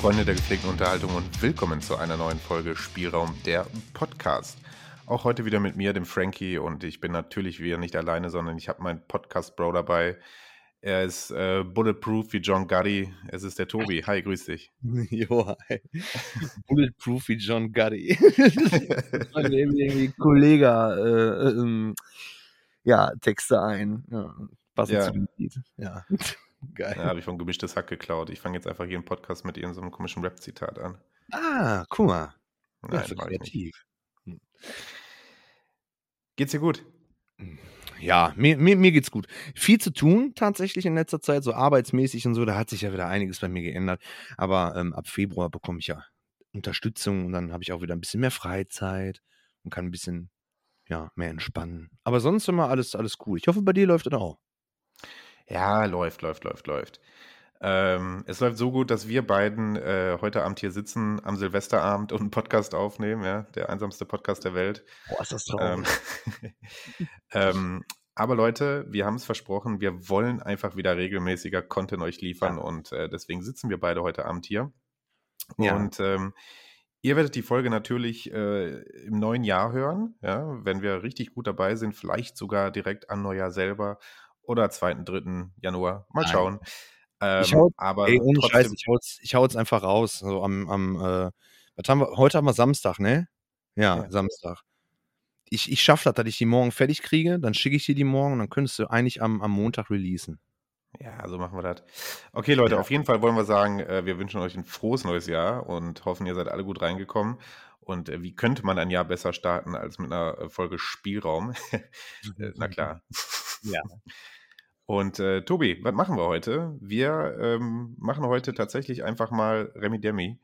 Freunde der gepflegten Unterhaltung und willkommen zu einer neuen Folge Spielraum der Podcast. Auch heute wieder mit mir, dem Frankie, und ich bin natürlich wieder nicht alleine, sondern ich habe meinen Podcast-Bro dabei. Er ist äh, bulletproof wie John Guddy. Es ist der Tobi. Hi, grüß dich. Jo, hi. Bulletproof wie John nehmen irgendwie Kollege, äh, ähm, ja, Texte ein. Ja, passend Ja. zu dem Lied. Ja. Geil. Ja, habe ich vom gemischtes Hack geklaut. Ich fange jetzt einfach jeden Podcast mit irgendeinem komischen Rap-Zitat an. Ah, guck mal. Ja, Nein, so nicht. kreativ. Geht's dir gut? Ja, mir, mir, mir geht's gut. Viel zu tun tatsächlich in letzter Zeit, so arbeitsmäßig und so. Da hat sich ja wieder einiges bei mir geändert. Aber ähm, ab Februar bekomme ich ja Unterstützung und dann habe ich auch wieder ein bisschen mehr Freizeit und kann ein bisschen ja, mehr entspannen. Aber sonst immer alles, alles cool. Ich hoffe, bei dir läuft es auch. Ja, läuft, läuft, läuft, läuft. Ähm, es läuft so gut, dass wir beiden äh, heute Abend hier sitzen, am Silvesterabend und einen Podcast aufnehmen, ja, der einsamste Podcast der Welt. Boah, ist das Ähm, ähm, aber Leute, wir haben es versprochen, wir wollen einfach wieder regelmäßiger Content euch liefern und äh, deswegen sitzen wir beide heute Abend hier. Ja. Und ähm, ihr werdet die Folge natürlich äh, im neuen Jahr hören, ja, wenn wir richtig gut dabei sind, vielleicht sogar direkt an Neujahr selber oder 2., 3. Januar. Mal Nein. schauen. Ähm, Ich hau- aber Ey, ohne Scheiß, ich hau's, ich hau's einfach raus. So am, am äh, was haben wir, heute haben wir Samstag, ne? Ja, Ja. Samstag. Ich, ich schaffe das, dass ich die morgen fertig kriege, dann schicke ich dir die morgen und dann könntest du eigentlich am, am Montag releasen. Ja, so machen wir das. Okay, Leute, Ja. auf jeden Fall wollen wir sagen, äh, wir wünschen euch ein frohes neues Jahr und hoffen, ihr seid alle gut reingekommen. Und äh, wie könnte man ein Jahr besser starten als mit einer äh, Folge Spielraum? Na klar. Ja. Und äh, Tobi, was machen wir heute? Wir ähm, machen heute tatsächlich einfach mal Remi Demi.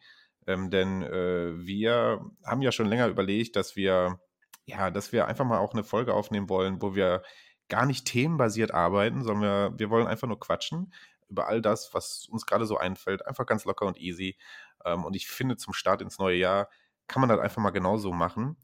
Ähm, denn äh, wir haben ja schon länger überlegt, dass wir, ja, dass wir einfach mal auch eine Folge aufnehmen wollen, wo wir gar nicht themenbasiert arbeiten, sondern wir, wir wollen einfach nur quatschen über all das, was uns gerade so einfällt. Einfach ganz locker und easy. Ähm, und ich finde, zum Start ins neue Jahr kann man das einfach mal genauso machen.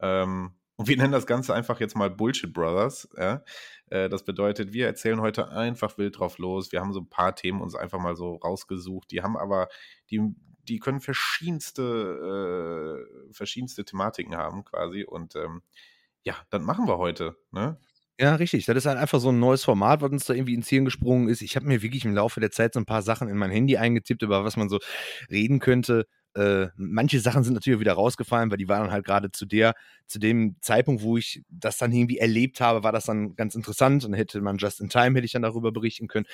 Ähm, und wir nennen das Ganze einfach jetzt mal Bullshit Brothers. Ja? Äh, das bedeutet, wir erzählen heute einfach wild drauf los. Wir haben so ein paar Themen uns einfach mal so rausgesucht. Die haben aber, die, die können verschiedenste, äh, verschiedenste Thematiken haben quasi. Und ähm, ja, dann machen wir heute. Ne? Ja, richtig. Das ist halt einfach so ein neues Format, was uns da irgendwie ins Hirn gesprungen ist. Ich habe mir wirklich im Laufe der Zeit so ein paar Sachen in mein Handy eingetippt, über was man so reden könnte. Äh, manche Sachen sind natürlich wieder rausgefallen, weil die waren dann halt gerade zu der, zu dem Zeitpunkt, wo ich das dann irgendwie erlebt habe, war das dann ganz interessant und hätte man just in time, hätte ich dann darüber berichten können.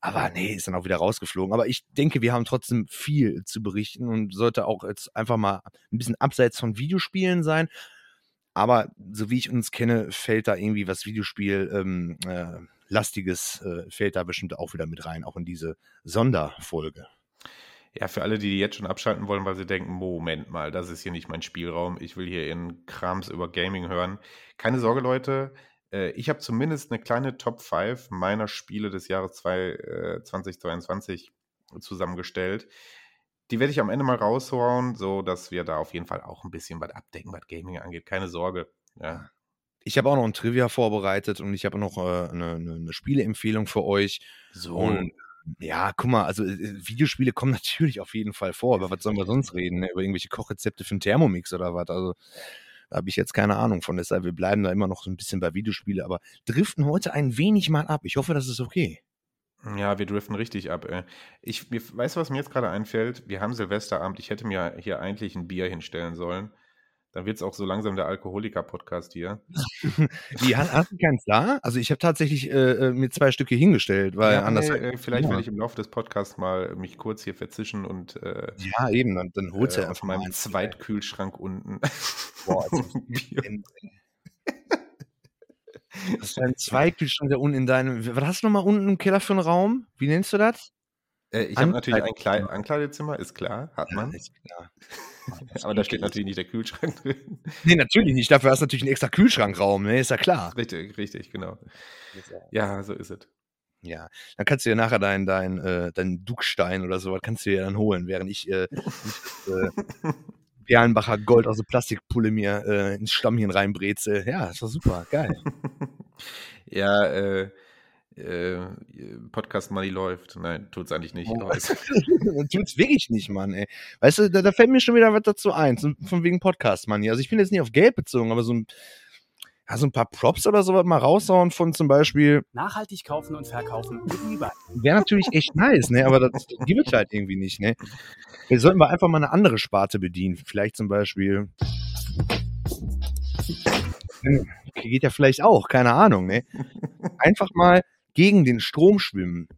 Aber nee, ist dann auch wieder rausgeflogen. Aber ich denke, wir haben trotzdem viel zu berichten und sollte auch jetzt einfach mal ein bisschen abseits von Videospielen sein. Aber so wie ich uns kenne, fällt da irgendwie was Videospiel ähm, äh, lastiges, äh, fällt da bestimmt auch wieder mit rein, auch in diese Sonderfolge. Ja, für alle, die jetzt schon abschalten wollen, weil sie denken, Moment mal, das ist hier nicht mein Spielraum, ich will hier in Krams über Gaming hören. Keine Sorge, Leute, äh, ich habe zumindest eine kleine Top 5 meiner Spiele des Jahres zwei, äh, 2022 zusammengestellt. Die werde ich am Ende mal raushauen, so dass wir da auf jeden Fall auch ein bisschen was abdecken, was Gaming angeht. Keine Sorge. Ja. Ich habe auch noch ein Trivia vorbereitet und ich habe noch äh, eine, eine, eine Spieleempfehlung für euch. So. Und ja, guck mal, also äh, Videospiele kommen natürlich auf jeden Fall vor, aber was sollen wir sonst reden? Ne? Über irgendwelche Kochrezepte für einen Thermomix oder was? Also da habe ich jetzt keine Ahnung von. Deshalb, wir bleiben da immer noch so ein bisschen bei Videospiele, aber driften heute ein wenig mal ab. Ich hoffe, das ist okay. Ja, wir driften richtig ab. Ey. Ich, weißt du, was mir jetzt gerade einfällt? Wir haben Silvesterabend. Ich hätte mir hier eigentlich ein Bier hinstellen sollen. Dann wird es auch so langsam der Alkoholiker-Podcast hier. Wie, hast, du keins da? Also ich habe tatsächlich äh, äh, mir zwei Stücke hingestellt, weil ja, anders. nee, äh, vielleicht ja. werde ich im Laufe des Podcasts mal mich kurz hier verzischen und äh, Ja, eben, dann, dann holst du äh, ja auf einfach mal meinem eins. Zweitkühlschrank unten. Boah, also. Das ist ein Zweikühlschrank da unten in deinem. Was hast du nochmal unten im Keller für einen Raum? Wie nennst du das? Äh, ich habe natürlich ein Klei Ankleidezimmer. Ist klar, hat man. ist klar. Aber da steht natürlich nicht der Kühlschrank drin. Nee, natürlich nicht. Dafür hast du natürlich einen extra Kühlschrankraum, ne? Ist ja klar. Richtig, richtig, genau. Ja, so ist es. Ja, dann kannst du dir nachher deinen dein, äh, dein Duckstein oder sowas kannst du dir dann holen, während ich, äh, äh, Perlenbacher Gold aus der Plastikpulle mir äh, ins Stammchen reinbreze. Ja, das war super, geil. ja, äh, Podcast Money läuft. Nein, tut es eigentlich nicht. Oh. es wirklich nicht, Mann, ey. Weißt du, da, da, fällt mir schon wieder was dazu ein, von wegen Podcast Money. Also ich bin jetzt nicht auf Geld bezogen, aber so ein, ja, so ein paar Props oder sowas mal raushauen von zum Beispiel. Nachhaltig kaufen und verkaufen mit eBay. Wäre natürlich echt nice, ne? Aber das gibt es halt irgendwie nicht, ne? Jetzt sollten wir einfach mal eine andere Sparte bedienen. Vielleicht zum Beispiel. Geht ja vielleicht auch, keine Ahnung, ne? Einfach mal gegen den Strom schwimmen.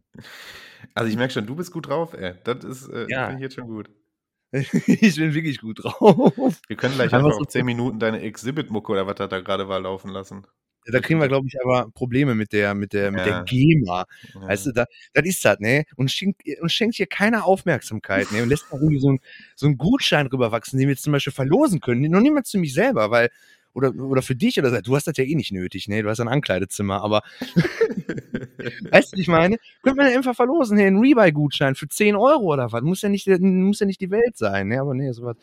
Also ich merke schon, du bist gut drauf, ey. Das ist äh, ja. ich jetzt schon gut. ich bin wirklich gut drauf. Wir können gleich einfach, einfach so 10 Minuten deine Exhibit-Mucke oder was hat da gerade war laufen lassen. Da kriegen wir, glaube ich, aber Probleme mit der, mit der, mit ja. der GEMA. Ja. Weißt du, da, das ist das, ne? Und schenkt, und schenkt hier keine Aufmerksamkeit, ne? Und lässt mal irgendwie so, ein, so einen Gutschein rüberwachsen, den wir jetzt zum Beispiel verlosen können. Noch niemand zu mich selber, weil oder, oder für dich oder. Du hast das ja eh nicht nötig, ne? Du hast ein Ankleidezimmer, aber weißt du, ich meine, könnte man ja einfach verlosen, hey, einen Rebuy-Gutschein für 10 Euro oder was. Muss ja nicht, muss ja nicht die Welt sein, ne? Aber nee, sowas,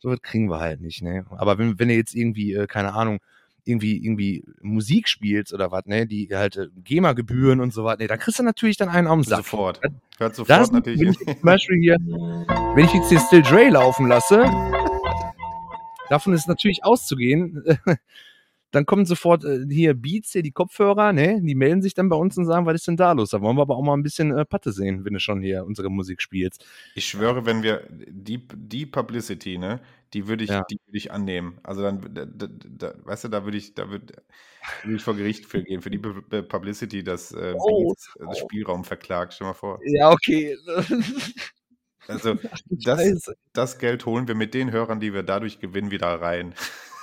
sowas kriegen wir halt nicht, ne? Aber wenn, wenn ihr jetzt irgendwie, äh, keine Ahnung, irgendwie, irgendwie Musik spielst oder was, ne, die halt äh, GEMA-Gebühren und so was, ne, da kriegst du natürlich dann einen am Sack. Sofort. Hört sofort das, natürlich. Wenn ich zum Beispiel hier, wenn ich jetzt hier Still Dre laufen lasse, Davon ist natürlich auszugehen. dann kommen sofort äh, hier Beats, hier die Kopfhörer, ne? Die melden sich dann bei uns und sagen, was ist denn da los? Da wollen wir aber auch mal ein bisschen äh, Patte sehen, wenn du schon hier unsere Musik spielst. Ich schwöre, wenn wir die, die Publicity, ne, die würde ich, ja. die würde ich annehmen. Also dann, da, da, weißt du, da würde ich, da würde würd ich vor Gericht für gehen, für die Publicity, dass äh, oh, Beats äh, das Spielraum verklagt. Stell mal vor. Ja, okay. Also das, das, Geld holen wir mit den Hörern, die wir dadurch gewinnen, wieder rein.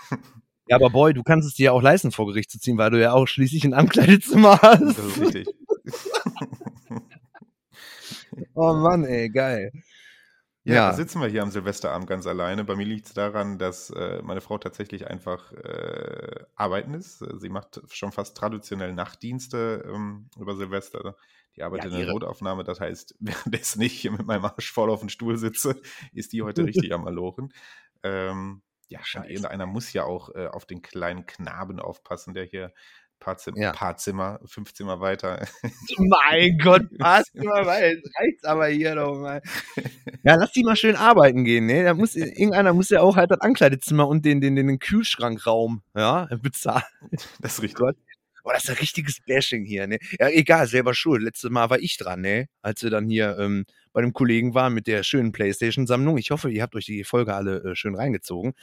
Ja, aber Boy, du kannst es dir ja auch leisten, vor Gericht zu ziehen, weil du ja auch schließlich ein Ankleidezimmer hast. Das ist richtig. oh Mann, ey, geil. Ja, ja, sitzen wir hier am Silvesterabend ganz alleine. Bei mir liegt es daran, dass äh, meine Frau tatsächlich einfach äh, arbeiten ist. Sie macht schon fast traditionell Nachtdienste ähm, über Silvester. Die arbeitet ja, in der Notaufnahme, das heißt, währenddessen ich hier mit meinem Arsch voll auf dem Stuhl sitze, ist die heute richtig am Malochen. Ähm, ja, Scheiße. irgendeiner muss ja auch äh, auf den kleinen Knaben aufpassen, der hier paar, Zim ja. paar Zimmer, fünf Zimmer weiter. Mein Gott, paar Zimmer weiter. Reicht's aber hier doch mal. Ja, lass die mal schön arbeiten gehen, ne? Da muss, irgendeiner muss ja auch halt das Ankleidezimmer und den, den, den Kühlschrankraum, ja, bezahlen. Das ist richtig. Gott. Oh, das ist ein richtiges Bashing hier, ne? Ja, egal, selber schuld. Letztes Mal war ich dran, ne? Als wir dann hier ähm, bei dem Kollegen waren mit der schönen Playstation-Sammlung. Ich hoffe, ihr habt euch die Folge alle äh, schön reingezogen.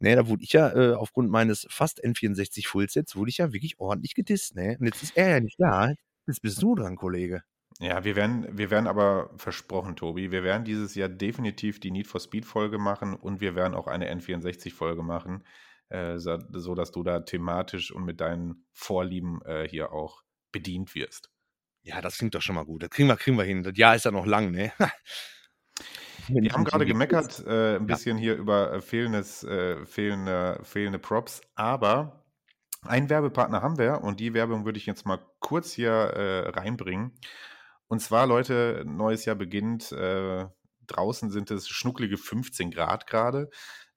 Ne, da wurde ich ja äh, aufgrund meines fast N64 Fullsets, wurde ich ja wirklich ordentlich gedisst, ne? Und jetzt ist er ja nicht da. Jetzt bist du dran, Kollege. Ja, wir werden, wir werden aber versprochen, Tobi, wir werden dieses Jahr definitiv die Need for Speed Folge machen und wir werden auch eine N64 Folge machen äh, so, dass du da thematisch und mit deinen Vorlieben äh, hier auch bedient wirst. Ja, das klingt doch schon mal gut. Das kriegen wir, kriegen wir hin. Das Jahr ist ja noch lang, ne? Wir haben gerade gemeckert, äh, ein bisschen ja. hier über äh, fehlendes, äh, fehlende, fehlende Props, aber einen Werbepartner haben wir und die Werbung würde ich jetzt mal kurz hier äh, reinbringen. Und zwar, Leute, neues Jahr beginnt. Äh, draußen sind es schnucklige 15 Grad gerade.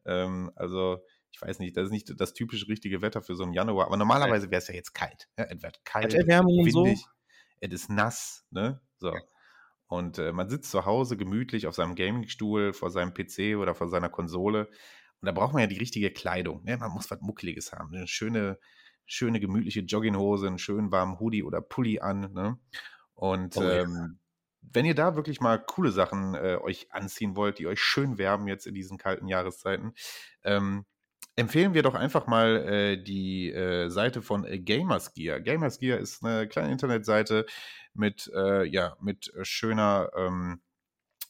Ähm, also ich weiß nicht, das ist nicht das typische richtige Wetter für so einen Januar, aber normalerweise wäre es ja jetzt kalt. Ja, es wird kalt, windig, so. es ist nass, ne? So. Und äh, man sitzt zu Hause gemütlich auf seinem Gamingstuhl vor seinem PC oder vor seiner Konsole. Und da braucht man ja die richtige Kleidung. Ne? Man muss was Muckeliges haben. Eine schöne, schöne, gemütliche Jogginghose, einen schönen warmen Hoodie oder Pulli an. Ne? Und oh, ähm, ja. wenn ihr da wirklich mal coole Sachen äh, euch anziehen wollt, die euch schön wärmen jetzt in diesen kalten Jahreszeiten, ähm, empfehlen wir doch einfach mal äh, die äh, Seite von äh, Gamersgear. Gamersgear ist eine kleine Internetseite mit, äh, ja, mit schöner, ähm,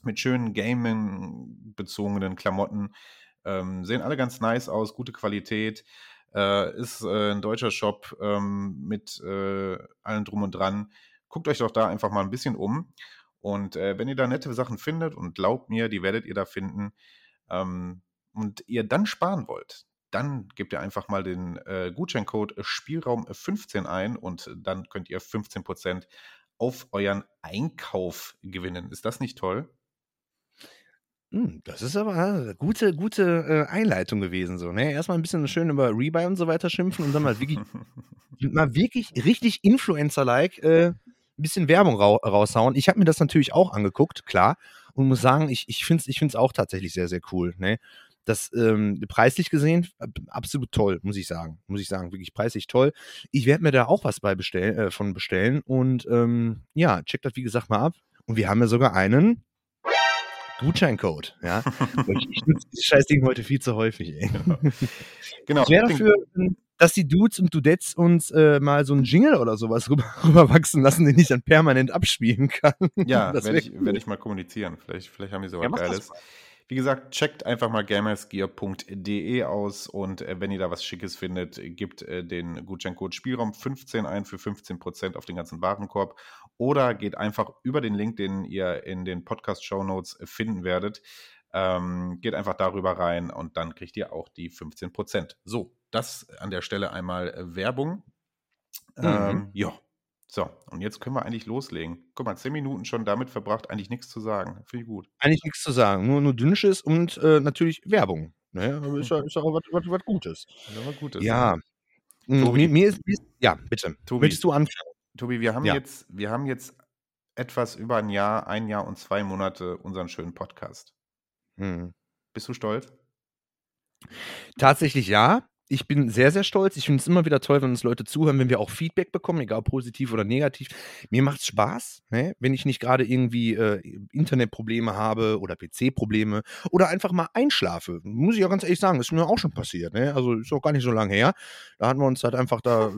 mit schönen Gaming-bezogenen Klamotten. Ähm, sehen alle ganz nice aus, gute Qualität. Äh, ist äh, ein deutscher Shop ähm, mit allem drum und dran. Guckt euch doch da einfach mal ein bisschen um. Und wenn ihr da nette Sachen findet, und glaubt mir, die werdet ihr da finden, ähm, und ihr dann sparen wollt, dann gebt ihr einfach mal den äh, Gutscheincode Spielraum15 ein und dann könnt ihr 15% auf euren Einkauf gewinnen. Ist das nicht toll? Hm, das ist aber eine gute, gute äh, Einleitung gewesen. So, ne? Erstmal ein bisschen schön über Rebuy und so weiter schimpfen und dann mal wirklich, mal wirklich richtig Influencer-like äh, ein bisschen Werbung ra raushauen. Ich habe mir das natürlich auch angeguckt, klar, und muss sagen, ich, ich finde es ich find's auch tatsächlich sehr, sehr cool. Ne? Das ähm, preislich gesehen absolut toll, muss ich sagen. Muss ich sagen, wirklich preislich toll. Ich werde mir da auch was bei bestellen, äh, von bestellen und ähm, ja, checkt das wie gesagt mal ab. Und wir haben ja sogar einen Gutscheincode, ja. ich nutze dieses Scheißding heute viel zu häufig, ey. Genau. Ich wäre dafür, ähm, dass die Dudes und Dudettes uns äh, mal so einen Jingle oder sowas rüber, rüberwachsen lassen, den ich dann permanent abspielen kann. Ja, werde ich, cool. werd ich mal kommunizieren. Vielleicht, vielleicht haben die sowas ja, Geiles. Wie gesagt, checkt einfach mal gamersgear.de aus und äh, wenn ihr da was Schickes findet, gebt äh, den Gutscheincode Spielraum 15 ein für 15% auf den ganzen Warenkorb oder geht einfach über den Link, den ihr in den Podcast-Show Notes finden werdet. Ähm, geht einfach darüber rein und dann kriegt ihr auch die 15%. So, das an der Stelle einmal äh, Werbung. Mhm. Ähm, ja, so, und jetzt können wir eigentlich loslegen. Guck mal, zehn Minuten schon damit verbracht, eigentlich nichts zu sagen. Finde ich gut. Eigentlich nichts zu sagen, nur, nur Dünnsches und äh, natürlich Werbung. Ne? Aber ist ja, ist ja auch was, was, was Gutes. Ja, was Gutes. Ja. Hm, Tobi, mir, mir, ist, mir ist, ja, bitte. Tobi, Möchtest du anfangen? Tobi, wir haben, ja. jetzt, wir haben jetzt etwas über ein Jahr, ein Jahr und zwei Monate unseren schönen Podcast. Hm. Bist du stolz? Tatsächlich ja ich bin sehr, sehr stolz. Ich finde es immer wieder toll, wenn uns Leute zuhören, wenn wir auch Feedback bekommen, egal positiv oder negativ. Mir macht es Spaß, ne? wenn ich nicht gerade irgendwie äh, Internetprobleme habe oder PC-Probleme oder einfach mal einschlafe. Muss ich ja ganz ehrlich sagen, ist mir auch schon passiert. Ne? Also ist auch gar nicht so lange her. Da hatten wir uns halt einfach da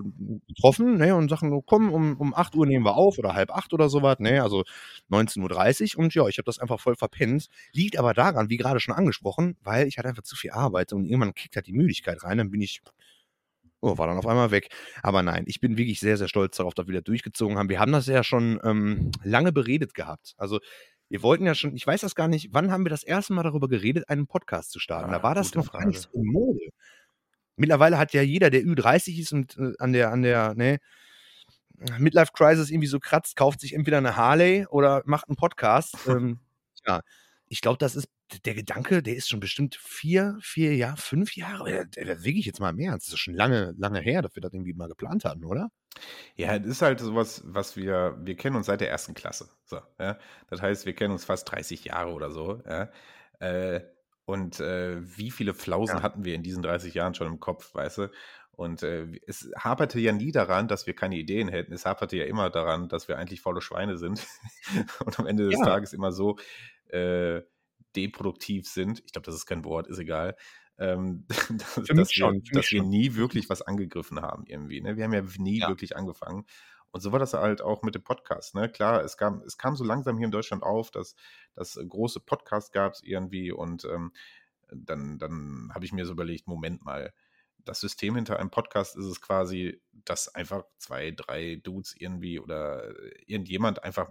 getroffen ne? und sagen, komm, um, um 8 Uhr nehmen wir auf oder halb 8 oder sowas, ne? also 19.30 Uhr. Und ja, ich habe das einfach voll verpennt. Liegt aber daran, wie gerade schon angesprochen, weil ich hatte einfach zu viel Arbeit und irgendwann kickt halt die Müdigkeit rein. Dann bin bin ich, oh, war dann auf einmal weg. Aber nein, ich bin wirklich sehr, sehr stolz darauf, dass wir das durchgezogen haben. Wir haben das ja schon ähm, lange beredet gehabt. Also wir wollten ja schon, ich weiß das gar nicht, wann haben wir das erste Mal darüber geredet, einen Podcast zu starten? Ja, da war das noch Frage. gar nicht so in Mode. Mittlerweile hat ja jeder, der Ü30 ist und äh, an der, an der, ne, Midlife Crisis irgendwie so kratzt, kauft sich entweder eine Harley oder macht einen Podcast. ähm, ja, ich glaube, das ist der Gedanke, der ist schon bestimmt vier, vier Jahre, fünf Jahre, wirklich jetzt mal mehr. Das ist schon lange, lange her, dass wir das irgendwie mal geplant hatten, oder? Ja, es ist halt sowas, was wir, wir kennen uns seit der ersten Klasse. So, ja? Das heißt, wir kennen uns fast 30 Jahre oder so. Ja? Äh, und äh, wie viele Flausen ja. hatten wir in diesen 30 Jahren schon im Kopf, weißt du? Und äh, es haperte ja nie daran, dass wir keine Ideen hätten. Es haperte ja immer daran, dass wir eigentlich faule Schweine sind. und am Ende des ja. Tages immer so, äh, deproduktiv sind. Ich glaube, das ist kein Wort, ist egal. Ähm, dass, dass, wir, dass wir, nie wirklich was angegriffen haben irgendwie. Ne? Wir haben ja nie ja. wirklich angefangen. Und so war das halt auch mit dem Podcast. Ne? Klar, es kam, es kam so langsam hier in Deutschland auf, dass das große Podcast gab irgendwie und ähm, dann, dann habe ich mir so überlegt, Moment mal, das System hinter einem Podcast ist es quasi, dass einfach zwei, drei Dudes irgendwie oder irgendjemand einfach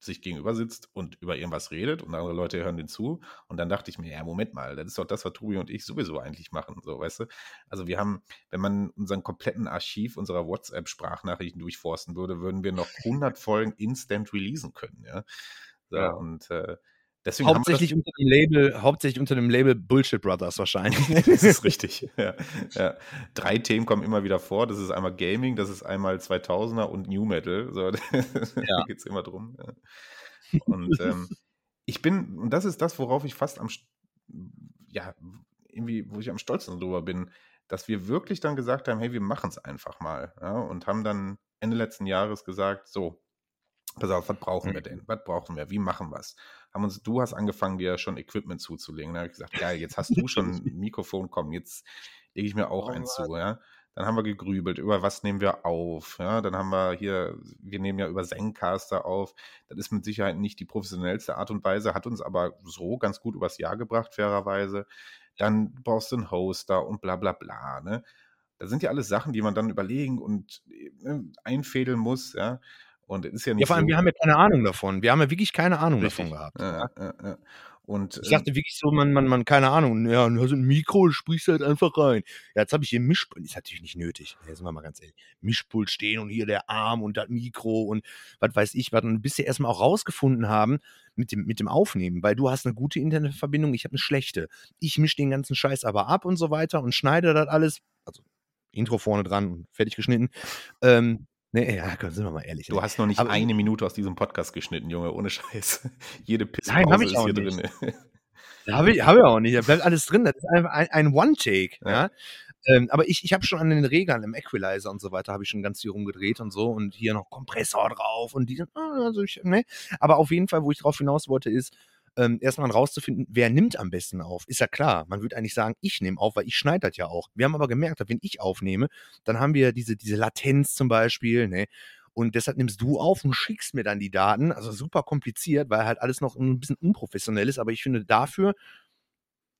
sich gegenüber sitzt und über irgendwas redet und andere Leute hören den zu. Und dann dachte ich mir, ja, Moment mal, das ist doch das, was Tobi und ich sowieso eigentlich machen, so, weißt du? Also wir haben, wenn man unseren kompletten Archiv unserer WhatsApp-Sprachnachrichten durchforsten würde, würden wir noch 100 Folgen instant releasen können, ja. So, ja. Und äh, Deswegen hauptsächlich unter dem Label, hauptsächlich unter dem Label Bullshit Brothers wahrscheinlich. das ist richtig. Ja, ja. Drei Themen kommen immer wieder vor. Das ist einmal Gaming, das ist einmal 2000er und New Metal. So, da geht es immer drum. Und ähm, ich bin, und das ist das, worauf ich fast am, ja, irgendwie, wo ich am stolzesten drüber bin, dass wir wirklich dann gesagt haben, hey, wir machen es einfach mal. Ja, und haben dann Ende letzten Jahres gesagt, so, pass auf, was brauchen wir mhm. denn? Was brauchen wir? Wie machen wir es? Haben uns, du hast angefangen, dir schon Equipment zuzulegen. Da habe ich gesagt, geil, jetzt hast du schon ein Mikrofon, komm, jetzt lege ich mir auch oh, eins zu, ja. Dann haben wir gegrübelt, über was nehmen wir auf. Ja, dann haben wir hier, wir nehmen ja über Zencaster auf. Das ist mit Sicherheit nicht die professionellste Art und Weise, hat uns aber so ganz gut übers Jahr gebracht, fairerweise. Dann brauchst du einen Hoster und bla bla bla. Ne? Das sind ja alles Sachen, die man dann überlegen und ne, einfädeln muss, ja. Und ist ja nicht ja, vor allem, so, wir haben ja keine Ahnung davon. Wir haben ja wirklich keine Ahnung richtig. davon gehabt. Ja, ja, ja. Und, ich dachte wirklich so, man, man, man, keine Ahnung, ja, also ein Mikro, sprichst halt einfach rein. Ja, jetzt habe ich hier Mischpult, ist natürlich nicht nötig, jetzt sind wir mal ganz ehrlich. Mischpult stehen und hier der Arm und das Mikro und was weiß ich, was, und bis wir erstmal auch rausgefunden haben mit dem, mit dem Aufnehmen, weil du hast eine gute Internetverbindung, ich habe eine schlechte. Ich mische den ganzen Scheiß aber ab und so weiter und schneide das alles, also Intro vorne dran und fertig geschnitten. Ähm, Nee, ja, komm, sind wir mal ehrlich. Du hast noch nicht Aber- eine Minute aus diesem Podcast geschnitten, Junge, ohne Scheiß. Jede Nein, hab Pisspause ich ist auch hier nicht. drin. Habe ich, hab ich auch nicht. Da bleibt alles drin. Das ist einfach ein, ein One-Take. Ja. Ja. Ähm, aber ich, ich habe schon an den Reglern im Equalizer und so weiter, habe ich schon ganz viel rumgedreht und so und hier noch Kompressor drauf und die, ah, also ich, ne. Aber auf jeden Fall, wo ich drauf hinaus wollte, ist, ähm, erstmal rauszufinden, wer nimmt am besten auf. Ist ja klar, man würde eigentlich sagen, ich nehme auf, weil ich schneide das ja auch. Wir haben aber gemerkt, wenn ich aufnehme, dann haben wir diese, diese Latenz zum Beispiel, ne? Und deshalb nimmst du auf und schickst mir dann die Daten. Also super kompliziert, weil halt alles noch ein bisschen unprofessionell ist. Aber ich finde dafür,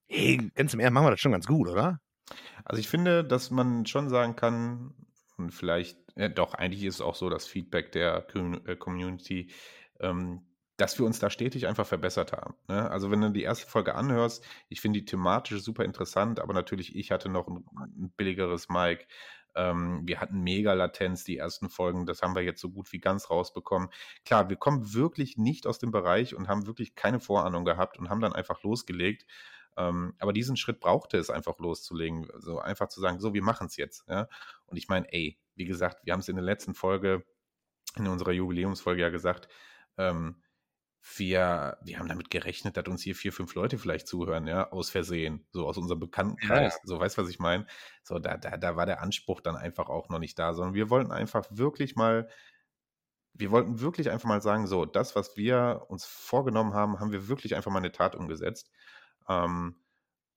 hey, ganz im Ernst, machen wir das schon ganz gut, oder? Also ich finde, dass man schon sagen kann, und vielleicht, ja, doch, eigentlich ist es auch so, das Feedback der äh, Community, ähm, dass wir uns da stetig einfach verbessert haben. Ne? Also wenn du die erste Folge anhörst, ich finde die thematisch super interessant, aber natürlich, ich hatte noch ein, ein billigeres Mic. Ähm, wir hatten mega Latenz, die ersten Folgen, das haben wir jetzt so gut wie ganz rausbekommen. Klar, wir kommen wirklich nicht aus dem Bereich und haben wirklich keine Vorahnung gehabt und haben dann einfach losgelegt. Ähm, aber diesen Schritt brauchte es einfach loszulegen, so einfach zu sagen, so, wir machen es jetzt. Ja? Und ich meine, ey, wie gesagt, wir haben es in der letzten Folge, in unserer Jubiläumsfolge ja gesagt, ähm, wir, wir haben damit gerechnet, dass uns hier vier, fünf Leute vielleicht zuhören, ja, aus Versehen, so aus unserem Bekanntenkreis. So, weißt du, was ich meine? So, da, da, da war der Anspruch dann einfach auch noch nicht da, sondern wir wollten einfach wirklich mal, wir wollten wirklich einfach mal sagen, so, das, was wir uns vorgenommen haben, haben wir wirklich einfach mal in eine Tat umgesetzt. Ähm,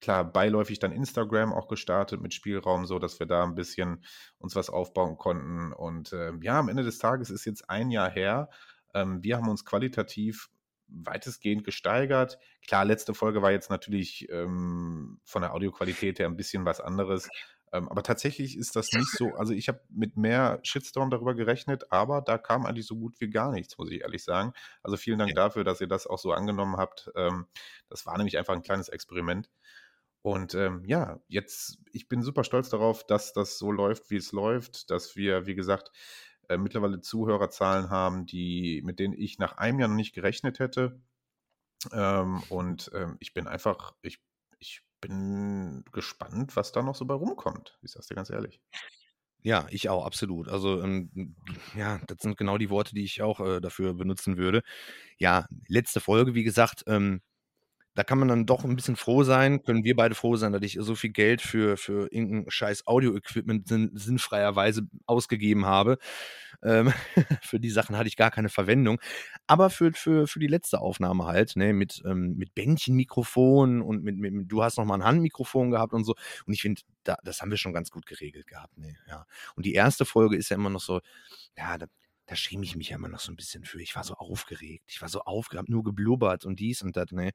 klar, beiläufig dann Instagram auch gestartet mit Spielraum, so dass wir da ein bisschen uns was aufbauen konnten. Und ähm, ja, am Ende des Tages ist jetzt ein Jahr her. Ähm, wir haben uns qualitativ weitestgehend gesteigert. Klar, letzte Folge war jetzt natürlich ähm, von der Audioqualität her ein bisschen was anderes. Ähm, aber tatsächlich ist das nicht so. Also, ich habe mit mehr Shitstorm darüber gerechnet, aber da kam eigentlich so gut wie gar nichts, muss ich ehrlich sagen. Also, vielen Dank dafür, dass ihr das auch so angenommen habt. Ähm, das war nämlich einfach ein kleines Experiment. Und ähm, ja, jetzt, ich bin super stolz darauf, dass das so läuft, wie es läuft, dass wir, wie gesagt, äh, mittlerweile Zuhörerzahlen haben, die, mit denen ich nach einem Jahr noch nicht gerechnet hätte. Ähm, und ähm, ich bin einfach, ich, ich bin gespannt, was da noch so bei rumkommt. Ich sag's dir ganz ehrlich. Ja, ich auch, absolut. Also, ähm, ja, das sind genau die Worte, die ich auch äh, dafür benutzen würde. Ja, letzte Folge, wie gesagt, ähm, da kann man dann doch ein bisschen froh sein, können wir beide froh sein, dass ich so viel Geld für, für irgendein scheiß Audio-Equipment sinn, sinnfreierweise ausgegeben habe. Ähm, für die Sachen hatte ich gar keine Verwendung. Aber für, für, für die letzte Aufnahme halt, ne, mit, ähm, mit Bändchenmikrofon und mit, mit, mit, du hast noch mal ein Handmikrofon gehabt und so. Und ich finde, da, das haben wir schon ganz gut geregelt gehabt. Ne, ja. Und die erste Folge ist ja immer noch so, ja, da, da schäme ich mich ja immer noch so ein bisschen für. Ich war so aufgeregt. Ich war so aufgeregt, nur geblubbert und dies und das, ne.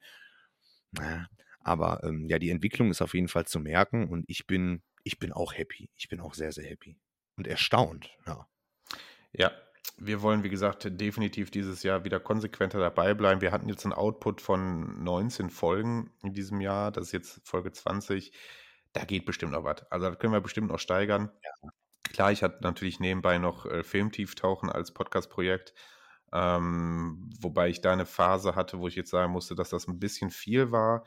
Naja, aber ähm, ja, die Entwicklung ist auf jeden Fall zu merken und ich bin, ich bin auch happy. Ich bin auch sehr, sehr happy. Und erstaunt, ja. Ja, wir wollen, wie gesagt, definitiv dieses Jahr wieder konsequenter dabei bleiben. Wir hatten jetzt einen Output von 19 Folgen in diesem Jahr. Das ist jetzt Folge 20. Da geht bestimmt noch was. Also, das können wir bestimmt noch steigern. Ja. Klar, ich hatte natürlich nebenbei noch äh, Filmtieftauchen als Podcast-Projekt. Ähm, wobei ich da eine Phase hatte, wo ich jetzt sagen musste, dass das ein bisschen viel war.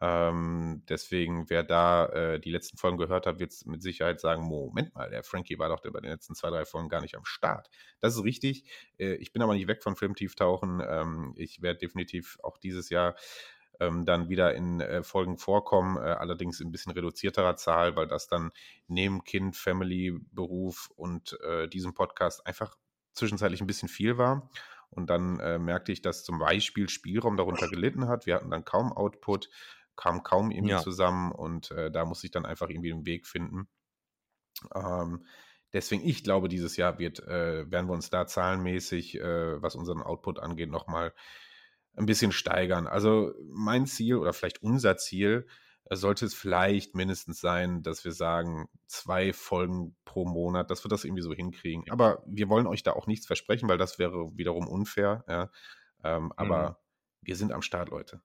Ähm, deswegen, wer da äh, die letzten Folgen gehört hat, wird mit Sicherheit sagen: Moment mal, der Frankie war doch bei den letzten zwei, drei Folgen gar nicht am Start. Das ist richtig. Äh, ich bin aber nicht weg von Filmtieftauchen. Ähm, ich werde definitiv auch dieses Jahr ähm, dann wieder in äh, Folgen vorkommen, äh, allerdings in ein bisschen reduzierterer Zahl, weil das dann neben Kind, Family, Beruf und äh, diesem Podcast einfach zwischenzeitlich ein bisschen viel war. Und dann äh, merkte ich, dass zum Beispiel Spielraum darunter gelitten hat. Wir hatten dann kaum Output, kam kaum irgendwie Ja. zusammen und äh, da muss ich dann einfach irgendwie einen Weg finden. Ähm, deswegen, ich glaube, dieses Jahr wird, äh, werden wir uns da zahlenmäßig, äh, was unseren Output angeht, nochmal ein bisschen steigern. Also mein Ziel oder vielleicht unser Ziel sollte es vielleicht mindestens sein, dass wir sagen, zwei Folgen pro Monat, dass wir das irgendwie so hinkriegen. Aber wir wollen euch da auch nichts versprechen, weil das wäre wiederum unfair. Ja. Ähm, aber wir sind am Start, Leute.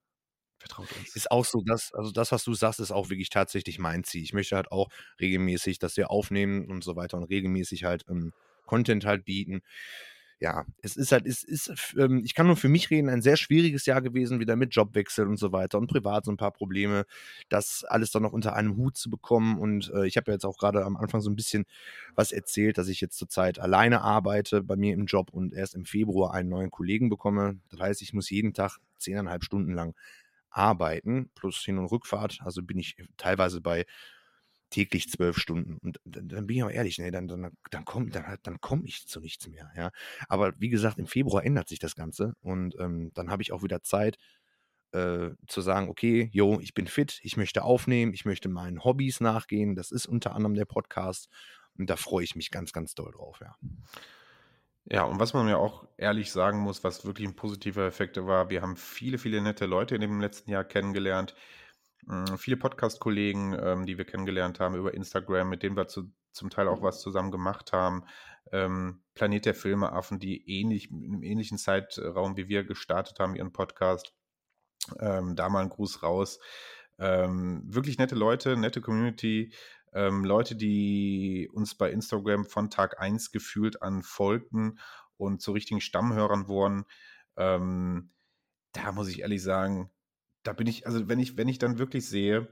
Vertraut uns. Ist auch so, dass, also das, was du sagst, ist auch wirklich tatsächlich mein Ziel. Ich möchte halt auch regelmäßig, dass wir aufnehmen und so weiter und regelmäßig halt ähm, Content halt bieten ja, es ist halt, es ist, ähm, ich kann nur für mich reden, ein sehr schwieriges Jahr gewesen, wieder mit Jobwechsel und so weiter und privat so ein paar Probleme, das alles dann noch unter einem Hut zu bekommen. Und äh, ich habe ja jetzt auch gerade am Anfang so ein bisschen was erzählt, dass ich jetzt zurzeit alleine arbeite bei mir im Job und erst im Februar einen neuen Kollegen bekomme. Das heißt, ich muss jeden Tag zehneinhalb Stunden lang arbeiten, plus Hin- und Rückfahrt. Also bin ich teilweise bei täglich zwölf Stunden. Und dann bin ich auch ehrlich, nee, dann, dann, dann komme dann, dann komm ich zu nichts mehr. Ja. Aber wie gesagt, im Februar ändert sich das Ganze und ähm, dann habe ich auch wieder Zeit äh, zu sagen, okay, jo, ich bin fit, ich möchte aufnehmen, ich möchte meinen Hobbys nachgehen. Das ist unter anderem der Podcast und da freue ich mich ganz, ganz doll drauf, ja. Ja, und was man ja auch ehrlich sagen muss, was wirklich ein positiver Effekt war, wir haben viele, viele nette Leute in dem letzten Jahr kennengelernt, viele Podcast-Kollegen, ähm, die wir kennengelernt haben über Instagram, mit denen wir zu, zum Teil auch was zusammen gemacht haben. Ähm, Planet der Filmeaffen, die ähnlich, im ähnlichen Zeitraum wie wir gestartet haben, ihren Podcast. Ähm, da mal ein Gruß raus. Ähm, wirklich nette Leute, nette Community. Ähm, Leute, die uns bei Instagram von Tag 1 gefühlt an folgten und zu richtigen Stammhörern wurden. Ähm, da muss ich ehrlich sagen, da bin ich, also wenn ich, wenn ich dann wirklich sehe,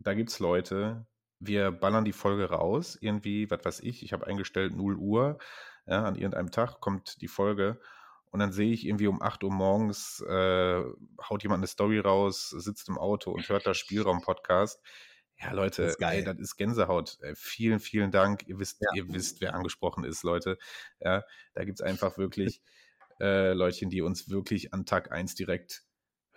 da gibt es Leute, wir ballern die Folge raus, irgendwie, was weiß ich, ich habe eingestellt 0 Uhr, ja, an irgendeinem Tag kommt die Folge und dann sehe ich irgendwie um 8 Uhr morgens, äh, haut jemand eine Story raus, sitzt im Auto und hört das Spielraum-Podcast. Ja, Leute, das ist, ey, das ist Gänsehaut. Äh, vielen, vielen Dank. Ihr wisst, ja. ihr wisst, wer angesprochen ist, Leute. Ja, da gibt es einfach wirklich äh, Leutchen, die uns wirklich an Tag 1 direkt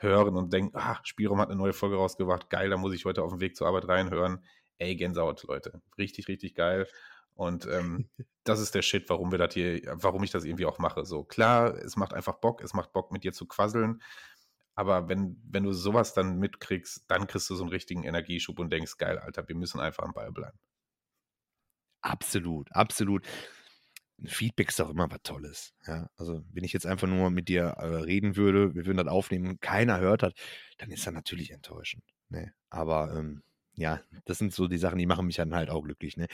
hören und denken, ah, Spielraum hat eine neue Folge rausgebracht, geil, da muss ich heute auf dem Weg zur Arbeit reinhören. Ey, Gänsehaut, Leute. Richtig, richtig geil. Und ähm, das ist der Shit, warum wir das hier, warum ich das irgendwie auch mache. So, klar, es macht einfach Bock, es macht Bock, mit dir zu quasseln. Aber wenn, wenn du sowas dann mitkriegst, dann kriegst du so einen richtigen Energieschub und denkst, geil, Alter, wir müssen einfach am Ball bleiben. Absolut, absolut. Feedback ist doch immer was Tolles. Ja? Also, wenn ich jetzt einfach nur mit dir äh, reden würde, wir würden das aufnehmen, keiner hört hat, dann ist das natürlich enttäuschend. Ne? Aber ähm, ja, das sind so die Sachen, die machen mich dann halt auch glücklich. Ne?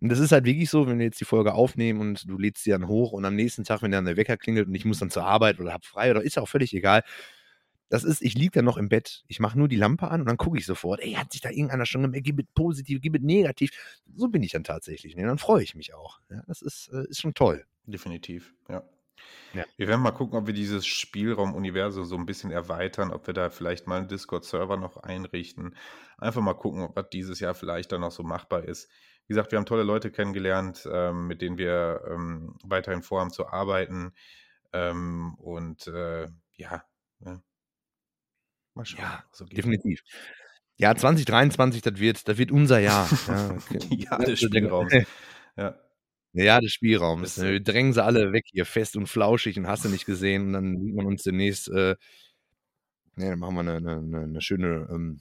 Und das ist halt wirklich so, wenn wir jetzt die Folge aufnehmen und du lädst sie dann hoch und am nächsten Tag, wenn dann der Wecker klingelt und ich muss dann zur Arbeit oder hab frei oder ist auch völlig egal, das ist, ich liege dann noch im Bett, ich mache nur die Lampe an und dann gucke ich sofort, ey, hat sich da irgendeiner schon gemerkt, gib es positiv, gib es negativ. So bin ich dann tatsächlich. Ne? Dann freue ich mich auch. Ja, das ist, äh, ist schon toll. Definitiv, ja. ja. Wir werden mal gucken, ob wir dieses Spielraum-Universum so ein bisschen erweitern, ob wir da vielleicht mal einen Discord-Server noch einrichten. Einfach mal gucken, ob das dieses Jahr vielleicht dann noch so machbar ist. Wie gesagt, wir haben tolle Leute kennengelernt, ähm, mit denen wir ähm, weiterhin vorhaben zu arbeiten. Ähm, und äh, ja, ja, Mal schauen. Ja, so definitiv. Ja, 2023, das wird, das wird unser Jahr. Ja, ja des Spielraums. ja. Ja, des Spielraums. Wir drängen sie alle weg hier, fest und flauschig und hast du nicht gesehen. Und dann sieht man uns demnächst, äh, ne, dann machen wir eine, eine, eine schöne, ähm,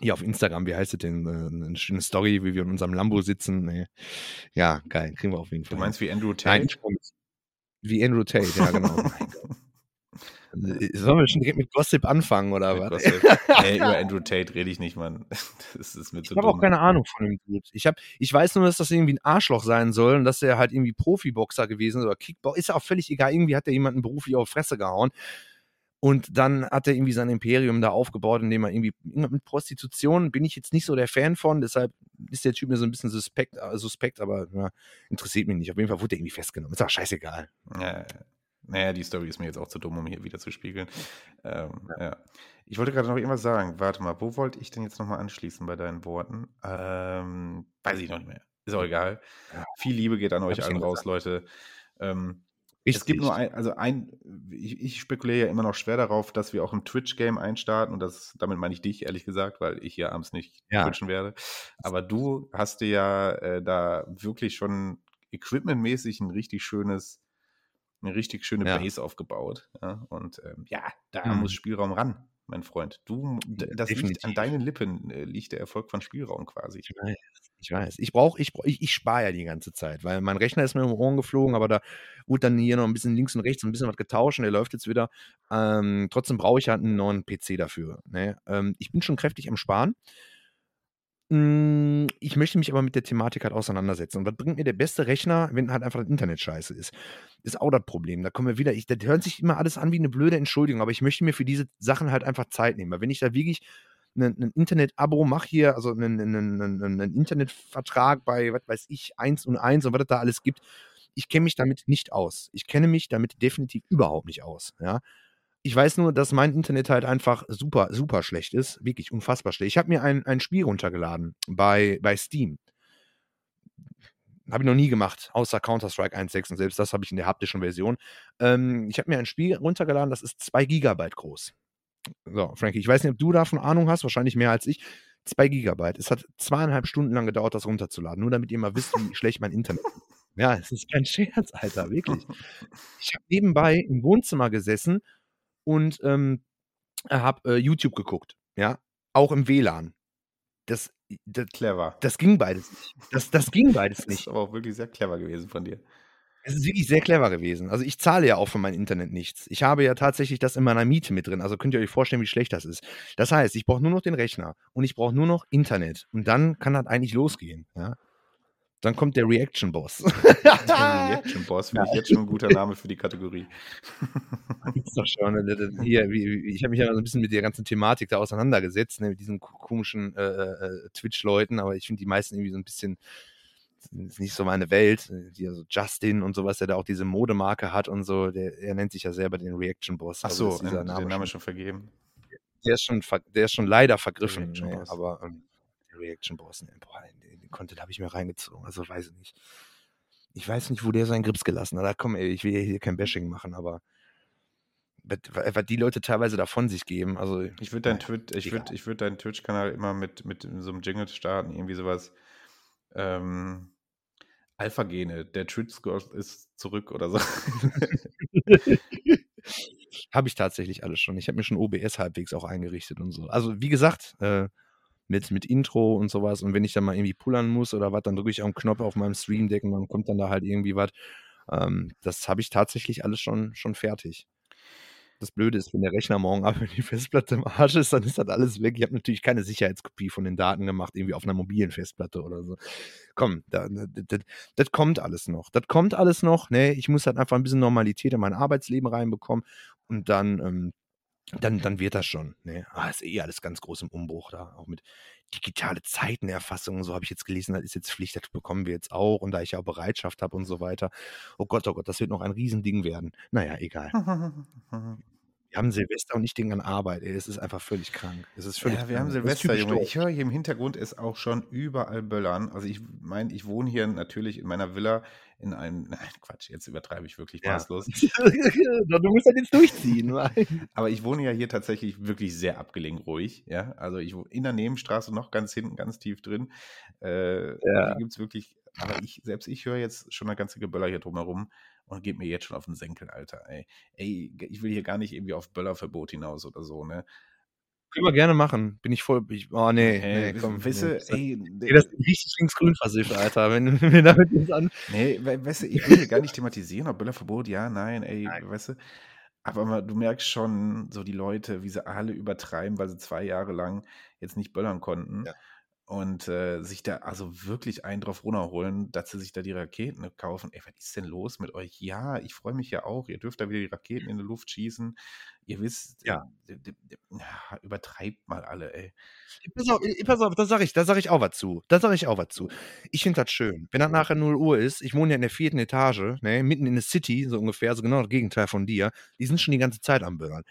hier auf Instagram, wie heißt es denn? Äh, eine schöne Story, wie wir in unserem Lambo sitzen. Nee. Ja, geil, kriegen wir auf jeden Fall. Du meinst wie Andrew Tate? Nein, wie Andrew Tate, ja, genau. Gott. Äh, sollen wir schon direkt mit Gossip anfangen oder mit was? nee, über Andrew Tate rede ich nicht, Mann. Das ist mir Ich habe auch keine Ahnung von dem Dude. Ich, hab, ich weiß nur, dass das irgendwie ein Arschloch sein soll und dass er halt irgendwie Profiboxer gewesen ist oder Kickboxer. Ist ja auch völlig egal. Irgendwie hat er jemanden beruflich auf Fresse gehauen. Und dann hat er irgendwie sein Imperium da aufgebaut, indem er irgendwie mit Prostitution bin ich jetzt nicht so der Fan von, deshalb ist der Typ mir so ein bisschen suspekt, äh, suspekt aber ja, interessiert mich nicht. Auf jeden Fall wurde er irgendwie festgenommen. Ist auch scheißegal. Ja, naja, die Story ist mir jetzt auch zu dumm, um hier wieder zu spiegeln. Ähm, ja. ja. Ich wollte gerade noch irgendwas sagen. Warte mal, wo wollte ich denn jetzt nochmal anschließen bei deinen Worten? Ähm, weiß ich noch nicht mehr. Ist auch egal. Ja. Viel Liebe geht an euch allen raus, Leute. Ähm, es gibt nur ein, also ein, ich, ich, spekuliere ja immer noch schwer darauf, dass wir auch im Twitch-Game einstarten und das, damit meine ich dich, ehrlich gesagt, weil ich hier abends nicht ja. twitchen werde. Aber du hast dir ja äh, da wirklich schon equipmentmäßig ein richtig schönes eine richtig schöne ja. Base aufgebaut. Ja? Und ähm, ja, da mhm. muss Spielraum ran. mein Freund. Du, das liegt an definitiv. deinen Lippen, äh, liegt der Erfolg von Spielraum quasi. Ich weiß, ich weiß. Ich brauche, ich, brauch- ich, ich spare ja die ganze Zeit, weil mein Rechner ist mir um die Ohren geflogen, aber da wurde dann hier noch ein bisschen links und rechts ein bisschen was getauscht und der läuft jetzt wieder. Ähm, trotzdem brauche ich halt einen neuen PC dafür. Ne? Ähm, ich bin schon kräftig am Sparen. Mm, Ich möchte mich aber mit der Thematik halt auseinandersetzen. Und was bringt mir der beste Rechner, wenn halt einfach das Internet scheiße ist? Ist auch das Problem. Da kommen wir wieder. Ich, das hört sich immer alles an wie eine blöde Entschuldigung, aber ich möchte mir für diese Sachen halt einfach Zeit nehmen. Weil wenn ich da wirklich ein, ein Internet-Abo mache hier, also einen, einen, einen, einen Internetvertrag bei, was weiß ich, 1 und 1 und was es da alles gibt, ich kenne mich damit nicht aus. Ich kenne mich damit definitiv überhaupt nicht aus. Ja. Ich weiß nur, dass mein Internet halt einfach super, super schlecht ist. Wirklich unfassbar schlecht. Ich habe mir ein, ein Spiel runtergeladen bei, bei Steam. Habe ich noch nie gemacht, außer Counter-Strike 1.6 und selbst das habe ich in der haptischen Version. Ähm, ich habe mir ein Spiel runtergeladen, das ist 2 Gigabyte groß. So, Frankie, ich weiß nicht, ob du davon Ahnung hast, wahrscheinlich mehr als ich. 2 Gigabyte. Es hat zweieinhalb Stunden lang gedauert, das runterzuladen, nur damit ihr mal wisst, wie schlecht mein Internet ist. Ja, es ist kein Scherz, Alter, wirklich. Ich habe nebenbei im Wohnzimmer gesessen und ähm, habe äh, YouTube geguckt, ja, auch im WLAN. Das, das, Clever. das ging beides nicht. Das, das ging beides Das ist nicht. aber auch wirklich sehr clever gewesen von dir. Es ist wirklich sehr clever gewesen. Also ich zahle ja auch für mein Internet nichts. Ich habe ja tatsächlich das in meiner Miete mit drin. Also könnt ihr euch vorstellen, wie schlecht das ist. Das heißt, ich brauche nur noch den Rechner und ich brauche nur noch Internet. Und dann kann das eigentlich losgehen. Ja? Dann kommt der Reaction-Boss. Der Reaction Boss finde ich jetzt schon ein guter Name für die Kategorie. Gibt's doch schon. ne, Hier, ich habe mich ja so ein bisschen mit der ganzen Thematik da auseinandergesetzt, ne, mit diesen ko- komischen äh, äh, Twitch-Leuten, aber ich finde die meisten irgendwie so ein bisschen ist nicht so meine Welt. Hier so Justin und sowas, der da auch diese Modemarke hat und so, der, er nennt sich ja selber den Reaction Boss. Ach Also so, ist dieser den Name schon, schon vergeben. der, ist schon, der ist schon leider vergriffen, Reaction ne, Boss. aber ähm, Reaction Boss, ne, boah, Content habe ich mir reingezogen, also weiß ich nicht. Ich weiß nicht, wo der seinen Grips gelassen hat. Da komm, ey, ich will hier kein Bashing machen, aber was, was die Leute teilweise davon sich geben, also Ich würde deinen Twitch, ich egal. würd, ich würd deinen Twitch-Kanal immer mit, mit so einem Jingle starten, irgendwie sowas. Ähm, Alpha-Gene, der Twitch-Score ist zurück oder so. Habe ich tatsächlich alles schon. Ich habe mir schon OBS halbwegs auch eingerichtet und so. Also, wie gesagt, äh, mit, mit Intro und sowas. Und wenn ich dann mal irgendwie pullern muss oder was, dann drücke ich auf den Knopf auf meinem Stream Deck und dann kommt dann da halt irgendwie was. Ähm, das habe ich tatsächlich alles schon, schon fertig. Das Blöde ist, wenn der Rechner morgen ab wenn die Festplatte im Arsch ist, dann ist das alles weg. Ich habe natürlich keine Sicherheitskopie von den Daten gemacht, irgendwie auf einer mobilen Festplatte oder so. Komm, da, das, das, das kommt alles noch. Das kommt alles noch. Ne? Ich muss halt einfach ein bisschen Normalität in mein Arbeitsleben reinbekommen und dann, ähm, dann, dann wird das schon. Ne? Ah, ist eh alles ganz groß im Umbruch da. Auch mit digitale Zeitenerfassung so habe ich jetzt gelesen, das ist jetzt Pflicht, das bekommen wir jetzt auch. Und da ich ja auch Bereitschaft habe und so weiter. Oh Gott, oh Gott, das wird noch ein Riesending werden. Naja, egal. Wir haben Silvester und ich denke an Arbeit. Ey. Es ist einfach völlig krank. Es ist völlig Ja, wir haben krank. Ist Silvester, Junge. Ich höre hier im Hintergrund ist auch schon überall Böllern. Also ich meine, ich wohne hier natürlich in meiner Villa in einem, nein, Quatsch, jetzt übertreibe ich wirklich Ja. maßlos. du musst das jetzt durchziehen. Aber ich wohne ja hier tatsächlich wirklich sehr abgelegen ruhig. Ja, also ich wohne in der Nebenstraße noch ganz hinten, ganz tief drin. Äh, Ja. Hier gibt es wirklich, aber ich, selbst ich höre jetzt schon eine ganze Geböller hier drumherum und geht mir jetzt schon auf den Senkel, Alter. Ey. ey, ich will hier gar nicht irgendwie auf Böllerverbot hinaus oder so, ne? Können wir gerne machen. Bin ich voll. Ich, oh, nee. Ey, nee, komm. weißt nee. du, Das- ey, Nee, das ist richtig linksgrün versifft, Alter. Wenn wir damit jetzt an. Nee, we weißt du, ich will hier gar nicht thematisieren, ob Böllerverbot, ja, nein, ey, Nein. weißt du. Aber du merkst schon, so die Leute, wie sie alle übertreiben, weil sie zwei Jahre lang jetzt nicht böllern konnten. Ja. Und äh, sich da also wirklich einen drauf runterholen, dass sie sich da die Raketen kaufen. Ey, was ist denn los mit euch? Ja, ich freue mich ja auch. Ihr dürft da wieder die Raketen in die Luft schießen. Ihr wisst, Ja. äh, d- ja, übertreibt mal alle, ey. Pass auf, pass auf, da sage ich, da sag ich auch was zu. Da sage ich auch was zu. Ich finde das schön. Wenn das nachher 0 Uhr ist, ich wohne ja in der vierten Etage, ne, mitten in der City, so ungefähr, so genau das Gegenteil von dir. Die sind schon die ganze Zeit am Böllern.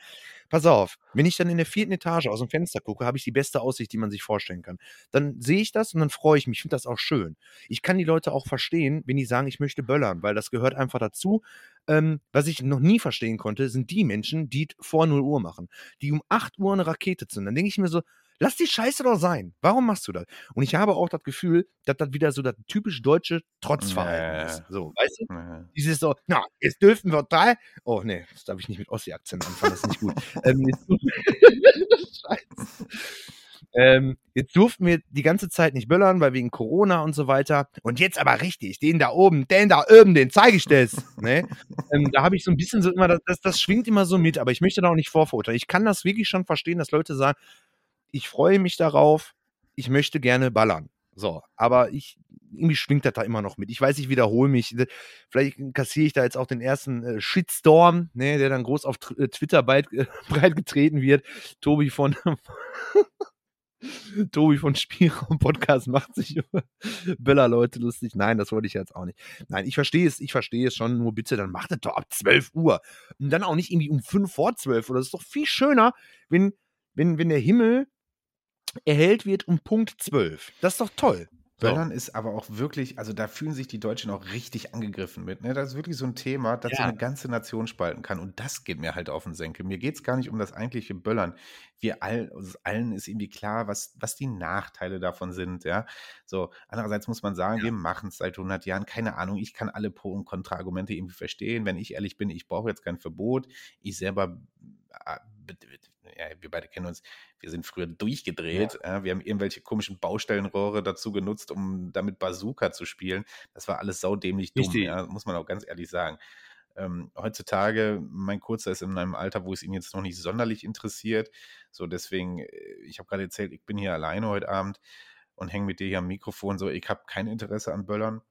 Pass auf, wenn ich dann in der vierten Etage aus dem Fenster gucke, habe ich die beste Aussicht, die man sich vorstellen kann. Dann sehe ich das und dann freue ich mich. Ich finde das auch schön. Ich kann die Leute auch verstehen, wenn die sagen, ich möchte böllern, weil das gehört einfach dazu. Ähm, was ich noch nie verstehen konnte, sind die Menschen, die vor 0 Uhr machen, die um 8 Uhr eine Rakete zünden. Dann denke ich mir so, Lass die Scheiße doch sein. Warum machst du das? Und ich habe auch das Gefühl, dass das wieder so das typisch deutsche Trotzverhalten Ja. ist. So, weißt du? Ja. Dieses so, na, jetzt dürfen wir drei. Oh, nee, das darf ich nicht mit Ossi-Akzent anfangen, das ist nicht gut. ähm, jetzt, Scheiße. Ähm, jetzt durften wir die ganze Zeit nicht böllern, weil wegen Corona und so weiter. Und jetzt aber richtig, den da oben, den da oben, den zeige ich das. Ne? ähm, da habe ich so ein bisschen so immer, das, das, das schwingt immer so mit, aber ich möchte da auch nicht vorverurteilen. Ich kann das wirklich schon verstehen, dass Leute sagen, ich freue mich darauf, ich möchte gerne ballern. So, aber ich, irgendwie schwingt das da immer noch mit. Ich weiß, ich wiederhole mich. Vielleicht kassiere ich da jetzt auch den ersten äh, Shitstorm, ne, der dann groß auf äh, Twitter bald, äh, breit getreten wird. Tobi von Tobi von Spielraum Podcast macht sich über Böller-Leute lustig. Nein, das wollte ich jetzt auch nicht. Nein, ich verstehe es, ich verstehe es schon, nur bitte, dann macht es doch ab 12 Uhr. Und dann auch nicht irgendwie um 5 vor 12 Uhr. Das ist doch viel schöner, wenn, wenn, wenn der Himmel erhellt wird um Punkt 12. Das ist doch toll. So. Böllern ist aber auch wirklich, also da fühlen sich die Deutschen auch richtig angegriffen mit. Ne? Das ist wirklich so ein Thema, das so Ja. eine ganze Nation spalten kann. Und das geht mir halt auf den Senkel. Mir geht es gar nicht um das eigentliche Böllern. Wir all, uns allen ist irgendwie klar, was, was die Nachteile davon sind. Ja? So, andererseits muss man sagen, Ja. wir machen es seit 100 Jahren. Keine Ahnung, ich kann alle Pro- und Kontra-Argumente irgendwie verstehen. Wenn ich ehrlich bin, ich brauche jetzt kein Verbot. Ich selber, äh, ja, wir beide kennen uns, wir sind früher durchgedreht. Ja. wir haben irgendwelche komischen Baustellenrohre dazu genutzt, um damit Bazooka zu spielen. Das war alles saudämlich dumm, ja, muss man auch ganz ehrlich sagen. Ähm, heutzutage, mein Kurzer ist in einem Alter, wo es ihn jetzt noch nicht sonderlich interessiert. So, deswegen, äh, ich habe gerade erzählt, ich bin hier alleine heute Abend und hänge mit dir hier am Mikrofon. So, ich habe kein Interesse an Böllern.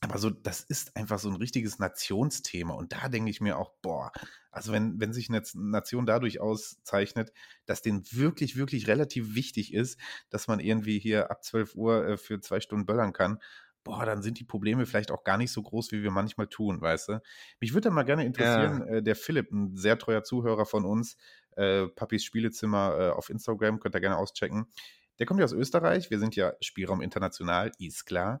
Aber so, das ist einfach so ein richtiges Nationsthema. Und da denke ich mir auch, boah, also wenn, wenn sich eine Nation dadurch auszeichnet, dass denen wirklich, wirklich relativ wichtig ist, dass man irgendwie hier ab 12 Uhr äh, für zwei Stunden böllern kann, boah, dann sind die Probleme vielleicht auch gar nicht so groß, wie wir manchmal tun, weißt du? Mich würde dann mal gerne interessieren, äh, der Philipp, ein sehr treuer Zuhörer von uns, äh, Papis Spielezimmer äh, auf Instagram, könnt ihr gerne auschecken. Der kommt ja aus Österreich, wir sind ja Spielraum international, ist klar.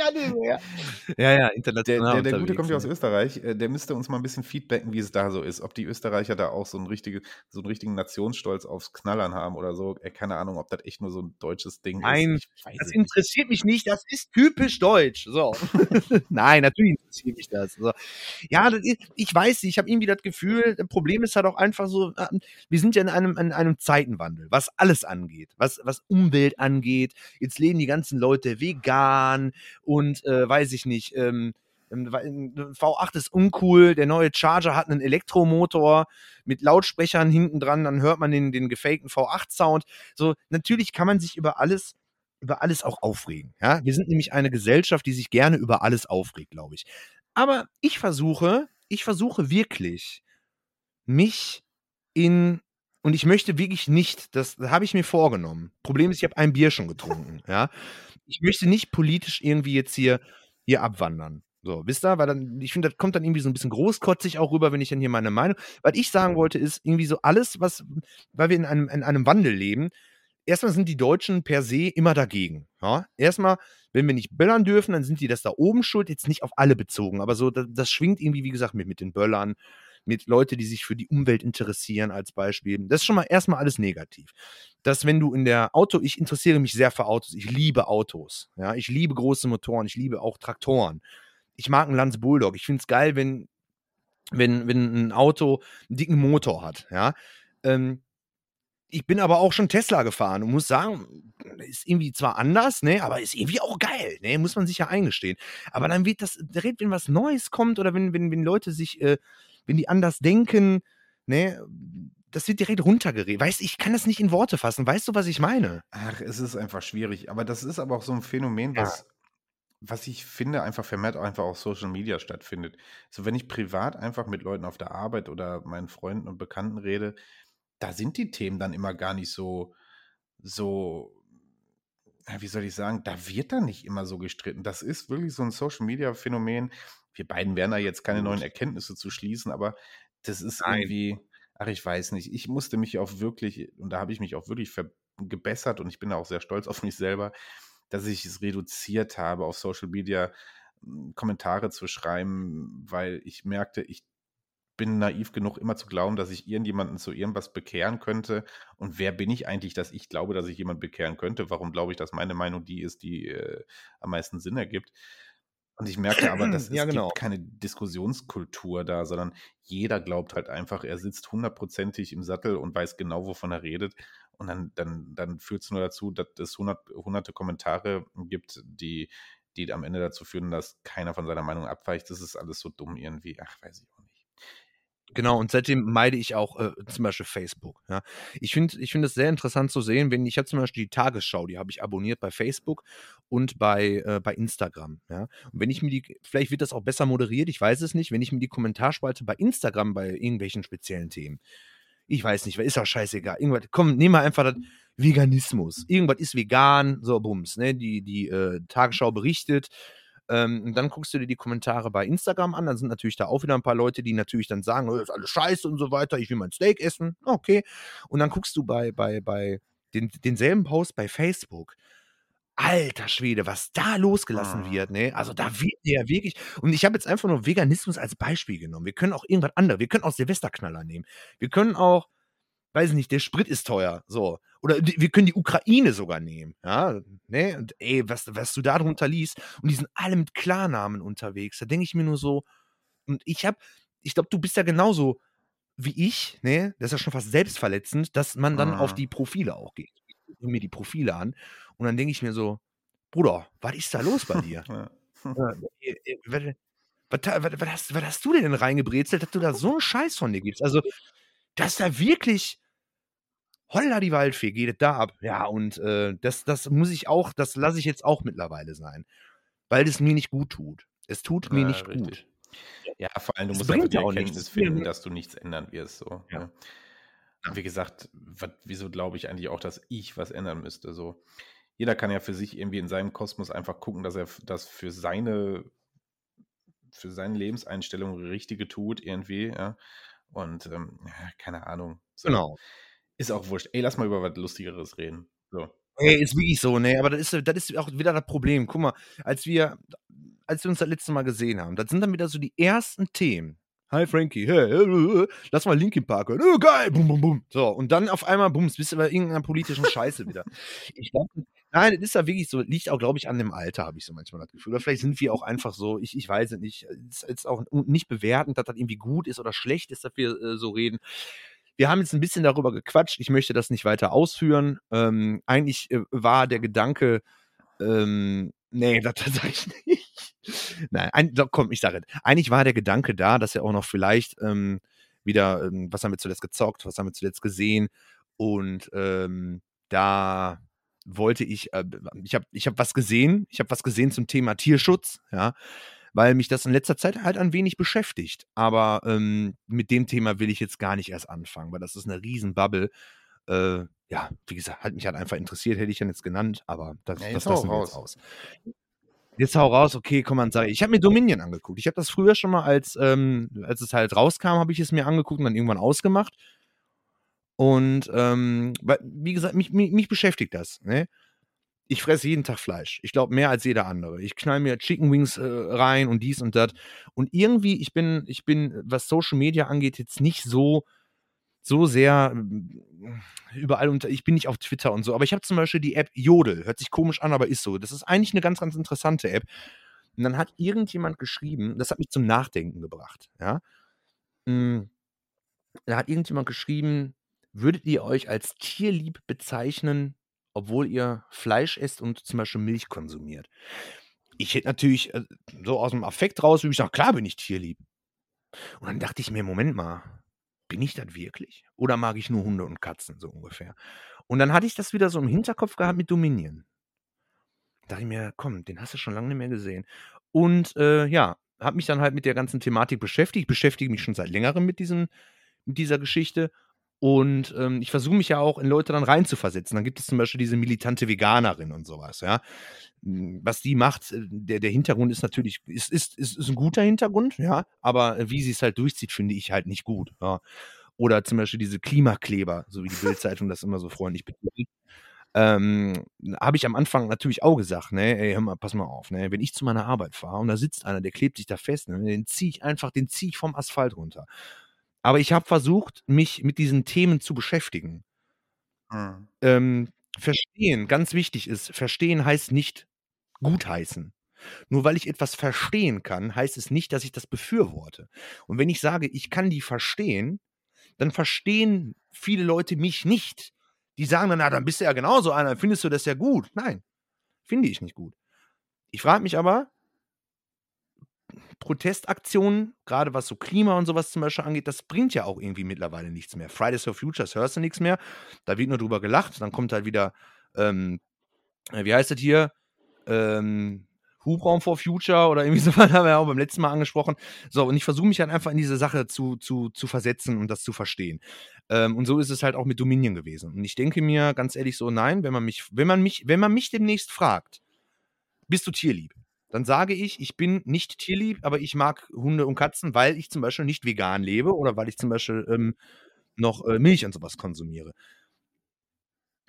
kann nicht mehr. Ja, ja, Der, international. der, der Gute unterwegs, kommt ja aus? Österreich. äh, Der müsste uns mal ein bisschen feedbacken, wie es da so ist. Ob die Österreicher da auch so einen, richtige, so einen richtigen Nationsstolz aufs Knallern haben oder so. Äh, Keine Ahnung, ob das echt nur so ein deutsches Ding Nein, ist. Weiß Das es nicht. interessiert mich nicht, das ist typisch deutsch. So. Nein, natürlich interessiert mich das. So. Ja, das ist, ich weiß nicht, ich habe irgendwie das Gefühl, das Problem ist halt auch einfach so, äh, wir sind ja in einem, in einem Zeitenwandel, was alles angeht, was, was Umwelt angeht. Jetzt leben die ganzen Leute vegan und äh, weiß ich nicht, ähm, ähm, weil, äh, V8 ist uncool, der neue Charger hat einen Elektromotor mit Lautsprechern hinten dran, dann hört man den, den gefakten V8-Sound. So, natürlich kann man sich über alles über alles auch aufregen. Ja? Wir sind nämlich eine Gesellschaft, die sich gerne über alles aufregt, glaube ich. Aber ich versuche, ich versuche wirklich, mich in und ich möchte wirklich nicht, das, das habe ich mir vorgenommen. Problem ist, ich habe ein Bier schon getrunken. ja? Ich möchte nicht politisch irgendwie jetzt hier, hier abwandern. So, wisst ihr? Weil dann, ich finde, das kommt dann irgendwie so ein bisschen großkotzig auch rüber, wenn ich dann hier meine Meinung. Was ich sagen wollte, ist irgendwie so alles, was, weil wir in einem, in einem Wandel leben, erstmal sind die Deutschen per se immer dagegen. Ja? Erstmal, wenn wir nicht böllern dürfen, dann sind die das da oben schuld, jetzt nicht auf alle bezogen, aber so, das, das schwingt irgendwie, wie gesagt, mit, mit den Böllern, mit Leuten, die sich für die Umwelt interessieren, als Beispiel. Das ist schon mal erstmal alles negativ. Dass, wenn du in der Auto, ich interessiere mich sehr für Autos, ich liebe Autos, ja, ich liebe große Motoren, ich liebe auch Traktoren. Ich mag einen Lanz Bulldog. Ich finde es geil, wenn, wenn, wenn ein Auto einen dicken Motor hat, ja. Ähm, ich bin aber auch schon Tesla gefahren und muss sagen, ist irgendwie zwar anders, ne, aber ist irgendwie auch geil, ne, muss man sich ja eingestehen. Aber dann wird das, wenn was Neues kommt oder wenn, wenn, wenn Leute sich, äh, wenn die anders denken, ne, das wird direkt runtergeredet. Weißt ich kann das nicht in Worte fassen. Weißt du, was ich meine? Ach, es ist einfach schwierig. Aber das ist aber auch so ein Phänomen, Ja. was, was ich finde, einfach vermehrt auch einfach auf Social Media stattfindet. So, wenn ich privat einfach mit Leuten auf der Arbeit oder meinen Freunden und Bekannten rede, da sind die Themen dann immer gar nicht so, so, wie soll ich sagen, da wird dann nicht immer so gestritten. Das ist wirklich so ein Social Media Phänomen. Wir beiden werden da jetzt keine neuen Erkenntnisse zu schließen, aber das ist Nein. irgendwie, ach, ich weiß nicht. Ich musste mich auch wirklich, und da habe ich mich auch wirklich gebessert und ich bin da auch sehr stolz auf mich selber, dass ich es reduziert habe, auf Social Media m, Kommentare zu schreiben, weil ich merkte, ich bin naiv genug, immer zu glauben, dass ich irgendjemanden zu irgendwas bekehren könnte. Und wer bin ich eigentlich, dass ich glaube, dass ich jemanden bekehren könnte? Warum glaube ich, dass meine Meinung die ist, die äh, am meisten Sinn ergibt? Und ich merke aber, dass Ja, es genau. gibt keine Diskussionskultur da, sondern jeder glaubt halt einfach, er sitzt hundertprozentig im Sattel und weiß genau, wovon er redet. Und dann, dann, dann führt es nur dazu, dass es hundert, hunderte Kommentare gibt, die, die am Ende dazu führen, dass keiner von seiner Meinung abweicht. Das ist alles so dumm irgendwie. Ach, weiß ich auch nicht. Genau, und seitdem meide ich auch äh, zum Beispiel Facebook. Ja. Ich finde ich find es sehr interessant zu sehen, wenn ich habe zum Beispiel die Tagesschau, die habe ich abonniert bei Facebook und bei, äh, bei Instagram. Ja. Und wenn ich mir die, vielleicht wird das auch besser moderiert, ich weiß es nicht, wenn ich mir die Kommentarspalte bei Instagram bei irgendwelchen speziellen Themen, ich weiß nicht, ist auch scheißegal. Irgendwas, komm, nehmen wir einfach das Veganismus. Irgendwas ist vegan, so Bums, ne? Die, die äh, Tagesschau berichtet. Ähm, und dann guckst du dir die Kommentare bei Instagram an. Dann sind natürlich da auch wieder ein paar Leute, die natürlich dann sagen, oh, das ist alles scheiße und so weiter. Ich will mein Steak essen. Okay. Und dann guckst du bei, bei, bei den, denselben Post bei Facebook. Alter Schwede, was da losgelassen Ah. wird, ne? Also da wird ja wirklich. Und ich habe jetzt einfach nur Veganismus als Beispiel genommen. Wir können auch irgendwas anderes. Wir können auch Silvesterknaller nehmen. Wir können auch, weiß ich nicht, der Sprit ist teuer. So. Oder die- wir können die Ukraine sogar nehmen. Ja, ne? Und ey, was, was du da drunter liest, und die sind alle mit Klarnamen unterwegs. Da denke ich mir nur so, und ich habe, ich glaube, du bist ja genauso wie ich, ne? Das ist ja schon fast selbstverletzend, dass man dann auf Mhm. die Profile auch geht. Ich gucke mir die Profile an und dann denke ich mir so, Bruder, was ist da los bei dir? Ja. Äh, äh, was, was, was, was, hast, was hast du denn reingebrezelt, dass du da so einen Scheiß von dir gibst? Also, das ist da wirklich holla die Waldfee, geht es da ab. Ja, und äh, das, das muss ich auch, das lasse ich jetzt auch mittlerweile sein, weil es mir nicht gut tut. Es tut mir Ja, nicht richtig. gut. Ja, vor allem, du Es musst einfach die ja auch nichts. Erkenntnis finden, dass du nichts ändern wirst. So, Ja. ne? Wie gesagt, wat, wieso glaube ich eigentlich auch, dass ich was ändern müsste? So, jeder kann ja für sich irgendwie in seinem Kosmos einfach gucken, dass er das für seine, für seine Lebenseinstellung Richtige tut, irgendwie, ja. Und ähm, keine Ahnung. So, Genau. Ist auch wurscht. Ey, lass mal über was Lustigeres reden. So. Ey, ist wirklich so, ne? Aber das ist, das ist auch wieder das Problem. Guck mal, als wir, als wir uns das letzte Mal gesehen haben, das sind dann wieder so die ersten Themen. Hi Frankie, hey, äh, äh, lass mal Linkin Park hören. Oh, geil, bum, bum, bum. So, und dann auf einmal, bums, bist du bei irgendeiner politischen Scheiße wieder. Ich glaube, nein, das ist ja wirklich so, liegt auch, glaube ich, an dem Alter, habe ich so manchmal das Gefühl. Oder vielleicht sind wir auch einfach so, ich, ich weiß es nicht, ist jetzt auch nicht bewertend, dass das irgendwie gut ist oder schlecht ist, dass wir äh, so reden. Wir haben jetzt ein bisschen darüber gequatscht. Ich möchte das nicht weiter ausführen. Ähm, eigentlich äh, war der Gedanke, ähm, nee, das, das sage ich nicht. Nein, ein, komm, ich sage es. Eigentlich war der Gedanke da, dass er auch noch vielleicht ähm, wieder, ähm, was haben wir zuletzt gezockt, was haben wir zuletzt gesehen und ähm, da wollte ich, äh, ich habe ich hab was gesehen, ich habe was gesehen zum Thema Tierschutz, ja, weil mich das in letzter Zeit halt ein wenig beschäftigt. Aber ähm, mit dem Thema will ich jetzt gar nicht erst anfangen, weil das ist eine Riesenbubble. Äh, ja, wie gesagt, hat mich halt einfach interessiert, hätte ich dann jetzt genannt, aber das, Ja, das jetzt hau lassen wir jetzt aus. Jetzt hau raus, okay, komm man, sag ich. Ich habe mir Dominion angeguckt. Ich habe das früher schon mal, als, ähm, als es halt rauskam, habe ich es mir angeguckt und dann irgendwann ausgemacht. Und ähm, wie gesagt, mich, mich, mich beschäftigt das. Ne? Ich fresse jeden Tag Fleisch. Ich glaube, mehr als jeder andere. Ich knall mir Chicken Wings äh, rein und dies und das. Und irgendwie, ich bin, ich bin, was Social Media angeht, jetzt nicht so, so sehr ähm, überall unter. Ich bin nicht auf Twitter und so, aber ich habe zum Beispiel die App Jodel. Hört sich komisch an, aber ist so. Das ist eigentlich eine ganz, ganz interessante App. Und dann hat irgendjemand geschrieben, das hat mich zum Nachdenken gebracht. Ja. Mm, Da hat irgendjemand geschrieben, würdet ihr euch als tierlieb bezeichnen, obwohl ihr Fleisch esst und zum Beispiel Milch konsumiert? Ich hätte natürlich äh, so aus dem Affekt raus, würde ich sagen, klar bin ich tierlieb. Und dann dachte ich mir, Moment mal, bin ich das wirklich? Oder mag ich nur Hunde und Katzen, so ungefähr? Und dann hatte ich das wieder so im Hinterkopf gehabt mit Dominion. Da dachte ich mir, komm, den hast du schon lange nicht mehr gesehen. Und äh, ja, habe mich dann halt mit der ganzen Thematik beschäftigt. Beschäftige mich schon seit längerem mit, diesen, mit dieser Geschichte. Und ähm, ich versuche mich ja auch in Leute dann reinzuversetzen. Dann gibt es zum Beispiel diese militante Veganerin und sowas, ja. Hm, Was die macht, äh, der, der Hintergrund ist natürlich, ist, ist, ist, ist ein guter Hintergrund, ja, aber äh, wie sie es halt durchzieht, finde ich halt nicht gut. Ja. Oder zum Beispiel diese Klimakleber, so wie die Bildzeitung das immer so freundlich betont. Ähm, habe ich am Anfang natürlich auch gesagt, ne, ey, hör mal, pass mal auf, ne, wenn ich zu meiner Arbeit fahre und da sitzt einer, der klebt sich da fest, ne, den ziehe ich einfach, den ziehe ich vom Asphalt runter. Aber ich habe versucht, mich mit diesen Themen zu beschäftigen. Mhm. Ähm, verstehen, ganz wichtig ist, verstehen heißt nicht gutheißen. Nur weil ich etwas verstehen kann, heißt es nicht, dass ich das befürworte. Und wenn ich sage, ich kann die verstehen, dann verstehen viele Leute mich nicht. Die sagen dann, na, dann bist du ja genauso einer, findest du das ja gut. Nein, finde ich nicht gut. Ich frage mich aber, Protestaktionen, gerade was so Klima und sowas zum Beispiel angeht, das bringt ja auch irgendwie mittlerweile nichts mehr. Fridays for Futures hörst du nichts mehr. Da wird nur drüber gelacht. Dann kommt halt wieder, ähm, äh, wie heißt das hier? Ähm, Hubraum for Future oder irgendwie so, haben wir ja auch beim letzten Mal angesprochen. So, und ich versuche mich halt einfach in diese Sache zu, zu, zu versetzen und das zu verstehen. Ähm, und so ist es halt auch mit Dominion gewesen. Und ich denke mir ganz ehrlich so, nein, wenn man mich, wenn man mich, wenn man mich demnächst fragt, bist du tierlieb? Dann sage ich, ich bin nicht tierlieb, aber ich mag Hunde und Katzen, weil ich zum Beispiel nicht vegan lebe oder weil ich zum Beispiel ähm, noch äh, Milch und sowas konsumiere.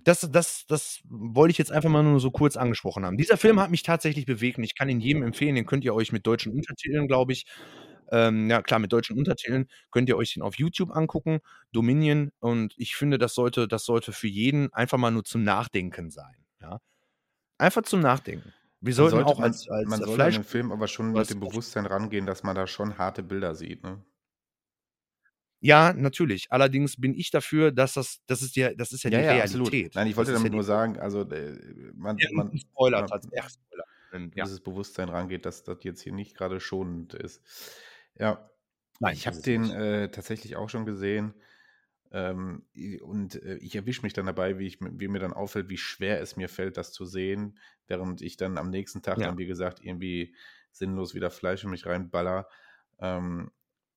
Das, das, das wollte ich jetzt einfach mal nur so kurz angesprochen haben. Dieser Film hat mich tatsächlich bewegt und ich kann ihn jedem empfehlen. Den könnt ihr euch mit deutschen Untertiteln, glaube ich, ähm, ja klar, mit deutschen Untertiteln könnt ihr euch den auf YouTube angucken, Dominion. Und ich finde, das sollte, das sollte für jeden einfach mal nur zum Nachdenken sein. Ja? Einfach zum Nachdenken. Wir sollten sollte auch man, als, als man sollte an Fleisch. den Film aber schon mit dem Bewusstsein rangehen, dass man da schon harte Bilder sieht. Ne? Ja, natürlich. Allerdings bin ich dafür, dass das, das ist ja, das ist ja, die Realität. Nein, ich wollte damit ja nur sagen, also äh, man, Ja, man Spoiler, tatsächlich. Ja, Spoiler. Ja. dieses Bewusstsein rangeht, dass das jetzt hier nicht gerade schonend ist. Ja, Nein, ich habe den äh, tatsächlich auch schon gesehen. Ähm, und äh, ich erwische mich dann dabei, wie, ich, wie mir dann auffällt, wie schwer es mir fällt, das zu sehen, während ich dann am nächsten Tag Ja. dann, wie gesagt, irgendwie sinnlos wieder Fleisch in mich reinballer. Ähm,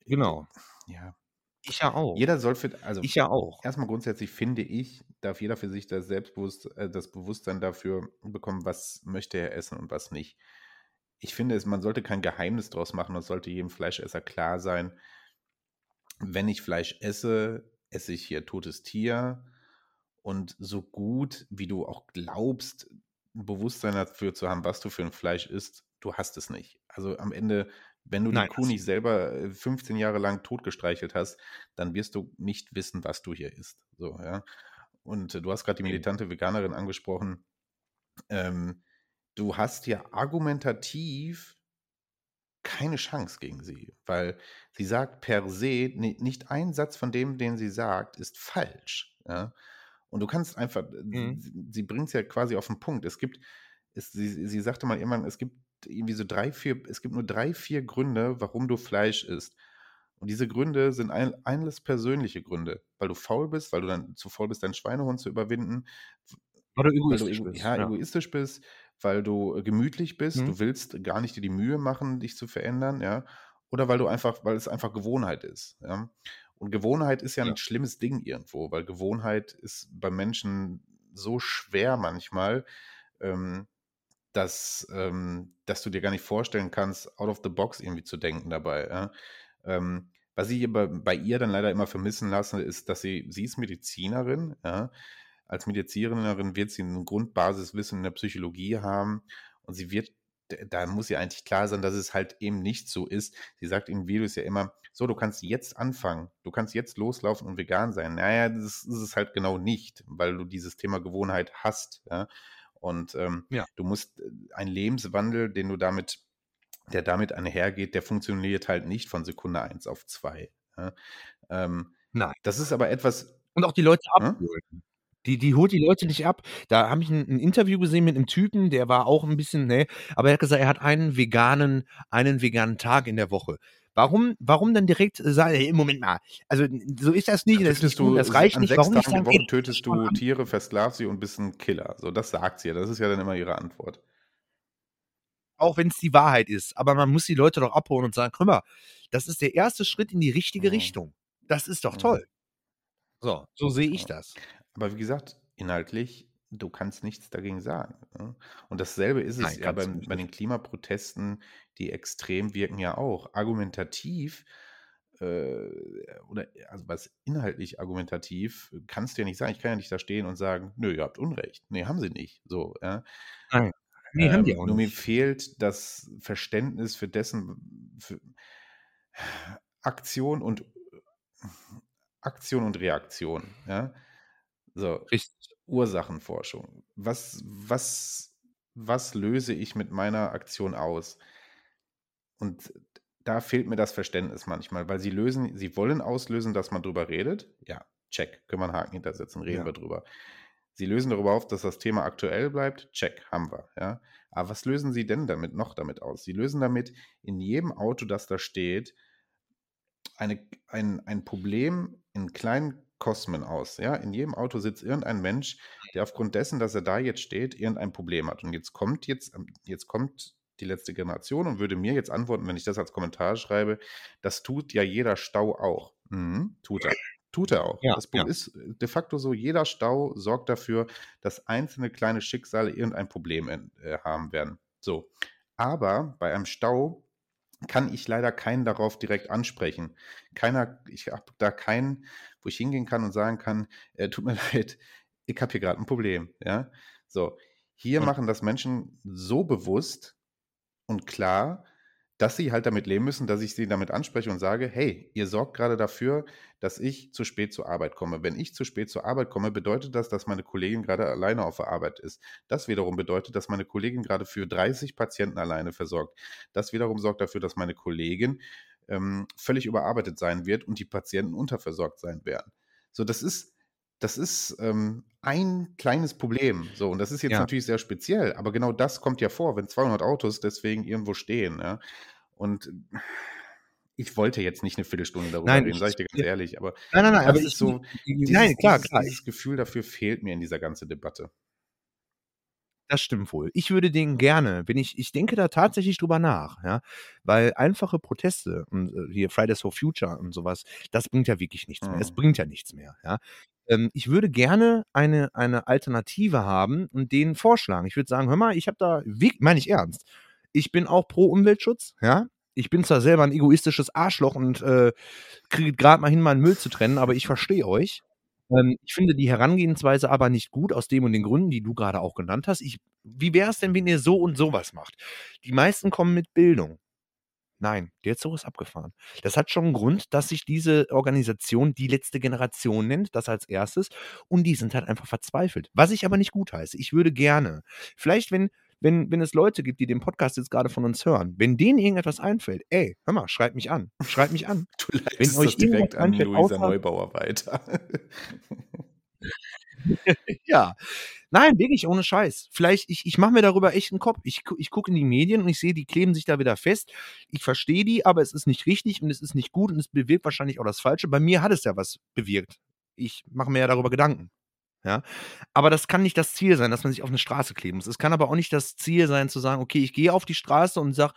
Genau. ja, Ich ja auch. jeder soll für, also Ich ja auch. erstmal grundsätzlich finde ich, darf jeder für sich das Selbstbewusst, äh, das Bewusstsein dafür bekommen, was möchte er essen und was nicht. Ich finde, es, man sollte kein Geheimnis draus machen, es sollte jedem Fleischesser klar sein, wenn ich Fleisch esse, esse ich hier totes Tier und so gut, wie du auch glaubst, ein Bewusstsein dafür zu haben, was du für ein Fleisch isst, du hast es nicht. Also am Ende, wenn du Nein, die Kuh nicht selber äh, 15 Jahre lang totgestreichelt hast, dann wirst du nicht wissen, was du hier isst. So, ja. Und äh, du hast gerade die militante Veganerin angesprochen. Ähm, du hast ja argumentativ keine Chance gegen sie, weil sie sagt per se, ni- nicht ein Satz von dem, den sie sagt, ist falsch. Ja? Und du kannst einfach, Mhm. sie, sie bringt es ja quasi auf den Punkt. Es gibt, es, sie, sie sagte mal irgendwann, es gibt irgendwie so drei, vier, es gibt nur drei, vier Gründe, warum du Fleisch isst. Und diese Gründe sind ein, alles persönliche Gründe, weil du faul bist, weil du dann zu faul bist, deinen Schweinehund zu überwinden, Weil du weil du egoistisch bist. ja, Ja. egoistisch bist, weil du äh, gemütlich bist, Mhm. du willst gar nicht dir die Mühe machen, dich zu verändern, ja, oder weil du einfach, weil es einfach Gewohnheit ist, ja. Und Gewohnheit ist ja Ja. ein schlimmes Ding irgendwo, weil Gewohnheit ist beim Menschen so schwer manchmal, ähm, dass, ähm, dass du dir gar nicht vorstellen kannst, out of the box irgendwie zu denken dabei. Ja? Ähm, was ich bei, bei ihr dann leider immer vermissen lasse, ist, dass sie, sie ist Medizinerin, ja. Als Medizinerin wird sie ein Grundbasiswissen in der Psychologie haben und sie wird, da muss ihr eigentlich klar sein, dass es halt eben nicht so ist. Sie sagt in Videos ja immer, so, du kannst jetzt anfangen, du kannst jetzt loslaufen und vegan sein. Naja, das ist es halt genau nicht, weil du dieses Thema Gewohnheit hast, ja. Und ähm, Ja. du musst äh, einen Lebenswandel, den du damit, der damit einhergeht, der funktioniert halt nicht von Sekunde 1 auf 2. Ja. Ähm, Nein. das ist aber etwas, Und auch die Leute Hm? abholen. Die, die holt die Leute nicht ab. Da habe ich ein, ein Interview gesehen mit einem Typen, der war auch ein bisschen, ne, aber er hat gesagt, er hat einen veganen, einen veganen Tag in der Woche. Warum, warum dann direkt sagen, hey, Moment mal, also so ist das nicht, das, ist nicht du das reicht an nicht. sechs Warum nicht Tagen sagen, die Woche tötest du Tiere, versklavst sie und bist ein Killer. So, das sagt sie ja. Das ist ja dann immer ihre Antwort. auch wenn es die Wahrheit ist. Aber man muss die Leute doch abholen und sagen, guck mal, das ist der erste Schritt in die richtige Mhm. Richtung. Das ist doch Mhm. toll. So, so sehe ich das. Aber wie gesagt, inhaltlich, du kannst nichts dagegen sagen. Ne? Und dasselbe ist es Nein, ja beim, bei den Klimaprotesten, die extrem wirken, ja auch. Argumentativ, äh, oder also was inhaltlich argumentativ, kannst du ja nicht sagen. Ich kann ja nicht da stehen und sagen, nö, ihr habt Unrecht. Nee, haben sie nicht. So, ja. Nein. Nee, haben die Ähm, auch nur mir nicht. fehlt das Verständnis für dessen für Aktion und Aktion und Reaktion. Ja? So, Richtig. Ursachenforschung. Was, was, was löse ich mit meiner Aktion aus? Und da fehlt mir das Verständnis manchmal, weil sie lösen, sie wollen auslösen, dass man drüber redet. Ja, check, können wir einen Haken hintersetzen, reden Ja. wir drüber. Sie lösen darüber auf, dass das Thema aktuell bleibt. Check, haben wir. Ja. Aber was lösen Sie denn damit noch damit aus? Sie lösen damit in jedem Auto, das da steht, eine, ein, ein Problem in kleinen Kosmen aus. Ja? In jedem Auto sitzt irgendein Mensch, der aufgrund dessen, dass er da jetzt steht, irgendein Problem hat. Und jetzt kommt jetzt, ähm, jetzt kommt die letzte Generation und würde mir jetzt antworten, wenn ich das als Kommentar schreibe, das tut ja jeder Stau auch. Mhm, tut er. Tut er auch. Ja, das Punkt ja. ist de facto so, jeder Stau sorgt dafür, dass einzelne kleine Schicksale irgendein Problem äh, haben werden. So. Aber bei einem Stau kann ich leider keinen darauf direkt ansprechen. Keiner, ich habe da keinen, wo ich hingehen kann und sagen kann, äh, tut mir leid, ich habe hier gerade ein Problem. Ja, so. Hier Und- machen das Menschen so bewusst und klar, dass sie halt damit leben müssen, dass ich sie damit anspreche und sage, hey, ihr sorgt gerade dafür, dass ich zu spät zur Arbeit komme. Wenn ich zu spät zur Arbeit komme, bedeutet das, dass meine Kollegin gerade alleine auf der Arbeit ist. Das wiederum bedeutet, dass meine Kollegin gerade für 30 Patienten alleine versorgt. Das wiederum sorgt dafür, dass meine Kollegin ähm, völlig überarbeitet sein wird und die Patienten unterversorgt sein werden. So, das ist, das ist ähm, ein kleines Problem. So, und das ist jetzt Ja. natürlich sehr speziell, aber genau das kommt ja vor, wenn 200 Autos deswegen irgendwo stehen. Ja? Und ich wollte jetzt nicht eine Viertelstunde darüber Nein, reden, sage ich dir ganz ehrlich, aber Nein, nein, nein, das aber ich, so, dieses, nein, klar, klar. dieses Gefühl dafür fehlt mir in dieser ganzen Debatte. Das stimmt wohl. Ich würde den gerne, wenn ich, ich denke da tatsächlich drüber nach, ja, weil einfache Proteste und äh, hier Fridays for Future und sowas, das bringt ja wirklich nichts mehr. Es Mhm. bringt ja nichts mehr, ja. Ähm, ich würde gerne eine, eine Alternative haben und denen vorschlagen. Ich würde sagen, hör mal, ich habe da, meine ich ernst, ich bin auch pro Umweltschutz, ja. Ich bin zwar selber ein egoistisches Arschloch und äh, kriege gerade mal hin, meinen Müll zu trennen, aber ich verstehe euch. Ähm, ich finde die Herangehensweise aber nicht gut, aus dem und den Gründen, die du gerade auch genannt hast. Ich, wie wäre es denn, wenn ihr so und sowas macht? Die meisten kommen mit Bildung. Nein, der Zug ist abgefahren. Das hat schon einen Grund, dass sich diese Organisation die letzte Generation nennt, das als erstes. Und die sind halt einfach verzweifelt. Was ich aber nicht gut heiße. Ich würde gerne, vielleicht, wenn, wenn, wenn es Leute gibt, die den Podcast jetzt gerade von uns hören, wenn denen irgendetwas einfällt, ey, hör mal, schreibt mich an. Schreibt mich an. Du leitest Wenn euch das direkt an Luisa Neubauer weiter. Ja. Nein, wirklich ohne Scheiß. Vielleicht, ich, ich mache mir darüber echt einen Kopf. Ich, ich gucke in die Medien und ich sehe, die kleben sich da wieder fest. Ich verstehe die, aber es ist nicht richtig und es ist nicht gut und es bewirkt wahrscheinlich auch das Falsche. Bei mir hat es ja was bewirkt. Ich mache mir ja darüber Gedanken. Ja. Aber das kann nicht das Ziel sein, dass man sich auf eine Straße kleben muss. Es kann aber auch nicht das Ziel sein, zu sagen, okay, ich gehe auf die Straße und sage,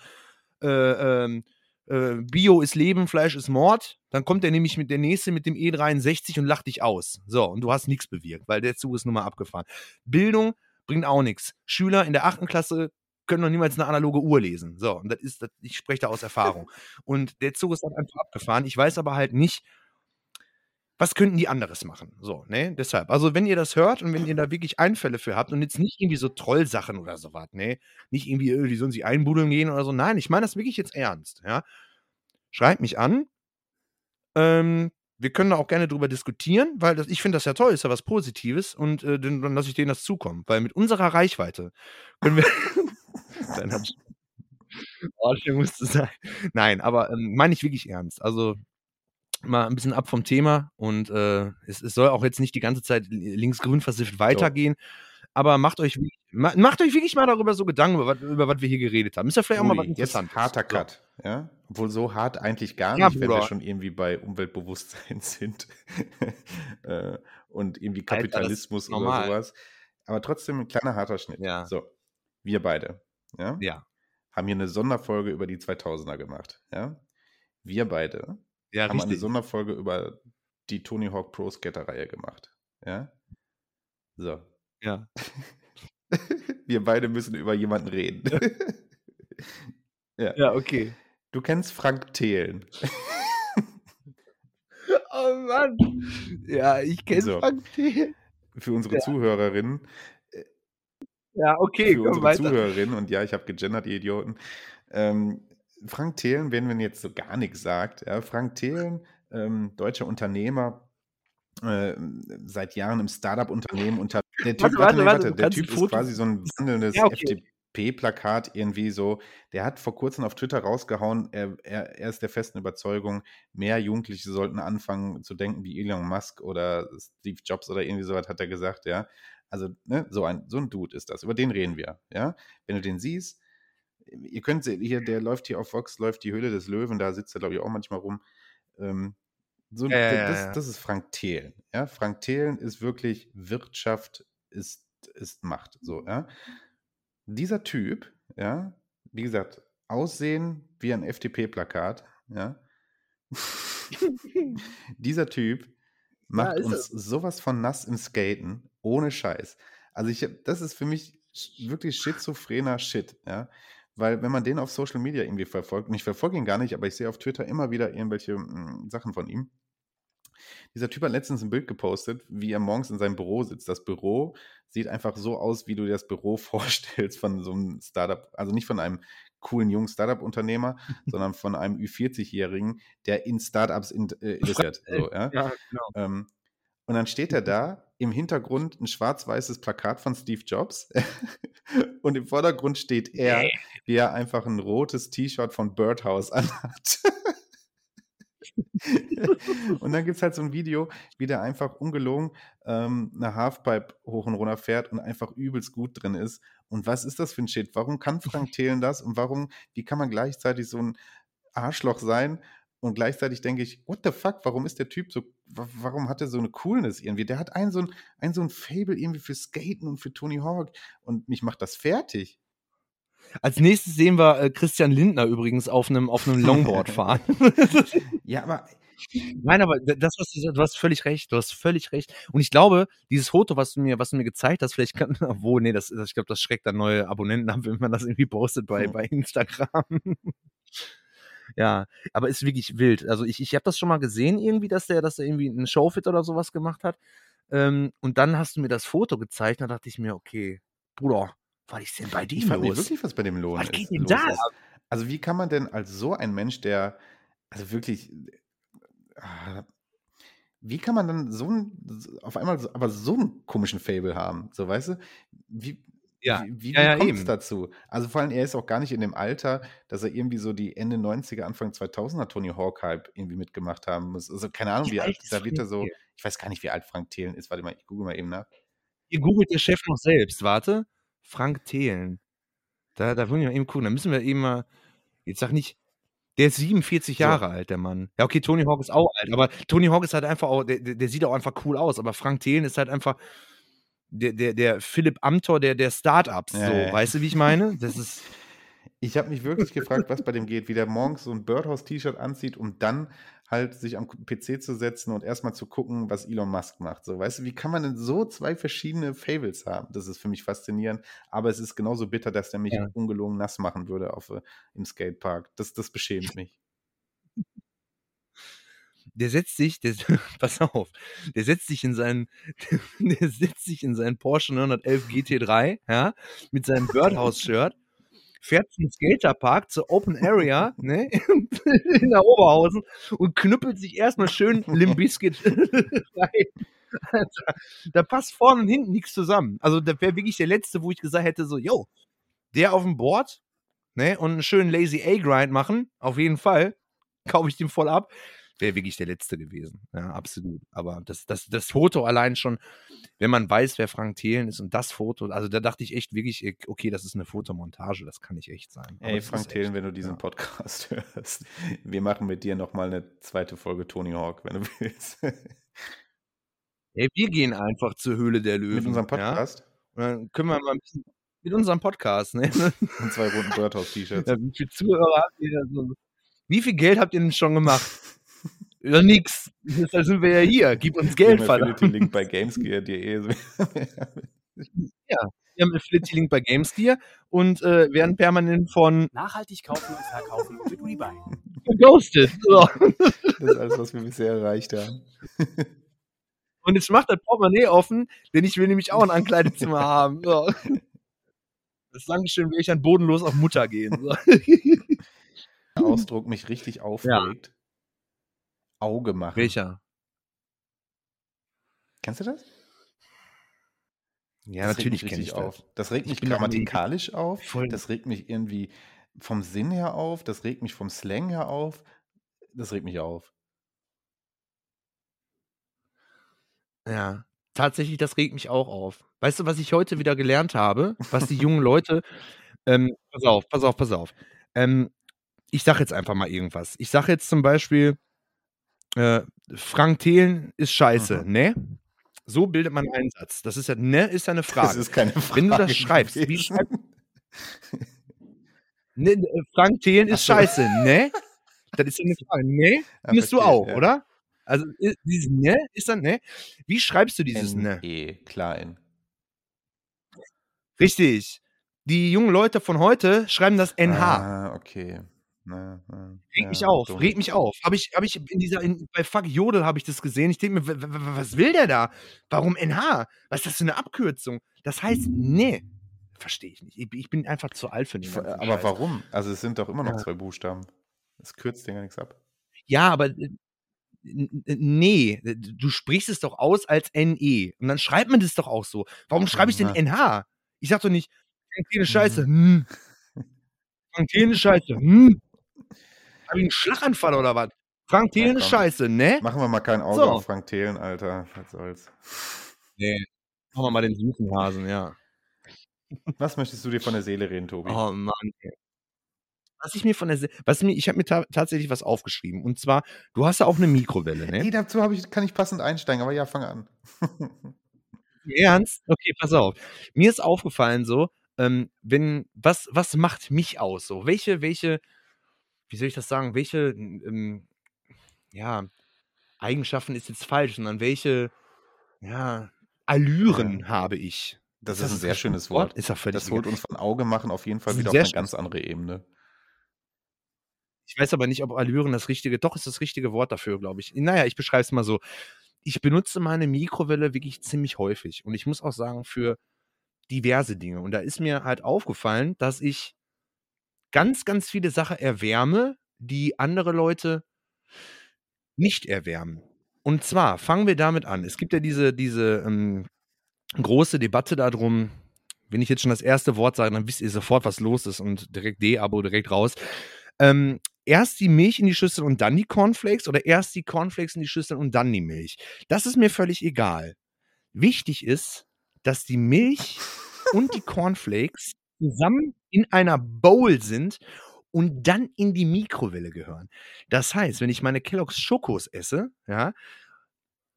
äh, ähm, äh, Bio ist Leben, Fleisch ist Mord. Dann kommt der nämlich mit der nächste mit dem E63 und lacht dich aus. So, und du hast nichts bewirkt, weil der Zug ist nun mal abgefahren. Bildung bringt auch nichts. Schüler in der achten Klasse können noch niemals eine analoge Uhr lesen. So, und das ist, das, ich spreche da aus Erfahrung. Und der Zug ist dann einfach abgefahren. Ich weiß aber halt nicht, was könnten die anderes machen? So, ne? Deshalb. Also, wenn ihr das hört und wenn ihr da wirklich Einfälle für habt und jetzt nicht irgendwie so Trollsachen oder sowas, ne? Nicht irgendwie, äh, die sollen sich einbuddeln gehen oder so. Nein, ich meine das wirklich jetzt ernst, ja? Schreibt mich an. Ähm, wir können da auch gerne drüber diskutieren, weil das, ich finde das ja toll, ist ja was Positives und äh, dann, dann lasse ich denen das zukommen. Weil mit unserer Reichweite können wir. Dann hab ich- oh, schön musste sein. Nein, aber ähm, meine ich wirklich ernst. Also mal ein bisschen ab vom Thema und äh, es, es soll auch jetzt nicht die ganze Zeit links-grün versifft weitergehen. Aber macht euch, macht euch wirklich mal darüber so Gedanken, über, was- über was wir hier geredet haben. Ist ja vielleicht auch mal was Uli, jetzt Interessantes. harter So. Cut. Ja? Obwohl so hart eigentlich gar Ja, nicht, wenn wir Bruder. schon irgendwie bei Umweltbewusstsein sind Äh, und irgendwie Alter, Kapitalismus ist oder sowas. Aber trotzdem ein kleiner harter Schnitt. Ja. So, wir beide ja, Ja, haben hier eine Sonderfolge über die 2000er gemacht. Ja? Wir beide ja, haben eine richtig. Sonderfolge über die Tony Hawk Pro Skater Reihe gemacht. Ja? So. Ja. Wir beide müssen über jemanden reden. ja. ja, okay. Du kennst Frank Thelen. Oh Mann. Ja, ich kenne So. Frank Thelen. Für unsere Ja. Zuhörerinnen, Ja, okay, für unsere weiter. Zuhörerinnen, und ja, ich habe gegendert, ihr Idioten. Ähm, Frank Thelen, wenn man jetzt so gar nichts sagt, ja, Frank Thelen ähm, deutscher Unternehmer, äh, seit Jahren im Startup-Unternehmen unter. Der Typ, Warte, warte, warte, du der Typ ist quasi so ein wandelndes Ja, okay. FDP-Plakat irgendwie so. Der hat vor kurzem auf Twitter rausgehauen, er, er, er ist der festen Überzeugung, mehr Jugendliche sollten anfangen zu denken wie Elon Musk oder Steve Jobs oder irgendwie sowas, hat er gesagt, ja. Also, ne, so ein, so ein Dude ist das. Über den reden wir, ja. Wenn du den siehst, ihr könnt hier, der läuft hier auf Vox, läuft die Höhle des Löwen, da sitzt er, glaube ich, auch manchmal rum. Ähm, so, Ja, ja, ja, das, ja. das ist Frank Thelen. Ja? Frank Thelen ist wirklich Wirtschaft ist, ist Macht. So, ja? Dieser Typ, ja, wie gesagt, Aussehen wie ein FDP-Plakat, ja. Dieser Typ macht ist uns sowas von nass im Skaten, ohne Scheiß. Also ich, das ist für mich wirklich schizophrener Shit, ja. Weil wenn man den auf Social Media irgendwie verfolgt, und ich verfolge ihn gar nicht, aber ich sehe auf Twitter immer wieder irgendwelche mm, Sachen von ihm. Dieser Typ hat letztens ein Bild gepostet, wie er morgens in seinem Büro sitzt. Das Büro sieht einfach so aus, wie du dir das Büro vorstellst von so einem Startup, also nicht von einem coolen jungen Startup-Unternehmer, sondern von einem Ü40-Jährigen, der in Startups in, äh, investiert. So, ja? Ja, genau. Ähm, und dann steht er da, im Hintergrund ein schwarz-weißes Plakat von Steve Jobs und im Vordergrund steht er, wie er einfach ein rotes T-Shirt von Birdhouse anhat. und dann gibt es halt so ein Video, wie der einfach ungelogen ähm, eine Halfpipe hoch und runter fährt und einfach übelst gut drin ist. Und was ist das für ein Shit? Warum kann Frank Thelen das? Und warum, wie kann man gleichzeitig so ein Arschloch sein? Und gleichzeitig denke ich, what the fuck, warum ist der Typ so, wa- warum hat er so eine Coolness irgendwie? Der hat ein so ein, ein so ein Fable irgendwie für Skaten und für Tony Hawk und mich macht das fertig. Als nächstes sehen wir äh, Christian Lindner übrigens auf einem auf einem Longboard fahren. Ja, aber Nein, aber das, was du, sagst, du hast völlig recht, du hast völlig recht. Und ich glaube, dieses Foto, was du mir, was du mir gezeigt hast, vielleicht kann, obwohl, nee, das, das ich glaube, das schreckt dann neue Abonnenten ab, wenn man das irgendwie postet bei, Hm. bei Instagram. Ja, aber ist wirklich wild. Also ich, ich habe das schon mal gesehen irgendwie, dass der, dass der irgendwie einen Showfit oder sowas gemacht hat. Ähm, und dann hast du mir das Foto gezeigt, da dachte ich mir, okay, Bruder, was ist denn bei dir ich los? wirklich, was bei dem Lohn Was geht denn los da ist. Also wie kann man denn als so ein Mensch, der, also wirklich, ah, wie kann man dann so ein, auf einmal so, aber so einen komischen Fable haben? So, weißt du? Wie, Ja, wie, wie, ja, ja, kommt es dazu? Also vor allem, er ist auch gar nicht in dem Alter, dass er irgendwie so die Ende 90er, Anfang 2000er Tony Hawk-Hype irgendwie mitgemacht haben muss. Also keine Ahnung, Wie wie alt da wird er so, ich weiß gar nicht, wie alt Frank Thelen ist. Warte mal, ich google mal eben nach. Hier googelt der Chef noch selbst, warte. Frank Thelen. Da, da wollen wir mal eben gucken. Da müssen wir eben mal. Jetzt sag nicht. Der ist 47 So. Jahre alt, der Mann. Ja, okay, Tony Hawk ist auch alt, aber Tony Hawk ist halt einfach auch, der, der der sieht auch einfach cool aus, aber Frank Thelen ist halt einfach der, der, der Philipp Amthor der, der Startups, Ja, so. ja. Weißt du, wie ich meine? Das ist. Ich habe mich wirklich gefragt, was bei dem geht, wie der morgens so ein Birdhouse-T-Shirt anzieht, um dann halt sich am PC zu setzen und erstmal zu gucken, was Elon Musk macht. So, weißt du, wie kann man denn so zwei verschiedene Fables haben? Das ist für mich faszinierend, aber es ist genauso bitter, dass der mich Ja. ungelogen nass machen würde auf, äh, im Skatepark. Das, das beschämt mich. Der setzt sich, der, pass auf, der setzt sich in seinen, der setzt sich in seinen Porsche 911 GT3, ja, mit seinem Birdhouse-Shirt, fährt zum Skaterpark, zur Open Area, ne, in der Oberhausen und knüppelt sich erstmal schön Limbiskit rein. Alter, da passt vorne und hinten nichts zusammen. Also, da wäre wirklich der letzte, wo ich gesagt hätte, so, yo, der auf dem Board, ne, und einen schönen Lazy A-Grind machen, auf jeden Fall, kaufe ich dem voll ab wäre wirklich der letzte gewesen. Ja, absolut. Aber das, das, das Foto allein schon, wenn man weiß, wer Frank Thelen ist und das Foto, also da dachte ich echt wirklich, eh, okay, das ist eine Fotomontage, das kann nicht echt sein. Ey, Frank Thelen, echt, wenn du diesen ja. Podcast hörst, wir machen mit dir nochmal eine zweite Folge Tony Hawk, wenn du willst. Ey, wir gehen einfach zur Höhle der Löwen. mit unserem Ja? Podcast Und dann können wir mal ein bisschen mit unserem Podcast, ne? und zwei roten Birdhouse-T-Shirts. Ja, wie viele Zuhörer habt ihr da so? Wie viel Geld habt ihr denn schon gemacht? Ja, nix. Deshalb sind wir ja hier. Gib uns Geld, verdammt. Link bei gamesgear.de. Wir haben Affiliate-Link bei Gamesgear und äh, werden permanent von Nachhaltig kaufen und verkaufen mit Rebuy. geghostet. So. Das ist alles, was wir bisher erreicht haben. Und jetzt macht das Portemonnaie offen, denn ich will nämlich auch ein Ankleidezimmer haben. So. Das Dankeschön will ich dann bodenlos auf Mutter gehen. So. Der Ausdruck mich richtig aufregt. Auge machen. Welcher? Kennst du das? Ja, das natürlich kenne ich richtig das. auf. Das regt Ich mich grammatikalisch auf. voll- Das regt mich irgendwie vom Sinn her auf. Das regt mich vom Slang her auf. Das regt mich auf. Ja, tatsächlich, das regt mich auch auf. Weißt du, was ich heute wieder gelernt habe? Was die jungen Leute, ähm, pass auf, pass auf, pass auf. Ähm, ich sage jetzt einfach mal irgendwas. Ich sage jetzt zum Beispiel, äh, Frank Thelen ist scheiße, Mhm. ne? So bildet man einen Satz. Das ist ja, ne, ist ja eine Das Frage. ist keine Frage. Wenn du das schreibst, wie schreibst ne, ne, Frank Thelen ist so. scheiße, ne? Das ist ja eine Frage, ne? Ja, Findest du verstehe, auch, ja. oder? Also, dieses ne ist dann, ne? Wie schreibst du dieses ne? NE, klein. Richtig. Die jungen Leute von heute schreiben das NH. Ah, okay. Na, na, Regt mich ja, auf, dumm. regt mich auf. Habe ich, hab ich in dieser, in, bei Fuck Jodel habe ich das gesehen. Ich denke mir, was will der da? Warum NH? Was ist das für eine Abkürzung? Das heißt, nee. Verstehe ich nicht. Ich, ich bin einfach zu alt für den ganzen Aber Scheiß. warum? Also es sind doch immer noch Ja. zwei Buchstaben. Das kürzt den gar nichts ab. Ja, aber äh, nee, du sprichst es doch aus als NE. Und dann schreibt man das doch auch so. Warum schreibe ich denn. NH? Ich sag doch nicht, Thelen ist scheiße. Mhm. Hm. Ist scheiße. Hm. Hab ich einen Schlaganfall oder was? Frank Thelen ist scheiße, ne? Machen wir mal kein Auge So. auf Frank Thelen, Alter. Was soll's. Nee. Machen wir mal den süßen Hasen, ja. Was möchtest du dir von der Seele reden, Tobi? Oh Mann. Was ich mir von der, Se was mir, ich habe mir ta tatsächlich was aufgeschrieben. Und zwar, du hast ja auch eine Mikrowelle, Nee, ne? dazu hab ich, kann ich passend einsteigen, aber ja, fang an. Ernst? Okay, pass auf. Mir ist aufgefallen so, ähm, wenn, was, was macht mich aus? So, welche, welche, wie soll ich das sagen, welche, ähm, ja, Eigenschaften ist jetzt falsch, sondern welche, ja, Allüren Ja. habe ich? Das Ist ist ein das sehr schönes Wort? Wort. Ist doch völlig Das holt uns von Auge machen auf jeden Fall Das wieder auf eine ganz andere Ebene. Ich weiß aber nicht, ob Allüren das richtige, doch ist das richtige Wort dafür, glaube ich. Naja, ich beschreibe es mal so. Ich benutze meine Mikrowelle wirklich ziemlich häufig. Und ich muss auch sagen, für diverse Dinge. Und da ist mir halt aufgefallen, dass ich ganz, ganz viele Sachen erwärme, die andere Leute nicht erwärmen. Und zwar fangen wir damit an. Es gibt ja diese, diese ähm, große Debatte darum, wenn ich jetzt schon das erste Wort sage, dann wisst ihr sofort, was los ist und direkt D-Abo direkt raus. Ähm, erst die Milch in die Schüssel und dann die Cornflakes oder erst die Cornflakes in die Schüssel und dann die Milch. Das ist mir völlig egal. Wichtig ist, dass die Milch und die Cornflakes zusammen in einer Bowl sind und dann in die Mikrowelle gehören. Das heißt, wenn ich meine Kellogg's Schokos esse, ja,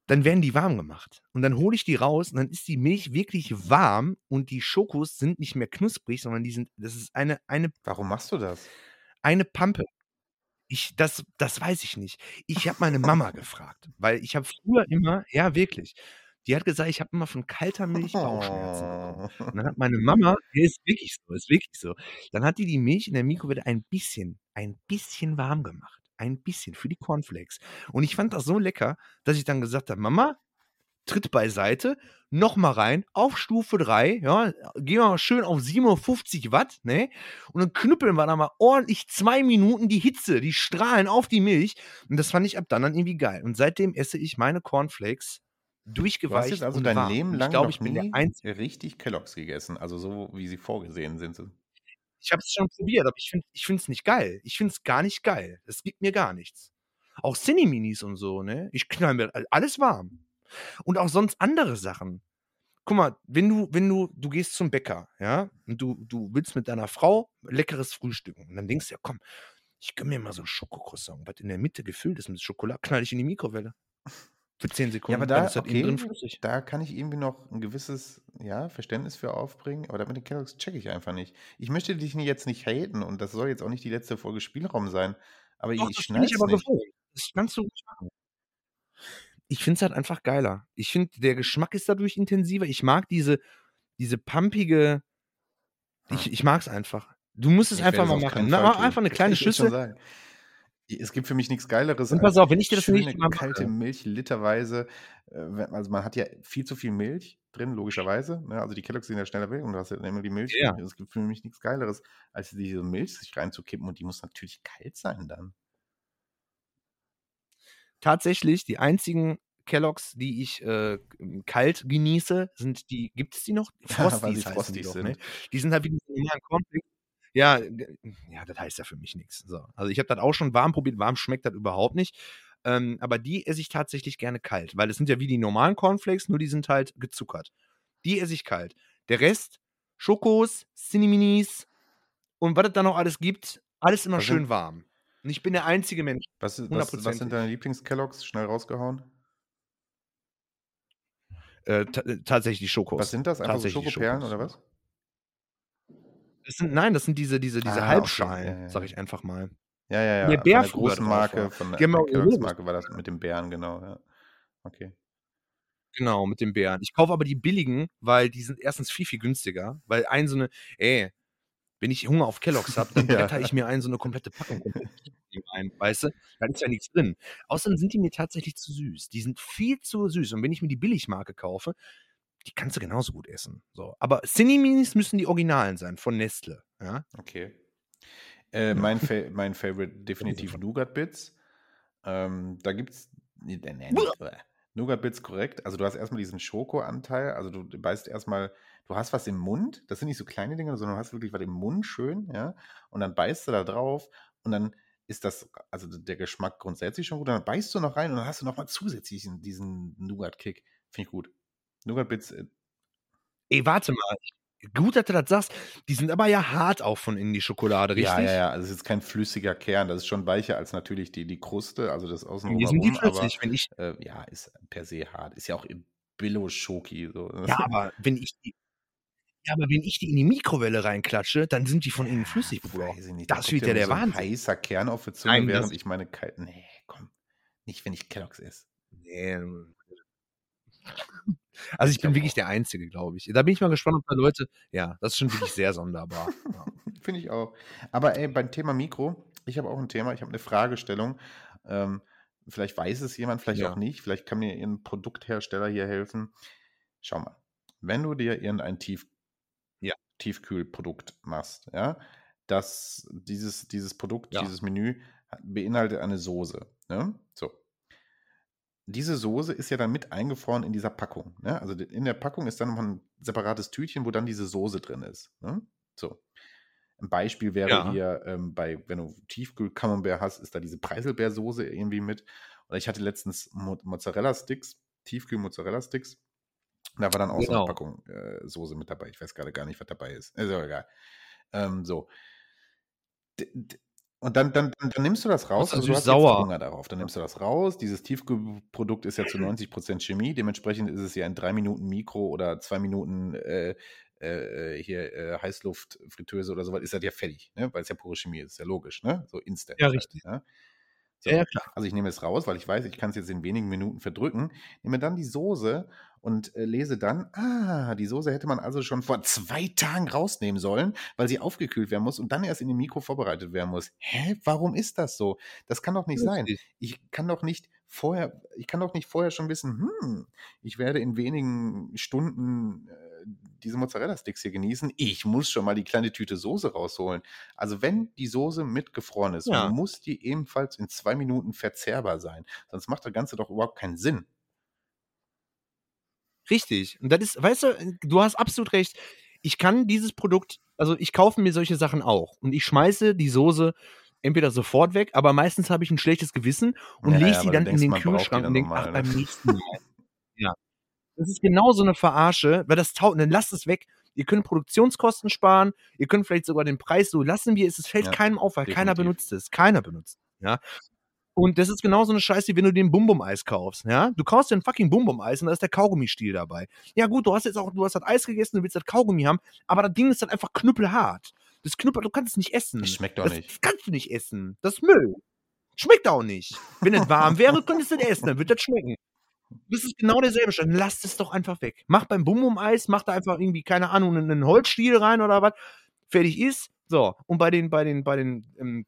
dann werden die warm gemacht. Und dann hole ich die raus und dann ist die Milch wirklich warm und die Schokos sind nicht mehr knusprig, sondern die sind, das ist eine, eine, Warum machst du das? eine Pampe. Ich, das, das weiß ich nicht. Ich habe meine Mama gefragt, weil ich habe früher immer, ja wirklich, die hat gesagt, ich habe immer von kalter Milch Bauchschmerzen bekommen. Und dann hat meine Mama, ja, ist wirklich so, ist wirklich so. Dann hat die die Milch in der Mikrowelle ein bisschen, ein bisschen warm gemacht. Ein bisschen für die Cornflakes. Und ich fand das so lecker, dass ich dann gesagt habe, Mama, tritt beiseite, nochmal rein, auf Stufe 3, ja, gehen wir mal schön auf 57 Watt, ne? Und dann knüppeln wir da mal ordentlich zwei Minuten die Hitze, die Strahlen auf die Milch. Und das fand ich ab dann dann irgendwie geil. Und seitdem esse ich meine Cornflakes Du hast durchgeweicht jetzt also dein warm. Leben lang ich glaube, noch ich bin der nie Einzige. richtig Kelloggs gegessen. Also so, wie sie vorgesehen sind. Ich habe es schon probiert, aber ich finde ich es nicht geil. Ich finde es gar nicht geil. Es gibt mir gar nichts. Auch Cineminis und so, ne? Ich knall mir all- alles warm. Und auch sonst andere Sachen. Guck mal, wenn du, wenn du, du gehst zum Bäcker, ja, und du, du willst mit deiner Frau leckeres Frühstücken. Und dann denkst du, ja, komm, ich gönn mir mal so ein Schokocroissant, was in der Mitte gefüllt ist mit Schokolade, knall ich in die Mikrowelle. Für 10 Sekunden. Ja, aber da, ist drin okay, da kann ich irgendwie noch ein gewisses ja, Verständnis für aufbringen, aber das mit den Kelloggs checke ich einfach nicht. Ich möchte dich jetzt nicht haten und das soll jetzt auch nicht die letzte Folge Spielraum sein, aber Doch, ich ich schneid's aber nicht. gewohnt. Das kannst du machen. Ich finde es halt einfach geiler. Ich finde, der Geschmack ist dadurch intensiver. Ich mag diese, diese pumpige. Ich, Hm. ich mag es einfach. Du musst es Ich einfach es mal machen. Na, einfach eine kleine ich Schüssel. Es gibt für mich nichts Geileres Und pass als auf, wenn ich dir das schöne nicht mal kalte. Milch literweise. äh, Also man hat ja viel zu viel Milch drin, logischerweise. Ne? Also die Kelloggs sind ja schneller weg und du hast ja immer die Milch. Ja. Es gibt für mich nichts Geileres, als diese Milch sich reinzukippen und die muss natürlich kalt sein dann. tatsächlich die einzigen Kelloggs, die ich äh, kalt genieße, sind die, gibt es die noch? Ja, Frosties heißen die Frosties doch, sind. ne? Die sind halt wie diese normalen Cornflakes. Ja, ja, das heißt ja für mich nichts. So. Also ich habe das auch schon warm probiert, warm schmeckt das überhaupt nicht. Ähm, aber die esse ich tatsächlich gerne kalt, weil es sind ja wie die normalen Cornflakes, nur die sind halt gezuckert. Die esse ich kalt. Der Rest, Schokos, Cineminis und was es da noch alles gibt, alles immer Was schön sind- warm. Und ich bin der einzige Mensch. Was, was, was sind deine Lieblings-Kelloggs? Schnell rausgehauen. Äh, äh, tatsächlich Schokos. Was sind das? Einfach so Schokoperlen Schokos. oder was? Das sind, nein, das sind diese, diese, diese Ah, okay. Halbschalen, Ja, ja, sag ich einfach mal. Ja, ja, ja. Der von Bär der früher großen Marke, von der, der Logos Marke war das mit dem Bären, genau, ja. Okay. Genau, mit den Bären. Ich kaufe aber die billigen, weil die sind erstens viel, viel günstiger. Weil ein so eine, ey, wenn ich Hunger auf Kelloggs habe, dann bretter ich mir ein so eine komplette Packung ein, weißt du? Da ist ja nichts drin. Außerdem sind die mir tatsächlich zu süß. Die sind viel zu süß. Und wenn ich mir die Billigmarke kaufe, die kannst du genauso gut essen. So. Aber Cineminis müssen die Originalen sein, von Nestle. Ja? Okay. Äh, mein, Fa mein Favorite definitiv Nougat Bits. Ähm, da gibt's. Nee, nee, nee, nee, Nougat Bits korrekt. Also du hast erstmal diesen Schoko-Anteil. Also du beißt erstmal, du hast was im Mund. Das sind nicht so kleine Dinge, sondern du hast wirklich was im Mund schön, ja. Und dann beißt du da drauf und dann ist das, also der Geschmack grundsätzlich schon gut. Und dann beißt du noch rein und dann hast du nochmal zusätzlich diesen, diesen Nougat-Kick. Finde ich gut. Nougat Bits, äh, Ey, warte mal. Gut, dass du das sagst. Die sind aber ja hart auch von innen, die Schokolade, richtig? Ja, ja, ja. Also es ist kein flüssiger Kern. Das ist schon weicher als natürlich die, die Kruste, also das Außenrum. Die sind die herum, aber flüssig, wenn ich. äh, ja, ist per se hart. Ist ja auch Billo-Schoki. So. Ja, aber wenn ich die. Ja, aber wenn ich die in die Mikrowelle reinklatsche, dann sind die von innen flüssig, Bruder. Nicht. Das da wird ja der so ein Wahnsinn. heißer Kern auf die Zunge, Nein, das- während ich meine kalten. Nee, komm. Nicht, wenn ich Kelloggs esse. Nee. Also ich Ich bin wirklich auch. der Einzige, glaube ich. Da bin ich mal gespannt, ob da Leute. Ja, das ist schon wirklich sehr sonderbar. Ja. Finde ich auch. Aber ey, beim Thema Mikro, ich habe auch ein Thema, ich habe eine Fragestellung. Ähm, vielleicht weiß es jemand, vielleicht Ja. auch nicht. Vielleicht kann mir ein Produkthersteller hier helfen. Schau mal, wenn du dir irgendein Tief Ja. Tiefkühlprodukt machst, ja, das, dieses, dieses Produkt, dieses Menü beinhaltet eine Soße. Ne? So. Diese Soße ist ja dann mit eingefroren in dieser Packung. Ne? Also in der Packung ist dann noch ein separates Tütchen, wo dann diese Soße drin ist. Ne? So. Ein Beispiel wäre Ja. hier ähm, bei, wenn du Tiefkühl-Camembert hast, ist da diese Preiselbeersoße irgendwie mit. Oder ich hatte letztens Mo Mozzarella-Sticks, Tiefkühl-Mozzarella-Sticks. Da war dann auch so Genau. eine Packung äh, Soße mit dabei. Ich weiß gerade gar nicht, was dabei ist. Ist aber egal. Ähm, so. D und dann, dann, dann, nimmst du das raus. dann Also du hast jetzt Hunger darauf. Dann nimmst du das raus. Dieses Tiefkühlprodukt ist ja zu 90% Chemie. Dementsprechend ist es ja in drei Minuten Mikro oder zwei Minuten äh, äh, hier äh, Heißluftfritteuse oder sowas, ist das ja fertig, ne? weil es ja pure Chemie ist. Ist ja logisch, ne? So instant. Ja, halt, richtig. ne? So. Ja, klar. Also ich nehme es raus, weil ich weiß, ich kann es jetzt in wenigen Minuten verdrücken. Nehme dann die Soße und äh, lese dann, ah, die Soße hätte man also schon vor zwei Tagen rausnehmen sollen, weil sie aufgekühlt werden muss und dann erst in dem Mikro vorbereitet werden muss. Hä, warum ist das so? Das kann doch nicht sein. Ich kann doch nicht vorher, ich kann doch nicht vorher schon wissen, hm, ich werde in wenigen Stunden äh, diese Mozzarella-Sticks hier genießen. Ich muss schon mal die kleine Tüte Soße rausholen. Also wenn die Soße mitgefroren ist, Ja. muss die ebenfalls in zwei Minuten verzehrbar sein. Sonst macht das Ganze doch überhaupt keinen Sinn. Richtig. Und das ist, weißt du, du hast absolut recht. Ich kann dieses Produkt, also ich kaufe mir solche Sachen auch. Und ich schmeiße die Soße entweder sofort weg, aber meistens habe ich ein schlechtes Gewissen und Ja, lege sie dann in den Kühlschrank und denke, ach, ne? beim nächsten Mal. Das ist genau so eine Verarsche, weil das taugt, dann lasst es weg. Ihr könnt Produktionskosten sparen, ihr könnt vielleicht sogar den Preis so lassen, wie es ist. Es fällt Ja, keinem auf, weil keiner definitiv. benutzt es. Keiner benutzt es. Ja. Und das ist genauso eine Scheiße, wie wenn du den Bum-Bum-Eis kaufst. Ja? Du kaufst dir ein fucking Bum-Bum-Eis und da ist der Kaugummistiel dabei. Ja, gut, du hast jetzt auch, du hast das Eis gegessen, du willst das Kaugummi haben, aber das Ding ist dann einfach knüppelhart. Das Knüppel, du kannst es nicht essen. Das schmeckt doch das, nicht. Das kannst du nicht essen. Das ist Müll. Schmeckt auch nicht. Wenn es warm wäre, könntest du das essen, dann wird das schmecken. Das ist genau derselbe Stand. Lasst es doch einfach weg. Mach beim Bum-Bum-Eis, mach da einfach irgendwie, keine Ahnung, einen Holzstiel rein oder was. Fertig ist. So. Und bei den, bei den, bei den ähm,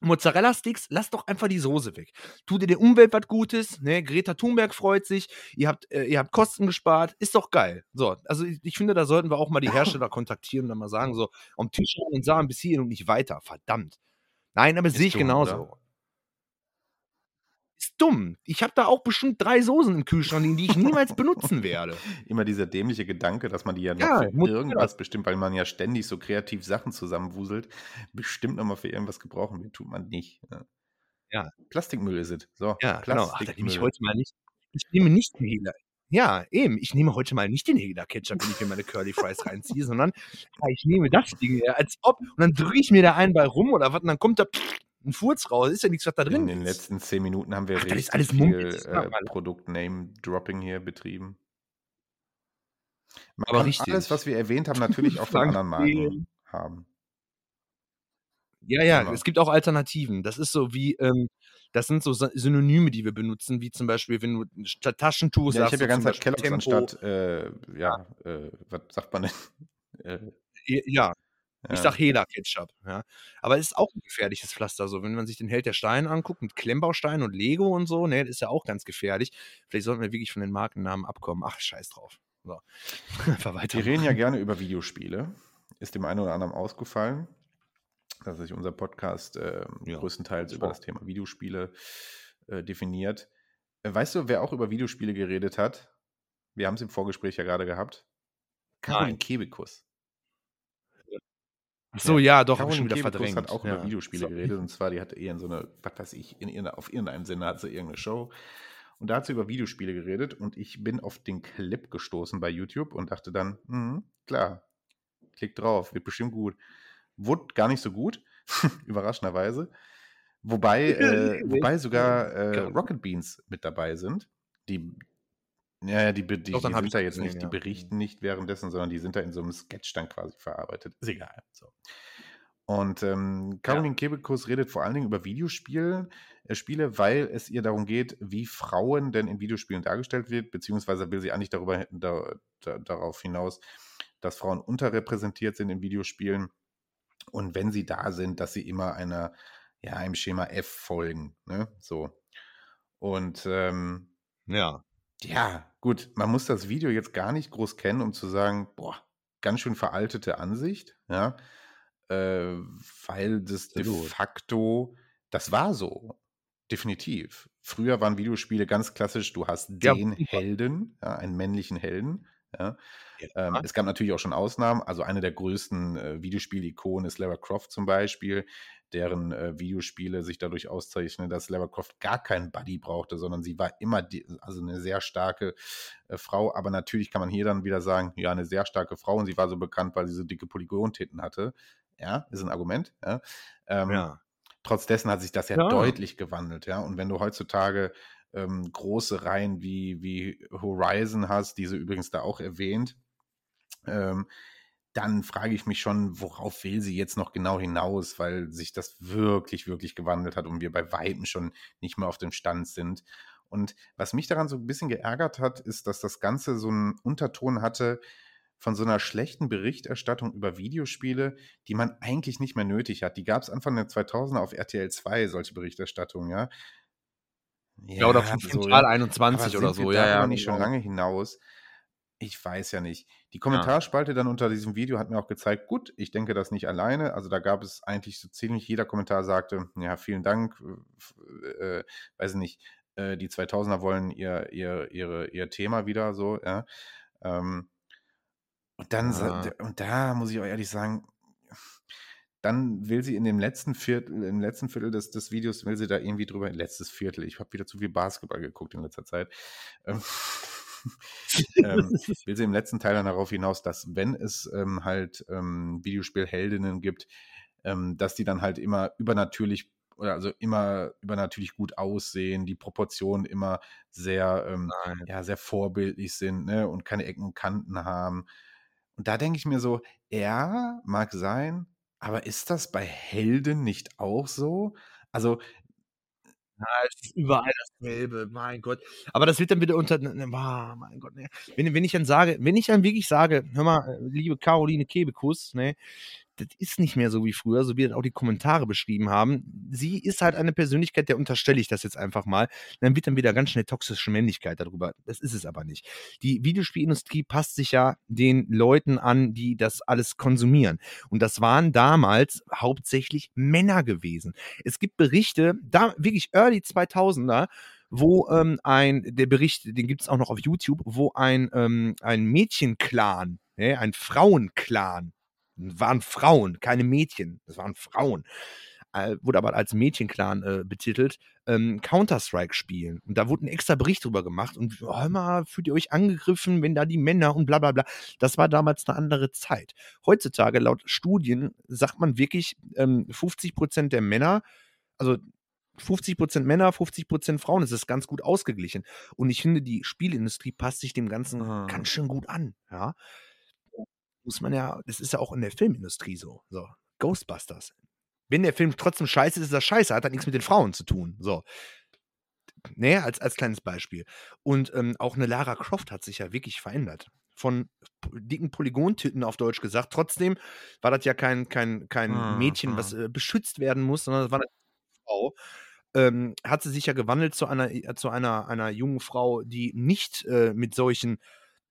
Mozzarella-Sticks, lass doch einfach die Soße weg. Tut ihr der Umwelt was Gutes, ne? Greta Thunberg freut sich, ihr habt, äh, ihr habt Kosten gespart, ist doch geil. So, also ich, ich finde, da sollten wir auch mal die Hersteller kontaktieren und dann mal sagen, so, am Tisch und sagen bis hierhin und nicht weiter. Verdammt. Nein, aber sehe ich dumm, genauso. oder? Ist dumm. Ich habe da auch bestimmt drei Soßen im Kühlschrank liegen, die ich niemals benutzen werde. Immer dieser dämliche Gedanke, dass man die ja noch Ja, für irgendwas bestimmt, weil man ja ständig so kreativ Sachen zusammenwuselt, bestimmt nochmal für irgendwas gebrauchen wird, tut man nicht. Ja. Ja. Plastikmüll ist es. So, Ja, genau. Ach, da nehme ich heute mal nicht. Ich nehme nicht den Hela. Ja, eben. Ich nehme heute mal nicht den Hela Ketchup, wenn ich mir meine Curly Fries reinziehe, sondern ich nehme das Ding, als ob. Und dann drücke ich mir da einen bei rum oder was, und dann kommt da ein Furz raus. Ist ja nichts, was da drin In den ist. letzten zehn Minuten haben wir Ach, ist richtig alles viel äh. Produkt-Name-Dropping hier betrieben. Man Aber richtig. alles, was wir erwähnt haben, natürlich auch von anderen Marken haben. Ja, ja, Genau. es gibt auch Alternativen. Das ist so wie, ähm, das sind so Sy- Synonyme, die wir benutzen, wie zum Beispiel, wenn du statt Taschentuch Ja, ich sagst, habe ja ganz Zeit Kellogg's anstatt, äh, ja, äh, was sagt man denn? äh, Ja, ich sag Hela Ketchup. Ja. Aber es ist auch ein gefährliches Pflaster. So, wenn man sich den Held der Steine anguckt mit Klemmbausteinen und Lego und so, ne, das ist ja auch ganz gefährlich. Vielleicht sollten wir wirklich von den Markennamen abkommen. Ach, scheiß drauf. So. Wir reden ja gerne über Videospiele. Ist dem einen oder anderen ausgefallen, dass sich unser Podcast äh, Ja, größtenteils über das Thema Videospiele äh, definiert. Äh, weißt du, wer auch über Videospiele geredet hat? Wir haben es im Vorgespräch ja gerade gehabt. Nein. Kebekus. Ach so, ja, doch, hab ich schon wieder verdrängt. hat auch ja. über Videospiele So. geredet. Und zwar, die hatte eher in so eine, was weiß ich, in irgendeiner, auf irgendeinem Sinne hat sie irgendeine Show. Und da hat sie über Videospiele geredet. Und ich bin auf den Clip gestoßen bei YouTube und dachte dann, hm, klar, klick drauf, wird bestimmt gut. Wurde gar nicht so gut, überraschenderweise. Wobei, äh, wobei sogar äh, Geil. Rocket Beans mit dabei sind. Die, ja, ja, die, be- die, Doch, die sind da jetzt nicht, die ja. berichten nicht währenddessen, sondern die sind da in so einem Sketch dann quasi verarbeitet. Ist egal. So. Und ähm, Caroline Kebekus redet vor allen Dingen über Videospiele, äh, Spiele, weil es ihr darum geht, wie Frauen denn in Videospielen dargestellt wird, beziehungsweise will sie eigentlich darüber, da, da, darauf hinaus, dass Frauen unterrepräsentiert sind in Videospielen und wenn sie da sind, dass sie immer einer, ja, einem Schema F folgen. Ne? So. Und ähm, Ja. ja, gut, man muss das Video jetzt gar nicht groß kennen, um zu sagen, boah, ganz schön veraltete Ansicht, ja, äh, weil das de facto, das war so, definitiv. Früher waren Videospiele ganz klassisch, du hast den. Helden, ja, einen männlichen Helden, ja. Ähm, es gab natürlich auch schon Ausnahmen, also eine der größten äh, Videospielikonen ist Lara Croft zum Beispiel, deren äh, Videospiele sich dadurch auszeichnen, dass Lara Croft gar keinen Buddy brauchte, sondern sie war immer die, also eine sehr starke äh, Frau. Aber natürlich kann man hier dann wieder sagen, ja, eine sehr starke Frau und sie war so bekannt, weil sie so dicke Polygontitten hatte. Ja, ist ein Argument. Ja. Ähm, Ja. Trotz dessen hat sich das ja, Ja. deutlich gewandelt, ja. Und wenn du heutzutage ähm, große Reihen wie, wie Horizon hast, diese übrigens da auch erwähnt, ähm, dann frage ich mich schon, worauf will sie jetzt noch genau hinaus, weil sich das wirklich, wirklich gewandelt hat und wir bei Weitem schon nicht mehr auf dem Stand sind. Und was mich daran so ein bisschen geärgert hat, ist, dass das Ganze so einen Unterton hatte von so einer schlechten Berichterstattung über Videospiele, die man eigentlich nicht mehr nötig hat. Die gab es Anfang der 2000er auf RTL 2, solche Berichterstattungen, ja. Ja, oder von so, Frontal ja. 21 Aber oder so, ja, darüber ja. nicht schon genau. lange hinaus. Ich weiß ja nicht. Die Kommentarspalte dann unter diesem Video hat mir auch gezeigt, gut, ich denke das nicht alleine. Also da gab es eigentlich so ziemlich jeder Kommentar sagte, ja, vielen Dank, äh, äh, weiß nicht, äh, die 2000er wollen ihr, ihr, ihre, ihr Thema wieder so, ja. Ähm, und dann, Ah. und da muss ich auch ehrlich sagen, dann will sie in dem letzten Viertel, im letzten Viertel des, des Videos, will sie da irgendwie drüber, letztes Viertel, ich habe wieder zu viel Basketball geguckt in letzter Zeit, ähm, ähm, will sie im letzten Teil dann darauf hinaus, dass wenn es ähm, halt ähm, Videospielheldinnen gibt, ähm, dass die dann halt immer übernatürlich oder also immer übernatürlich gut aussehen, die Proportionen immer sehr, ähm, ja, sehr vorbildlich sind ne, und keine Ecken und Kanten haben. Und da denke ich mir so, ja, mag sein, aber ist das bei Helden nicht auch so? Also, Ja, es ist überall dasselbe, mein Gott. Aber das wird dann wieder unter. Ah, mein Gott, ne. Wenn, wenn ich dann sage, wenn ich dann wirklich sage, hör mal, äh, liebe Caroline Kebekus, ne, das ist nicht mehr so wie früher, so wie das auch die Kommentare beschrieben haben. Sie ist halt eine Persönlichkeit, der unterstelle ich das jetzt einfach mal. Dann wird dann wieder ganz schnell toxische Männlichkeit darüber. Das ist es aber nicht. Die Videospielindustrie passt sich ja den Leuten an, die das alles konsumieren. Und das waren damals hauptsächlich Männer gewesen. Es gibt Berichte, da wirklich Early 2000er, wo ähm, ein, der Bericht, den gibt es auch noch auf YouTube, wo ein, ähm, ein Mädchenclan, ne, ein Frauenclan, waren Frauen, keine Mädchen, das waren Frauen, äh, wurde aber als Mädchenclan äh, betitelt, ähm, Counter-Strike spielen. Und da wurde ein extra Bericht drüber gemacht und oh, immer fühlt ihr euch angegriffen, wenn da die Männer und bla bla bla. Das war damals eine andere Zeit. Heutzutage, laut Studien, sagt man wirklich, ähm, 50 Prozent der Männer, also 50% Männer, 50% Frauen. Es ist ganz gut ausgeglichen. Und ich finde, die Spielindustrie passt sich dem Ganzen Ah. ganz schön gut an. Ja. Muss man ja, das ist ja auch in der Filmindustrie so. so. Ghostbusters. Wenn der Film trotzdem scheiße ist, ist er scheiße, hat halt nichts mit den Frauen zu tun. So. Nee, als, als kleines Beispiel. Und ähm, auch eine Lara Croft hat sich ja wirklich verändert. Von dicken Polygontitten auf Deutsch gesagt. Trotzdem war das ja kein, kein, kein Mhm. Mädchen, was äh, beschützt werden muss, sondern das war eine Frau. Ähm, hat sie sich ja gewandelt zu einer, äh, zu einer, einer jungen Frau, die nicht äh, mit solchen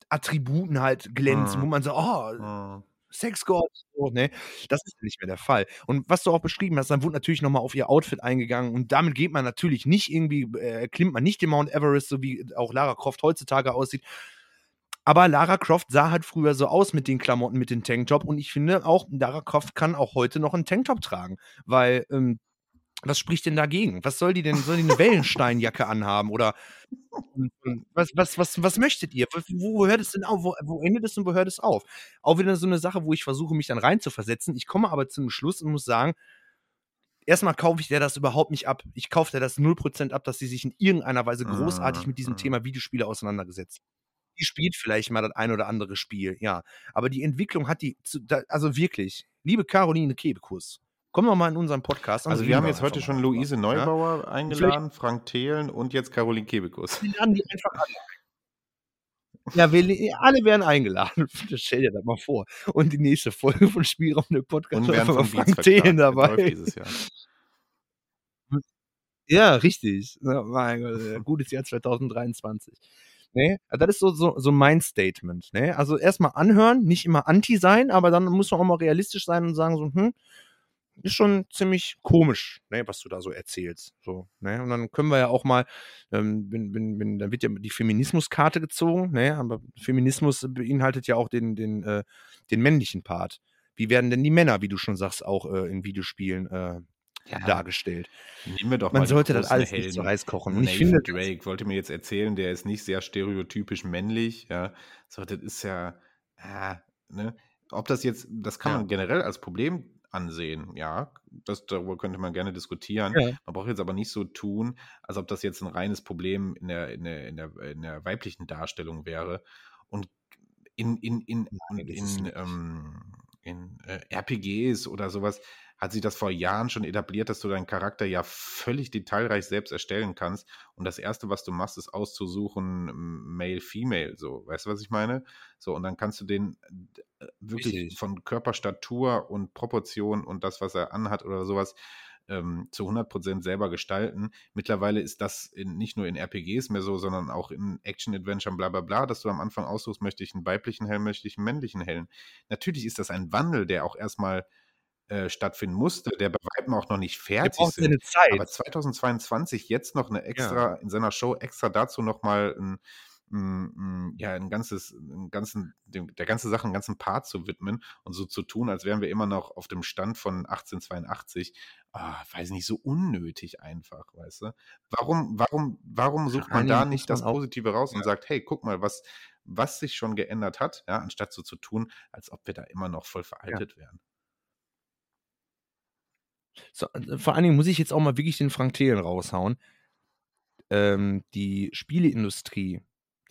Attributen halt glänzt, Mhm. wo man so, oh, Ah. Sexgott, so, ne? Das ist nicht mehr der Fall. Und was du auch beschrieben hast, dann wurde natürlich nochmal auf ihr Outfit eingegangen und damit geht man natürlich nicht irgendwie, äh, klimmt man nicht den Mount Everest, so wie auch Lara Croft heutzutage aussieht. Aber Lara Croft sah halt früher so aus mit den Klamotten, mit dem Tanktop und ich finde auch, Lara Croft kann auch heute noch einen Tanktop tragen, weil, ähm, was spricht denn dagegen? Was soll die denn? Soll die eine Wellensteinjacke anhaben? Oder was, was, was, was möchtet ihr? Wo, wo hört es denn auf? Wo, wo endet es und wo hört es auf? Auch wieder so eine Sache, wo ich versuche, mich dann reinzuversetzen. Ich komme aber zum Schluss und muss sagen, erstmal kaufe ich der das überhaupt nicht ab. Ich kaufe der das 0% ab, dass sie sich in irgendeiner Weise großartig mit diesem Mhm. Thema Videospiele auseinandergesetzt. Die spielt vielleicht mal das ein oder andere Spiel, ja. Aber die Entwicklung hat die, zu, da, also wirklich, liebe Caroline Kebekus, komm doch mal in unseren Podcast. Also wir haben wir jetzt heute schon Luise ja? Neubauer eingeladen, Frank Thelen und jetzt Caroline Kebekus. Wir laden die einfach alle ein. Ja, wir, le- alle werden eingeladen. Stell dir das mal vor. Und die nächste Folge von Spielraum der Podcast Und werden vom Frank Thelen. Das dabei. Ja, richtig. Ja, mein Gott, gutes Jahr 2023. Ne? Also Das ist so, so, so mein Statement. Ne? Also erstmal anhören, nicht immer anti sein, aber dann muss man auch mal realistisch sein und sagen so, hm, ist schon ziemlich komisch, ne, was du da so erzählst. So, ne? Und dann können wir ja auch mal, ähm, wenn, wenn, wenn, dann wird ja die Feminismuskarte gezogen, ne? aber Feminismus beinhaltet ja auch den, den, äh, den männlichen Part. Wie werden denn die Männer, wie du schon sagst, auch äh, in Videospielen äh, dargestellt? Nehmen wir doch Man mal sollte das alles nicht Helden. zu Reis kochen. Und ich finde, Drake wollte mir jetzt erzählen, der ist nicht sehr stereotypisch männlich, ja. So, das ist ja, äh, ne? Ob das jetzt, das kann Ja. man generell als Problem ansehen, ja. Das, darüber könnte man gerne diskutieren. Ja. Man braucht jetzt aber nicht so tun, als ob das jetzt ein reines Problem in der, in der, in der, in der weiblichen Darstellung wäre. Und in, in, in, ist in, nicht. ähm, in äh, RPGs oder sowas hat sich das vor Jahren schon etabliert, dass du deinen Charakter ja völlig detailreich selbst erstellen kannst. Und das Erste, was du machst, ist auszusuchen, Male, Female, so. Weißt du, was ich meine? So, und dann kannst du den äh, wirklich Richtig. von Körperstatur und Proportion und das, was er anhat oder sowas, ähm, zu 100% selber gestalten. Mittlerweile ist das in, nicht nur in RPGs mehr so, sondern auch in Action-Adventuren, bla bla bla, dass du am Anfang aussuchst, möchte ich einen weiblichen Helm, möchte ich einen männlichen Helm. Natürlich ist das ein Wandel, der auch erstmal äh, stattfinden musste, der bei weitem auch noch nicht fertig sind. seine Zeit. Aber 2022 jetzt noch eine extra, in seiner Show extra dazu nochmal ein, ein, ein, ja, ein ganzes, einen ganzen, dem, der ganze Sache einen ganzen Part zu widmen und so zu tun, als wären wir immer noch auf dem Stand von 1882. Ah, weiß nicht, so unnötig einfach, weißt du? Warum, warum, warum sucht man da nicht das Positive raus und sagt, hey, guck mal, was, was sich schon geändert hat, ja, anstatt so zu tun, als ob wir da immer noch voll veraltet wären. So, äh, vor allen Dingen muss ich jetzt auch mal wirklich den Frank Thelen raushauen. Ähm, die Spieleindustrie,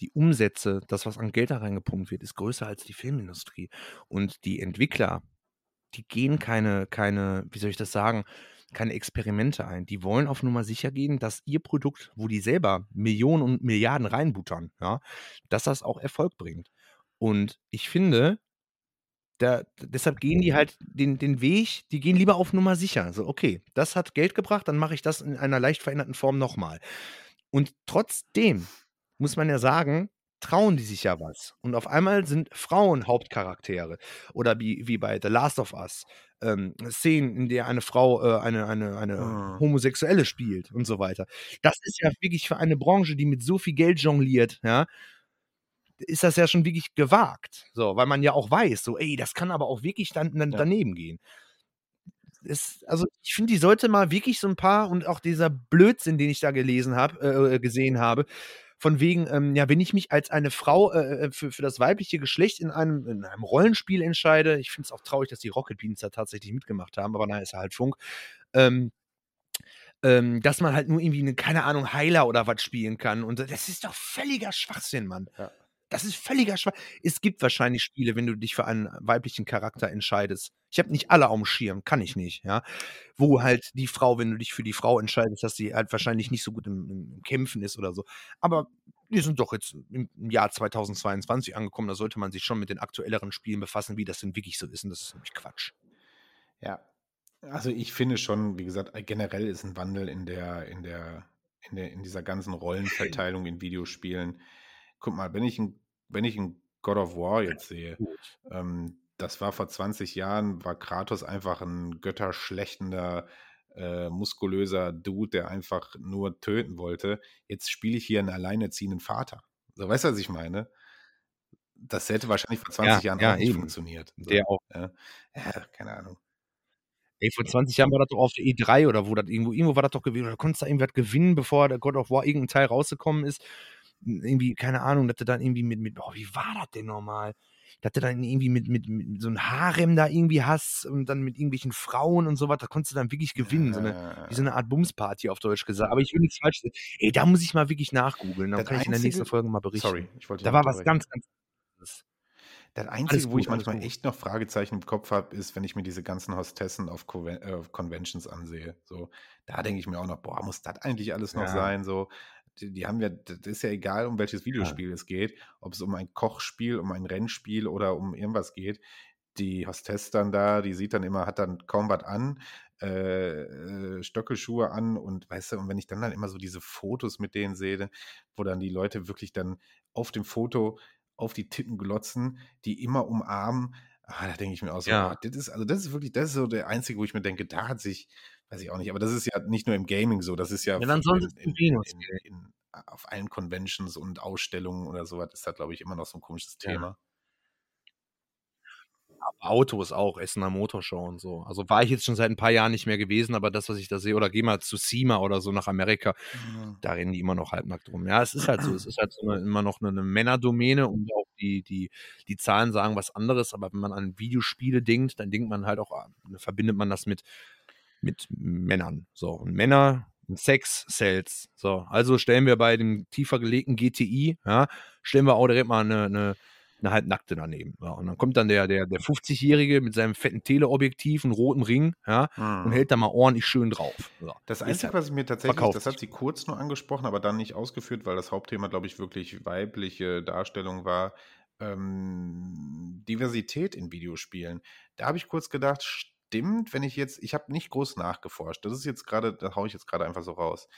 die Umsätze, das, was an Geld da reingepumpt wird, ist größer als die Filmindustrie. Und die Entwickler, die gehen keine, keine, wie soll ich das sagen, keine Experimente ein. Die wollen auf Nummer sicher gehen, dass ihr Produkt, wo die selber Millionen und Milliarden reinbuttern, ja, dass das auch Erfolg bringt. Und ich finde, Da, deshalb gehen die halt den, den Weg, die gehen lieber auf Nummer sicher. So, okay, das hat Geld gebracht, dann mache ich das in einer leicht veränderten Form nochmal. Und trotzdem muss man ja sagen, trauen die sich ja was. Und auf einmal sind Frauen Hauptcharaktere. Oder wie, wie bei The Last of Us. Ähm, Szenen, in der eine Frau äh, eine, eine, eine Mhm. Homosexuelle spielt und so weiter. Das ist ja wirklich für eine Branche, die mit so viel Geld jongliert, ja, ist das ja schon wirklich gewagt. So, weil man ja auch weiß, so, ey, das kann aber auch wirklich dann, dann Ja. daneben gehen. Es, also ich finde, die sollte mal wirklich so ein paar und auch dieser Blödsinn, den ich da gelesen habe, äh, gesehen habe, von wegen, ähm, ja, wenn ich mich als eine Frau äh, äh, für, für das weibliche Geschlecht in einem, in einem Rollenspiel entscheide, ich finde es auch traurig, dass die Rocket Beans da tatsächlich mitgemacht haben, aber naja, ist ja halt Funk, ähm, ähm, dass man halt nur irgendwie eine, keine Ahnung, Heiler oder was spielen kann. Und das ist doch völliger Schwachsinn, Mann. Ja. Das ist völliger Schwachsinn. Es gibt wahrscheinlich Spiele, wenn du dich für einen weiblichen Charakter entscheidest. Ich habe nicht alle auf dem Schirm, kann ich nicht, ja. Wo halt die Frau, wenn du dich für die Frau entscheidest, dass sie halt wahrscheinlich nicht so gut im, im Kämpfen ist oder so. Aber wir sind doch jetzt im Jahr 2022 angekommen, da sollte man sich schon mit den aktuelleren Spielen befassen, wie das denn wirklich so ist. Und das ist nämlich Quatsch. Ja, also ich finde schon, wie gesagt, generell ist ein Wandel in der, in der, in der, in dieser ganzen Rollenverteilung in Videospielen. Guck mal, wenn ich ein, wenn ich ein God of War jetzt sehe, ähm, das war vor 20 Jahren, war Kratos einfach ein götterschlechtender, äh, muskulöser Dude, der einfach nur töten wollte. Jetzt spiele ich hier einen alleinerziehenden Vater. So, weißt du, was ich meine? Das hätte wahrscheinlich vor 20 Jahren ja, auch nicht eben. funktioniert. So, Der auch. ja. ja, keine Ahnung. Ey, vor 20 Jahren war das doch auf der E3 oder wo das irgendwo, irgendwo war das doch gewesen, oder konntest du da irgendwas gewinnen, bevor der God of War irgendein Teil rausgekommen ist. Irgendwie, keine Ahnung, dass du dann irgendwie mit, mit, oh, wie war das denn nochmal? Dass du dann irgendwie mit, mit, mit so einem Harem da irgendwie hast und dann mit irgendwelchen Frauen und so was, da konntest du dann wirklich gewinnen. So eine, wie so eine Art Bumsparty auf Deutsch gesagt. Aber ich will nichts falsch sagen. Ey, da muss ich mal wirklich nachgoogeln. Dann Das kann ich in der nächsten einzige- Folge mal berichten. Sorry, ich wollte Da war was ganz, ganz anderes. Das Einzige, wo gut, ich alles manchmal gut. echt noch Fragezeichen im Kopf habe, ist, wenn ich mir diese ganzen Hostessen auf Conven äh, auf Conventions ansehe. So, da denke ich mir auch noch, boah, muss das eigentlich alles noch Ja. sein? So, die, die haben ja, das ist ja egal, um welches Videospiel es geht, ob es um ein Kochspiel, um ein Rennspiel oder um irgendwas geht. Die Hostess dann da, die sieht dann immer, hat dann kaum was an, äh, äh, Stöckelschuhe an und weißt du, und wenn ich dann dann immer so diese Fotos mit denen sehe, wo dann die Leute wirklich dann auf dem Foto auf die Titten glotzen, die immer umarmen, ah, da denke ich mir auch so, Ja. das ist, also das ist wirklich, das ist so der einzige, wo ich mir denke, da hat sich, weiß ich auch nicht, aber das ist ja nicht nur im Gaming so, das ist ja, Ja, dann sollen in, in, in, auf allen Conventions und Ausstellungen oder sowas ist da, glaube ich, immer noch so ein komisches Ja. Thema. Autos auch, Essener Motorshow und so. Also war ich jetzt schon seit ein paar Jahren nicht mehr gewesen, aber das, was ich da sehe, oder geh mal zu SEMA oder so nach Amerika, da rennen die immer noch halbnackt rum. Ja, es ist halt so, es ist halt so eine, immer noch eine, eine Männerdomäne und auch die, die, die Zahlen sagen was anderes, aber wenn man an Videospiele denkt, dann denkt man halt auch, ah, verbindet man das mit, mit Männern. So, und Männer, Sex sells. So, also stellen wir bei dem tiefer gelegten GTI, ja, stellen wir auch direkt mal eine, eine, eine halbnackte daneben. Ja, und dann kommt dann der, der, der 50-Jährige mit seinem fetten Teleobjektiv und roten Ring, ja, und Mhm. hält da mal ordentlich schön drauf. So. Das Einzige, halt- was ich mir tatsächlich, verkauft das hat sie kurz nur angesprochen, aber dann nicht ausgeführt, weil das Hauptthema, glaube ich, wirklich weibliche Darstellung war. Ähm, Diversität in Videospielen. Da habe ich kurz gedacht, stimmt, wenn ich jetzt, ich habe nicht groß nachgeforscht. Das ist jetzt gerade, da haue ich jetzt gerade einfach so raus.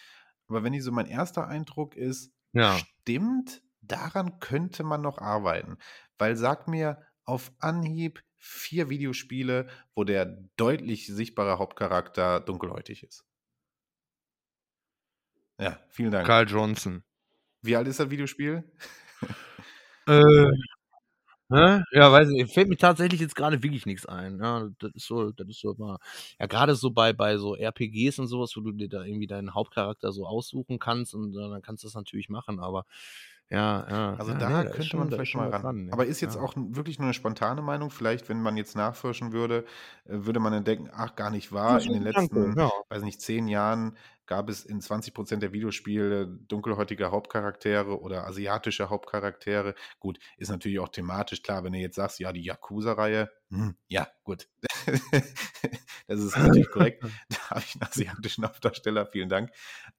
Aber wenn ich so mein erster Eindruck ist, Ja. stimmt, daran könnte man noch arbeiten. Weil sag mir auf Anhieb vier Videospiele, wo der deutlich sichtbare Hauptcharakter dunkelhäutig ist. Ja, vielen Dank. Carl Johnson. Wie alt ist das Videospiel? Äh, hä? Ja, weiß nicht, fällt mir tatsächlich jetzt gerade wirklich nichts ein. Ja, das ist so, das ist so immer, ja, gerade so bei, bei so RPGs und sowas, wo du dir da irgendwie deinen Hauptcharakter so aussuchen kannst und äh, dann kannst du das natürlich machen, aber ja, ja. Also ja, da nee, könnte schon- man ist vielleicht schon mal ran. dran, ne? Aber ist jetzt ja. auch wirklich nur eine spontane Meinung. Vielleicht, wenn man jetzt nachforschen würde, äh, würde man dann denken, ach, gar nicht wahr. In den letzten, ja. weiß nicht, zehn Jahren gab es in 20 Prozent der Videospiele dunkelhäutige Hauptcharaktere oder asiatische Hauptcharaktere. Gut, ist natürlich auch thematisch klar, wenn du jetzt sagst, ja, die Yakuza-Reihe, hm, ja, gut. das ist natürlich korrekt. Da habe ich einen asiatischen Hauptdarsteller, vielen Dank.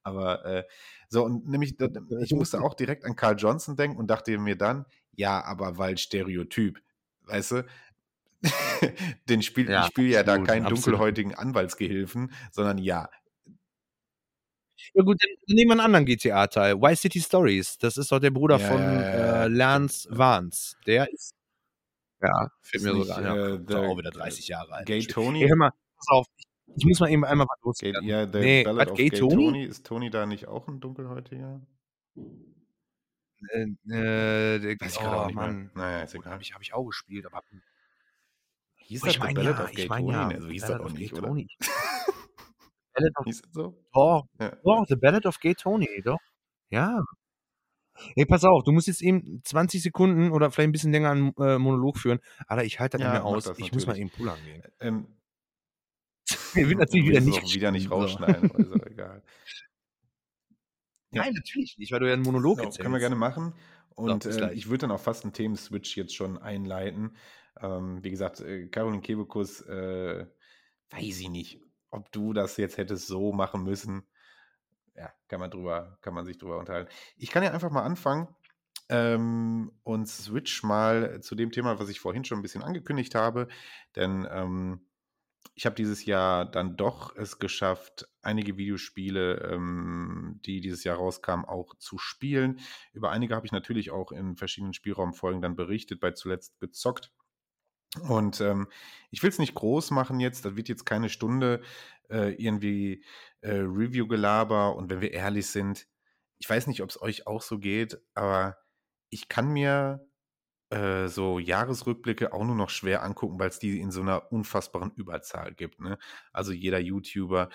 Aber äh, so, und nämlich, ich musste auch direkt an Carl Johnson denken und dachte mir dann, ja, aber weil Stereotyp, weißt du, Den Spiel, Ja, ich spiele ja da keinen absolut. dunkelhäutigen Anwaltsgehilfen, sondern ja. Ja gut, dann nehmen wir einen anderen GTA-Teil. Y City Stories. Das ist doch der Bruder Ja, von ja, ja, ja. äh, Lance Vance. Der ist. Ja, fällt mir sogar. Ja, äh, the- auch wieder 30 Jahre alt. Gay Tony. hör mal, pass auf. Ich, ich muss mal eben einmal was Gay, loswerden. ja, The Nee, Ballad was, Gay Gay Tony? Tony? Ist Tony da nicht auch ein dunkelhäutiger? Äh, äh, der, Weiß ich auch oh nicht mehr. Mann. Naja, ist egal. Habe ich, hab ich auch gespielt, aber Hieß Oh, das ich The meine Ballad ja, of Gay ich meine Tony? ja. Nee, so hieß das auch nicht, oder? Tony. Ballad of, Hieß das so? doch, Ja. doch, The Ballad of Gay Tony, doch. Ja. Ey, pass auf, du musst jetzt eben 20 Sekunden oder vielleicht ein bisschen länger einen äh, Monolog führen. Alter, ich halte das Ja, nicht mehr aus. ich muss mal natürlich. eben pullern gehen. Ähm, Mir wird natürlich wieder nicht auch wieder nicht so. rausschneiden, auch egal. Ja. Nein, natürlich nicht, weil du ja einen Monolog So, erzählst. können wir gerne machen. Und ähm, gleich. ich würde dann auch fast einen Themenswitch jetzt schon einleiten. Ähm, wie gesagt, äh, Caroline Kebekus, äh, weiß ich nicht, ob du das jetzt hättest so machen müssen. Ja, kann man drüber, kann man sich drüber unterhalten. Ich kann ja einfach mal anfangen ähm, und switch mal zu dem Thema, was ich vorhin schon ein bisschen angekündigt habe. Denn ähm, ich habe dieses Jahr dann doch es geschafft, einige Videospiele, ähm, die dieses Jahr rauskamen, auch zu spielen. Über einige habe ich natürlich auch in verschiedenen Spielraumfolgen dann berichtet, bei zuletzt gezockt. Und ähm, ich will es nicht groß machen jetzt, das wird jetzt keine Stunde äh, irgendwie äh, Review-Gelaber. Und wenn wir ehrlich sind, ich weiß nicht, ob es euch auch so geht, aber ich kann mir äh, so Jahresrückblicke auch nur noch schwer angucken, weil es die in so einer unfassbaren Überzahl gibt. Ne? Also jeder YouTuber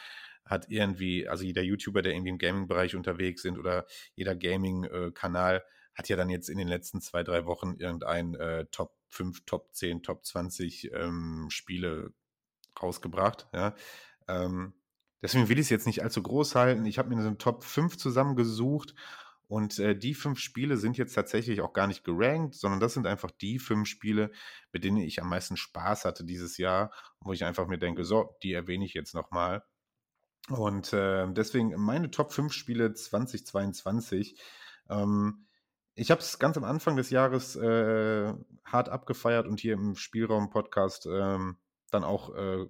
hat irgendwie, also jeder YouTuber, der irgendwie im Gaming-Bereich unterwegs sind oder jeder Gaming-Kanal hat ja dann jetzt in den letzten zwei, drei Wochen irgendein äh, Top 5, Top 10, Top 20 ähm, Spiele rausgebracht. Ja? Ähm, deswegen will ich es jetzt nicht allzu groß halten. Ich habe mir so einen Top 5 zusammengesucht und äh, die fünf Spiele sind jetzt tatsächlich auch gar nicht gerankt, sondern das sind einfach die fünf Spiele, mit denen ich am meisten Spaß hatte dieses Jahr, wo ich einfach mir denke, so, die erwähne ich jetzt nochmal. Und äh, deswegen meine Top 5 Spiele 2022. Ähm, ich habe es ganz am Anfang des Jahres äh, hart abgefeiert und hier im Spielraum-Podcast ähm, dann auch äh,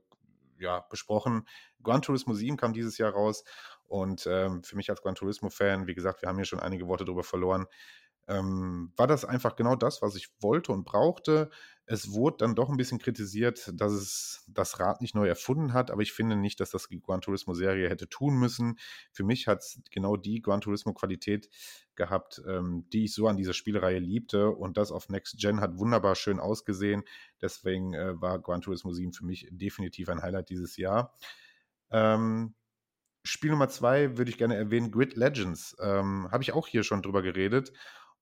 ja, besprochen. Gran Turismo 7 kam dieses Jahr raus und ähm, für mich als Gran Turismo-Fan, wie gesagt, wir haben hier schon einige Worte darüber verloren, ähm, war das einfach genau das, was ich wollte und brauchte. Es wurde dann doch ein bisschen kritisiert, dass es das Rad nicht neu erfunden hat, aber ich finde nicht, dass das die Gran Turismo-Serie hätte tun müssen. Für mich hat es genau die Gran Turismo-Qualität gehabt, ähm, die ich so an dieser Spielereihe liebte und das auf Next Gen hat wunderbar schön ausgesehen. Deswegen äh, war Gran Turismo 7 für mich definitiv ein Highlight dieses Jahr. Ähm, Spiel Nummer zwei würde ich gerne erwähnen, Grid Legends. Ähm, Habe ich auch hier schon drüber geredet.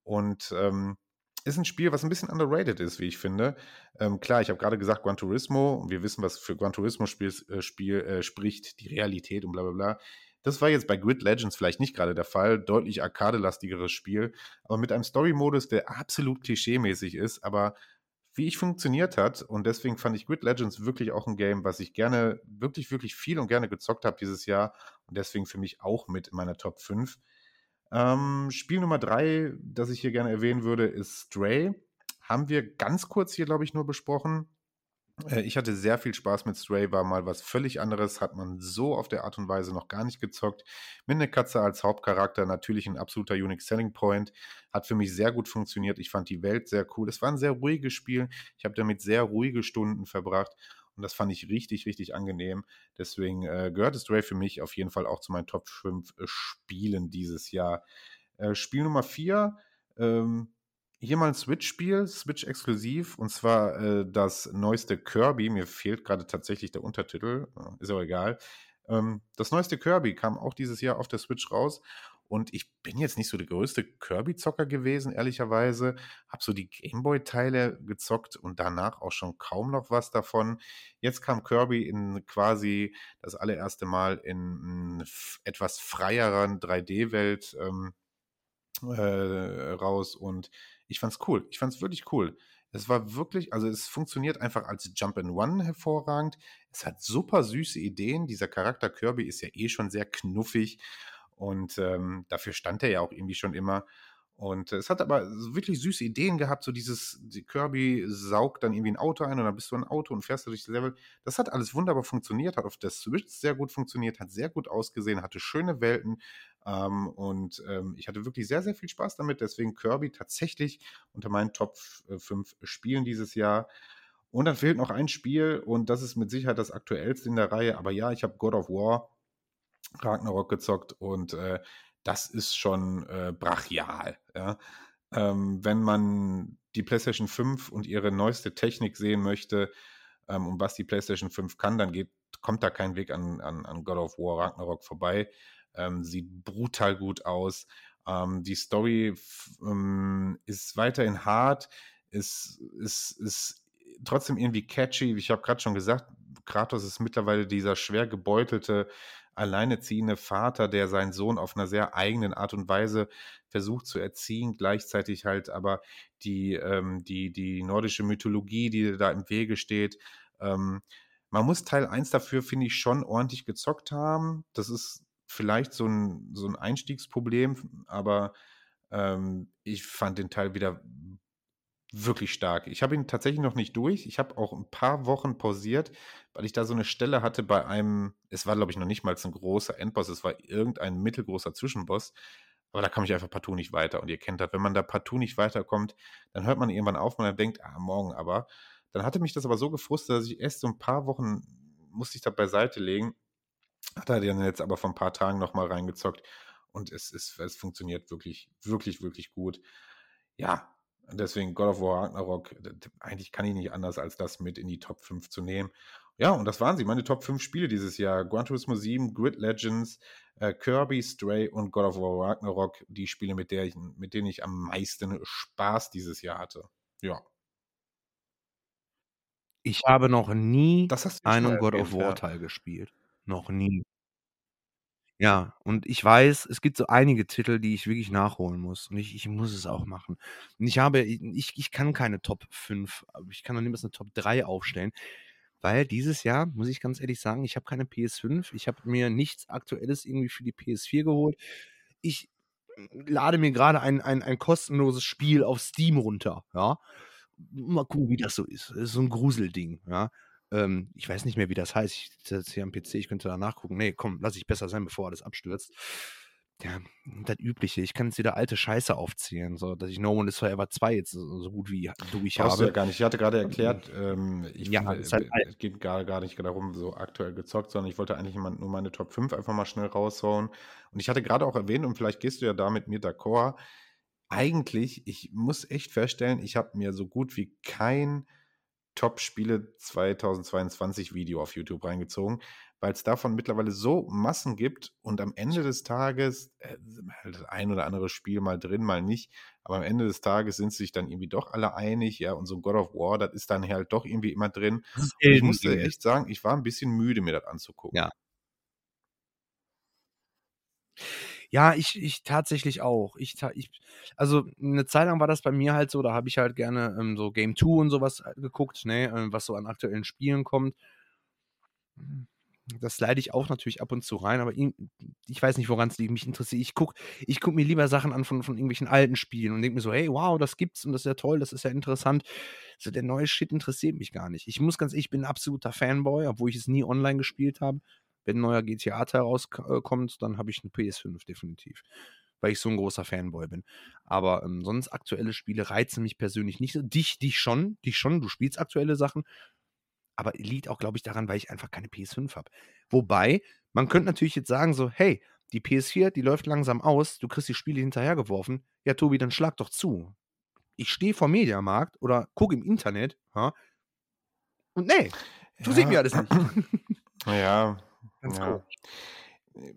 Und ähm, ist ein Spiel, was ein bisschen underrated ist, wie ich finde. Ähm, klar, ich habe gerade gesagt Gran Turismo wir wissen, was für Gran Turismo Spiel, äh, Spiel äh, spricht, die Realität und bla bla bla. Das war jetzt bei Grid Legends vielleicht nicht gerade der Fall. Deutlich arcade-lastigeres Spiel, aber mit einem Story-Modus, der absolut klischee-mäßig ist, aber wie ich funktioniert hat. Und deswegen fand ich Grid Legends wirklich auch ein Game, was ich gerne, wirklich, wirklich viel und gerne gezockt habe dieses Jahr. Und deswegen für mich auch mit in meiner Top 5. Ähm, Spiel Nummer 3, das ich hier gerne erwähnen würde, ist Stray. Haben wir ganz kurz hier, glaube ich, nur besprochen. Äh, Ich hatte sehr viel Spaß mit Stray, war mal was völlig anderes, hat man so auf der Art und Weise noch gar nicht gezockt. Mit einer Katze als Hauptcharakter natürlich ein absoluter Unique Selling Point. Hat für mich sehr gut funktioniert. Ich fand die Welt sehr cool. Es war ein sehr ruhiges Spiel. Ich habe damit sehr ruhige Stunden verbracht und das fand ich richtig, richtig angenehm. Deswegen äh, gehört Stray für mich auf jeden Fall auch zu meinen Top 5 äh, Spielen dieses Jahr. Äh, Spiel Nummer 4, ähm, hier mal ein Switch-Spiel, Switch-exklusiv, und zwar äh, das neueste Kirby. Mir fehlt gerade tatsächlich der Untertitel, äh, ist aber egal. Ähm, das neueste Kirby kam auch dieses Jahr auf der Switch raus. Und ich bin jetzt nicht so der größte Kirby-Zocker gewesen, ehrlicherweise. Hab so die Gameboy-Teile gezockt und danach auch schon kaum noch was davon. Jetzt kam Kirby in quasi das allererste Mal in etwas freieren 3D-Welt ähm, äh, raus und ich fand's cool. Ich fand's wirklich cool. Es war wirklich, also es funktioniert einfach als Jump and One hervorragend. Es hat super süße Ideen. Dieser Charakter Kirby ist ja eh schon sehr knuffig und ähm, dafür stand er ja auch irgendwie schon immer. Und äh, es hat aber wirklich süße Ideen gehabt, so dieses, die Kirby saugt dann irgendwie ein Auto ein und dann bist du ein Auto und fährst du durch das Level. Das hat alles wunderbar funktioniert, hat auf der Switch sehr gut funktioniert, hat sehr gut ausgesehen, hatte schöne Welten ähm, und ähm, ich hatte wirklich sehr, sehr viel Spaß damit. Deswegen Kirby tatsächlich unter meinen Top 5 Spielen dieses Jahr. Und dann fehlt noch ein Spiel und das ist mit Sicherheit das aktuellste in der Reihe. Aber ja, ich habe God of War Ragnarok gezockt und äh, das ist schon äh, brachial. Ja? Ähm, wenn man die PlayStation 5 und ihre neueste Technik sehen möchte ähm, und was die PlayStation 5 kann, dann geht, kommt da kein Weg an, an, an God of War Ragnarok vorbei. Ähm, sieht brutal gut aus. Ähm, die Story ähm, ist weiterhin hart, ist, ist, ist trotzdem irgendwie catchy. Ich habe gerade schon gesagt, Kratos ist mittlerweile dieser schwer gebeutelte alleineziehende Vater, der seinen Sohn auf einer sehr eigenen Art und Weise versucht zu erziehen, gleichzeitig halt aber die, ähm, die, die nordische Mythologie, die da im Wege steht. Ähm, man muss Teil 1 dafür, finde ich, schon ordentlich gezockt haben. Das ist vielleicht so ein, so ein Einstiegsproblem, aber ähm, ich fand den Teil wieder wirklich stark. Ich habe ihn tatsächlich noch nicht durch. Ich habe auch ein paar Wochen pausiert, weil ich da so eine Stelle hatte bei einem, es war glaube ich noch nicht mal ein großer Endboss, es war irgendein mittelgroßer Zwischenboss, aber da kam ich einfach partout nicht weiter. Und ihr kennt das, wenn man da partout nicht weiterkommt, dann hört man irgendwann auf und dann denkt, ah, morgen aber. Dann hatte mich das aber so gefrustet, dass ich erst so ein paar Wochen musste ich da beiseite legen. Hat er dann jetzt aber vor ein paar Tagen nochmal reingezockt und es, ist, es funktioniert wirklich, wirklich, wirklich gut. Ja, Deswegen God of War Ragnarok, eigentlich kann ich nicht anders, als das mit in die Top 5 zu nehmen. Ja, und das waren sie, meine Top 5 Spiele dieses Jahr. Gran Turismo 7, Grid Legends, äh, Kirby, Stray und God of War Ragnarok, die Spiele, mit, der ich, mit denen ich am meisten Spaß dieses Jahr hatte. Ja. Ich habe noch nie einen God of War Teil gespielt. Noch nie. Ja, und ich weiß, es gibt so einige Titel, die ich wirklich nachholen muss und ich ich muss es auch machen. Und ich habe ich ich kann keine Top 5, ich kann noch niemals eine Top 3 aufstellen, weil dieses Jahr, muss ich ganz ehrlich sagen, ich habe keine PS5, ich habe mir nichts Aktuelles irgendwie für die PS4 geholt. Ich lade mir gerade ein ein ein kostenloses Spiel auf Steam runter, ja. Mal gucken, wie das so ist. Das ist so ein Gruselding, ja. Ähm, ich weiß nicht mehr, wie das heißt. Ich sitze jetzt hier am PC, ich könnte da nachgucken. Nee, komm, lass ich besser sein, bevor alles abstürzt. Ja, das Übliche. Ich kann jetzt wieder alte Scheiße aufzählen, so dass ich No One is Forever 2 jetzt so gut wie durch Brauchst habe. Du ja gar nicht. Ich hatte gerade erklärt, ähm, ich, ja, es halt es geht gar, gar nicht darum, so aktuell gezockt, sondern ich wollte eigentlich nur meine Top 5 einfach mal schnell raushauen. Und ich hatte gerade auch erwähnt, und vielleicht gehst du ja da mit mir d'accord, eigentlich, ich muss echt feststellen, ich habe mir so gut wie kein Top-Spiele 2022 Video auf YouTube reingezogen, weil es davon mittlerweile so Massen gibt und am Ende des Tages, äh, das ein oder andere Spiel mal drin, mal nicht, aber am Ende des Tages sind sich dann irgendwie doch alle einig, ja, und so ein God of War, das ist dann halt doch irgendwie immer drin. ich musste echt sagen, ich war ein bisschen müde, mir das anzugucken. Ja. Ja, ich ich tatsächlich auch. Ich ich also, eine Zeit lang war das bei mir halt so, da habe ich halt gerne, ähm, so Game 2 und sowas was geguckt, ne, äh, was so an aktuellen Spielen kommt. Hm, das leide ich auch natürlich ab und zu rein, aber ich weiß nicht, woran es liegt. Mich interessiert ich gucke ich gucke mir lieber Sachen an von von irgendwelchen alten Spielen und denke mir so: „Hey, wow, das gibt's und das ist ja toll, das ist ja interessant.“ So der neue Shit interessiert mich gar nicht. Ich muss ganz ehrlich ich bin 'n absoluter Fanboy, obwohl ich es nie online gespielt habe. Wenn 'n neuer GTA-Teil rauskommt, äh, dann habe ich eine PS5 definitiv, weil ich so ein großer Fanboy bin. Aber, ähm, sonst aktuelle Spiele reizen mich persönlich nicht so. Dich dich schon dich schon, du spielst aktuelle Sachen, aber liegt auch, glaube ich, daran, weil ich einfach keine PS5 habe. Wobei, man könnte natürlich jetzt sagen so: „Hey, die PS4, die läuft langsam aus, du kriegst die Spiele hinterhergeworfen. Ja, Tobi, dann schlag doch zu.“ Ich stehe vorm Mediamarkt oder gucke im Internet, ja und ne, interessiert mich Ja. alles nicht. Ja. Ganz Ja. Äh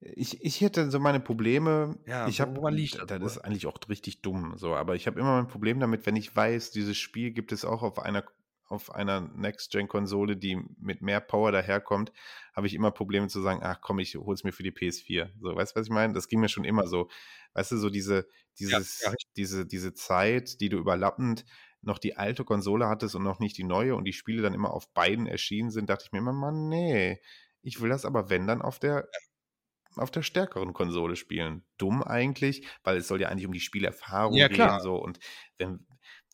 ich ich hätte so meine Probleme Ja, ich wo habe woran liegt das das ist eigentlich auch richtig dumm so, aber ich habe immer mein Problem damit, wenn ich weiß, dieses Spiel gibt es auch auf einer auf einer Next-Gen-Konsole, die mit mehr Power daherkommt, habe ich immer Probleme zu sagen: „Ach komm, ich hole es mir für die PS4.“ So, weißt du, was ich meine? Das ging mir schon immer so. Weißt du, so diese Ja, ja, dieses richtig. diese diese Zeit, die du überlappend noch die alte Konsole hattest und noch nicht die neue und die Spiele dann immer auf beiden erschienen sind, dachte ich mir immer: „Mann, ne, ich will das aber, wenn dann auf der auf der stärkeren Konsole spielen. Dumm eigentlich, weil es soll ja eigentlich um die Spielerfahrung Ja, gehen. klar. So, und wenn,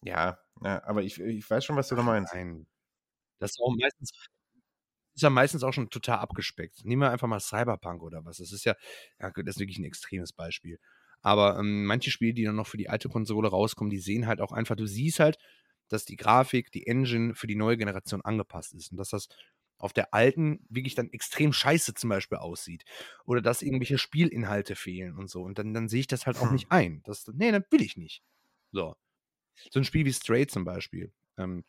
ja, ja, aber ich, ich weiß schon, was du da meinst. Nein. Das ist auch meistens ist ja meistens auch schon total abgespeckt. Nehmen wir einfach mal Cyberpunk oder was. Das ist ja, ja das ist wirklich ein extremes Beispiel. Aber ähm, manche Spiele, die dann noch für die alte Konsole rauskommen, die sehen halt auch einfach, du siehst halt, dass die Grafik, die Engine für die neue Generation angepasst ist und dass das auf der alten wirklich dann extrem scheiße zum Beispiel aussieht. Oder dass irgendwelche Spielinhalte fehlen und so. Und dann, dann sehe ich das halt auch Hm. nicht ein. Das, nee, das will ich nicht. So. So ein Spiel wie Stray zum Beispiel. Ähm,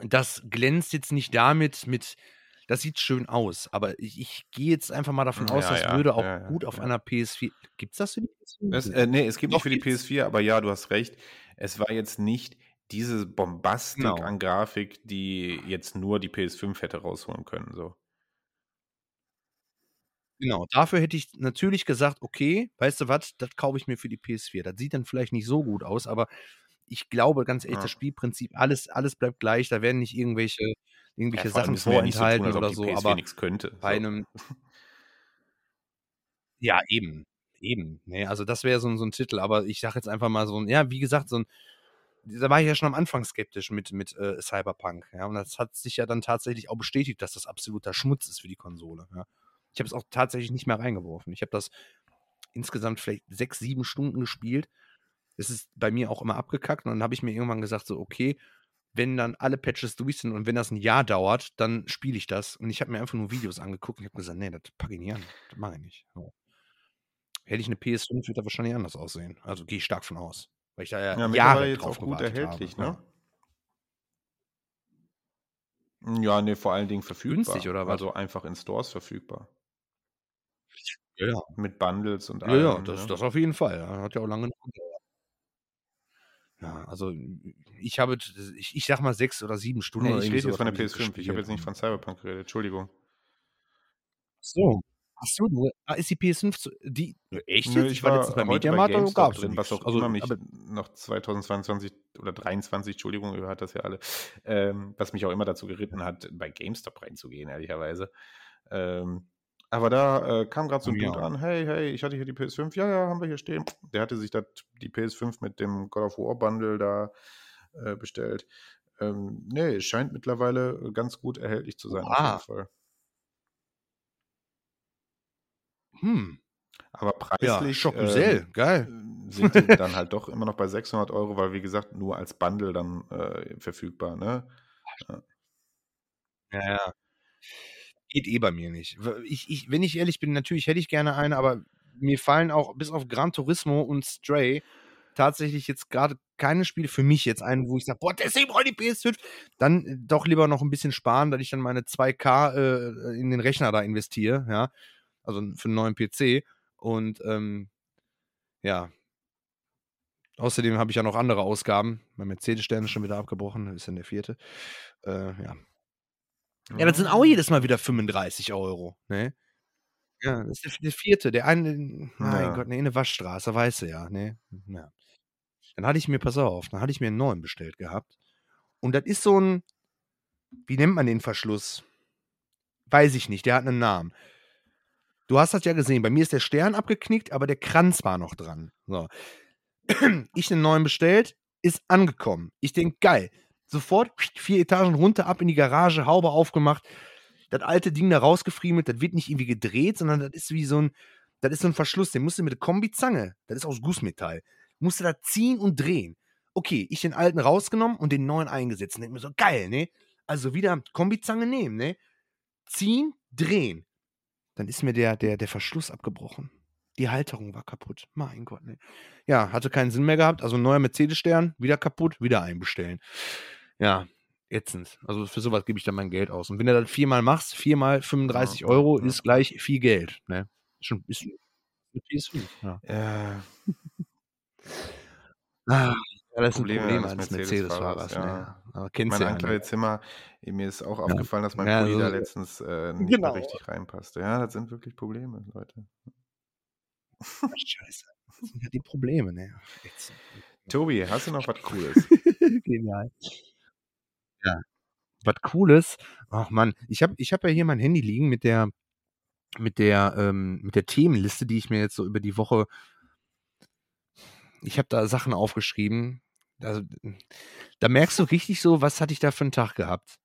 das glänzt jetzt nicht damit mit, das sieht schön aus, aber ich, ich gehe jetzt einfach mal davon aus, Ja, das ja, würde auch ja, gut auf einer PS4. Gibt es das für die PS4? Es, äh, nee, es gibt Doch, nicht für die gibt's. PS4, aber ja, du hast recht. Es war jetzt nicht diese Bombastik Genau. an Grafik, die jetzt nur die PS5 hätte rausholen können. So. Genau, dafür hätte ich natürlich gesagt, okay, weißt du was, das kaufe ich mir für die PS4. Das sieht dann vielleicht nicht so gut aus, aber ich glaube ganz ehrlich, Ja. das Spielprinzip, alles, alles bleibt gleich. Da werden nicht irgendwelche, irgendwelche Ja, Sachen ja so tun, vorenthalten oder so, PS4 aber nichts könnte. bei einem, ja, eben, eben. Nee, also das wäre so, ein- so ein Titel, aber ich sage jetzt einfach mal so ein, ja, wie gesagt, so ein, da war ich ja schon am Anfang skeptisch mit, mit äh, Cyberpunk, ja, und das hat sich ja dann tatsächlich auch bestätigt, dass das absoluter Schmutz ist für die Konsole, ja. Ich habe es auch tatsächlich nicht mehr reingeworfen. Ich habe das insgesamt vielleicht sechs, sieben Stunden gespielt. Es ist bei mir auch immer abgekackt und dann habe ich mir irgendwann gesagt, so, okay, wenn dann alle Patches durch sind und wenn das ein Jahr dauert, dann spiele ich das. Und ich habe mir einfach nur Videos angeguckt und ich habe gesagt, nee, das packe ich nicht an. Das mache ich nicht. So. Hätte ich eine PS5, würde das wahrscheinlich anders aussehen. Also gehe ich stark von aus. Weil ich da ja, Ja, Jahre jetzt drauf auch gut erhältlich, habe. ne? Ja, nee, vor allen Dingen verfügbar. Günstig, oder was? Also einfach in Stores verfügbar. Ja, ja. Mit Bundles und Ja, allem. ja, das, ne? das auf jeden Fall. Ja. Hat ja auch lange genug. Ja, also ich habe, ich, ich sag mal sechs oder sieben Stunden. Nee, ich rede jetzt von der habe ich PS5. Ich habe jetzt nicht und- von Cyberpunk geredet. Entschuldigung. So. Achso, du, ah, ist die PS5 zu, die, echt Nö, jetzt? ich war letztens beim bei Mediamarkt, da GameStop gab's drin, was auch Also, immer mich noch 2022 oder 23, Entschuldigung, ihr hört das ja alle, ähm, was mich auch immer dazu geritten hat, bei GameStop reinzugehen, ehrlicherweise. Ähm, aber da äh, kam gerade so ein Dude an, hey, hey, ich hatte hier die PS5, ja, ja, haben wir hier stehen. Der hatte sich dat, die PS5 mit dem God of War Bundle da äh, bestellt. Ähm, nee, es scheint mittlerweile ganz gut erhältlich zu sein, auf Oha. jeden Fall. Hm, Aber ja, preislich Schockgesell, ähm, geil. sind die dann halt doch immer noch bei 600 Euro, weil wie gesagt nur als Bundle dann äh, verfügbar. Ne? Ja, ja. Geht eh bei mir nicht. Ich, ich, wenn ich ehrlich bin, natürlich hätte ich gerne eine, aber mir fallen auch bis auf Gran Turismo und Stray tatsächlich jetzt gerade keine Spiele für mich jetzt ein, wo ich sage, boah, deswegen brauche ich die PS5. Dann äh, doch lieber noch ein bisschen sparen, dass ich dann meine 2K äh, in den Rechner da investiere, ja. Also für einen neuen PC. Und ähm, ja. Außerdem habe ich ja noch andere Ausgaben. Mein Mercedes-Stern ist schon wieder abgebrochen, ist dann der vierte. Äh, ja. Ja, das sind auch jedes Mal wieder 35 Euro. Ne? Ja, das ist der, vierte. Der eine, mein Ja. Gott, ne, eine Waschstraße, weißt du ja. Ne? ja. Dann hatte ich mir, pass auf, dann hatte ich mir einen neuen bestellt gehabt. Und das ist so ein, wie nennt man den Verschluss? Weiß ich nicht, der hat einen Namen. Du hast das ja gesehen, bei mir ist der Stern abgeknickt, aber der Kranz war noch dran. So. Ich einen neuen bestellt, ist angekommen. Ich denke, geil. Sofort vier Etagen runter, ab in die Garage, Haube aufgemacht, das alte Ding da rausgefriemelt, das wird nicht irgendwie gedreht, sondern das ist wie so ein, das ist so ein Verschluss, den musst du mit der Kombizange, das ist aus Gussmetall, musst du da ziehen und drehen. Okay, ich den alten rausgenommen und den neuen eingesetzt. Und denk mir so, geil, ne? Also wieder Kombizange nehmen, ne? Ziehen, drehen. Dann ist mir der, der, der Verschluss abgebrochen. Die Halterung war kaputt. Mein Gott, ne? Ja, hatte keinen Sinn mehr gehabt. Also neuer Mercedes-Stern, wieder kaputt, wieder einbestellen. Ja, ätzend. Also für sowas gebe ich dann mein Geld aus. Und wenn du das viermal machst, viermal 35 Ja, Euro ja. ist gleich viel Geld. Ne? Schon ist eine PS5. Ja. Ja, Ah, das Probleme sind Probleme eines eines Mercedes-Fahrers, Mercedes-Fahrers. ja. Ne? Aber kennst mein du ja. Ne? Zimmer, mir ist auch aufgefallen, dass mein Ja, Pulli da also, letztens äh, nicht genau. mehr richtig reinpasste. Ja, das sind wirklich Probleme, Leute. Scheiße. Das sind ja die Probleme. Ne? Tobi, hast du noch was Cooles? Genial. Ja. Was Cooles. Ach Mann, ich habe ich hab ja hier mein Handy liegen mit der mit der, ähm, mit der Themenliste, die ich mir jetzt so über die Woche ich habe da Sachen aufgeschrieben. Also, da merkst du richtig so, was hatte ich da für einen Tag gehabt?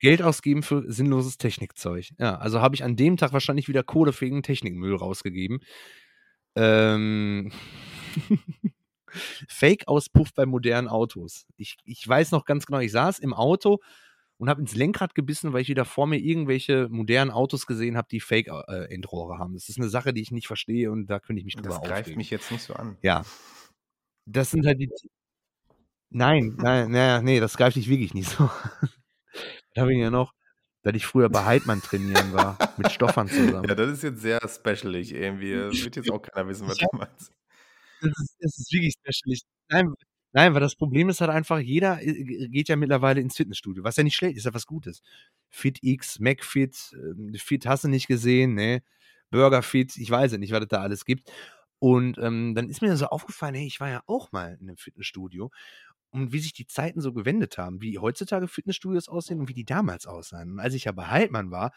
Geld ausgeben für sinnloses Technikzeug. Ja, also habe ich an dem Tag wahrscheinlich wieder kodefähigen Technikmüll rausgegeben. Ähm, Fake-Auspuff bei modernen Autos. Ich, ich weiß noch ganz genau, ich saß im Auto und habe ins Lenkrad gebissen, weil ich wieder vor mir irgendwelche modernen Autos gesehen habe, die Fake-Endrohre haben. Das ist eine Sache, die ich nicht verstehe und da könnte ich mich drüber Das greift aufregen. mich jetzt nicht so an. Ja. Das sind halt die. Nein, nein, naja, nee, das greift dich wirklich nicht so. da habe ich ja noch, dass ich früher bei Heidmann trainieren war, mit Stoffern zusammen. Ja, das ist jetzt sehr specialig irgendwie. Das wird jetzt auch keiner wissen, was Ja. du meinst. Das ist, das ist wirklich special. Nein, nein, weil das Problem ist halt einfach, jeder äh, geht ja mittlerweile ins Fitnessstudio, was ja nicht schlecht ist, ja was Gutes. FitX, McFit, ähm, Fit hast du nicht gesehen, ne? Burgerfit, ich weiß ja nicht, was es da alles gibt. Und ähm, dann ist mir so aufgefallen, hey, ich war ja auch mal in einem Fitnessstudio und wie sich die Zeiten so gewendet haben, wie heutzutage Fitnessstudios aussehen und wie die damals aussahen. Und als ich ja bei Heidmann war,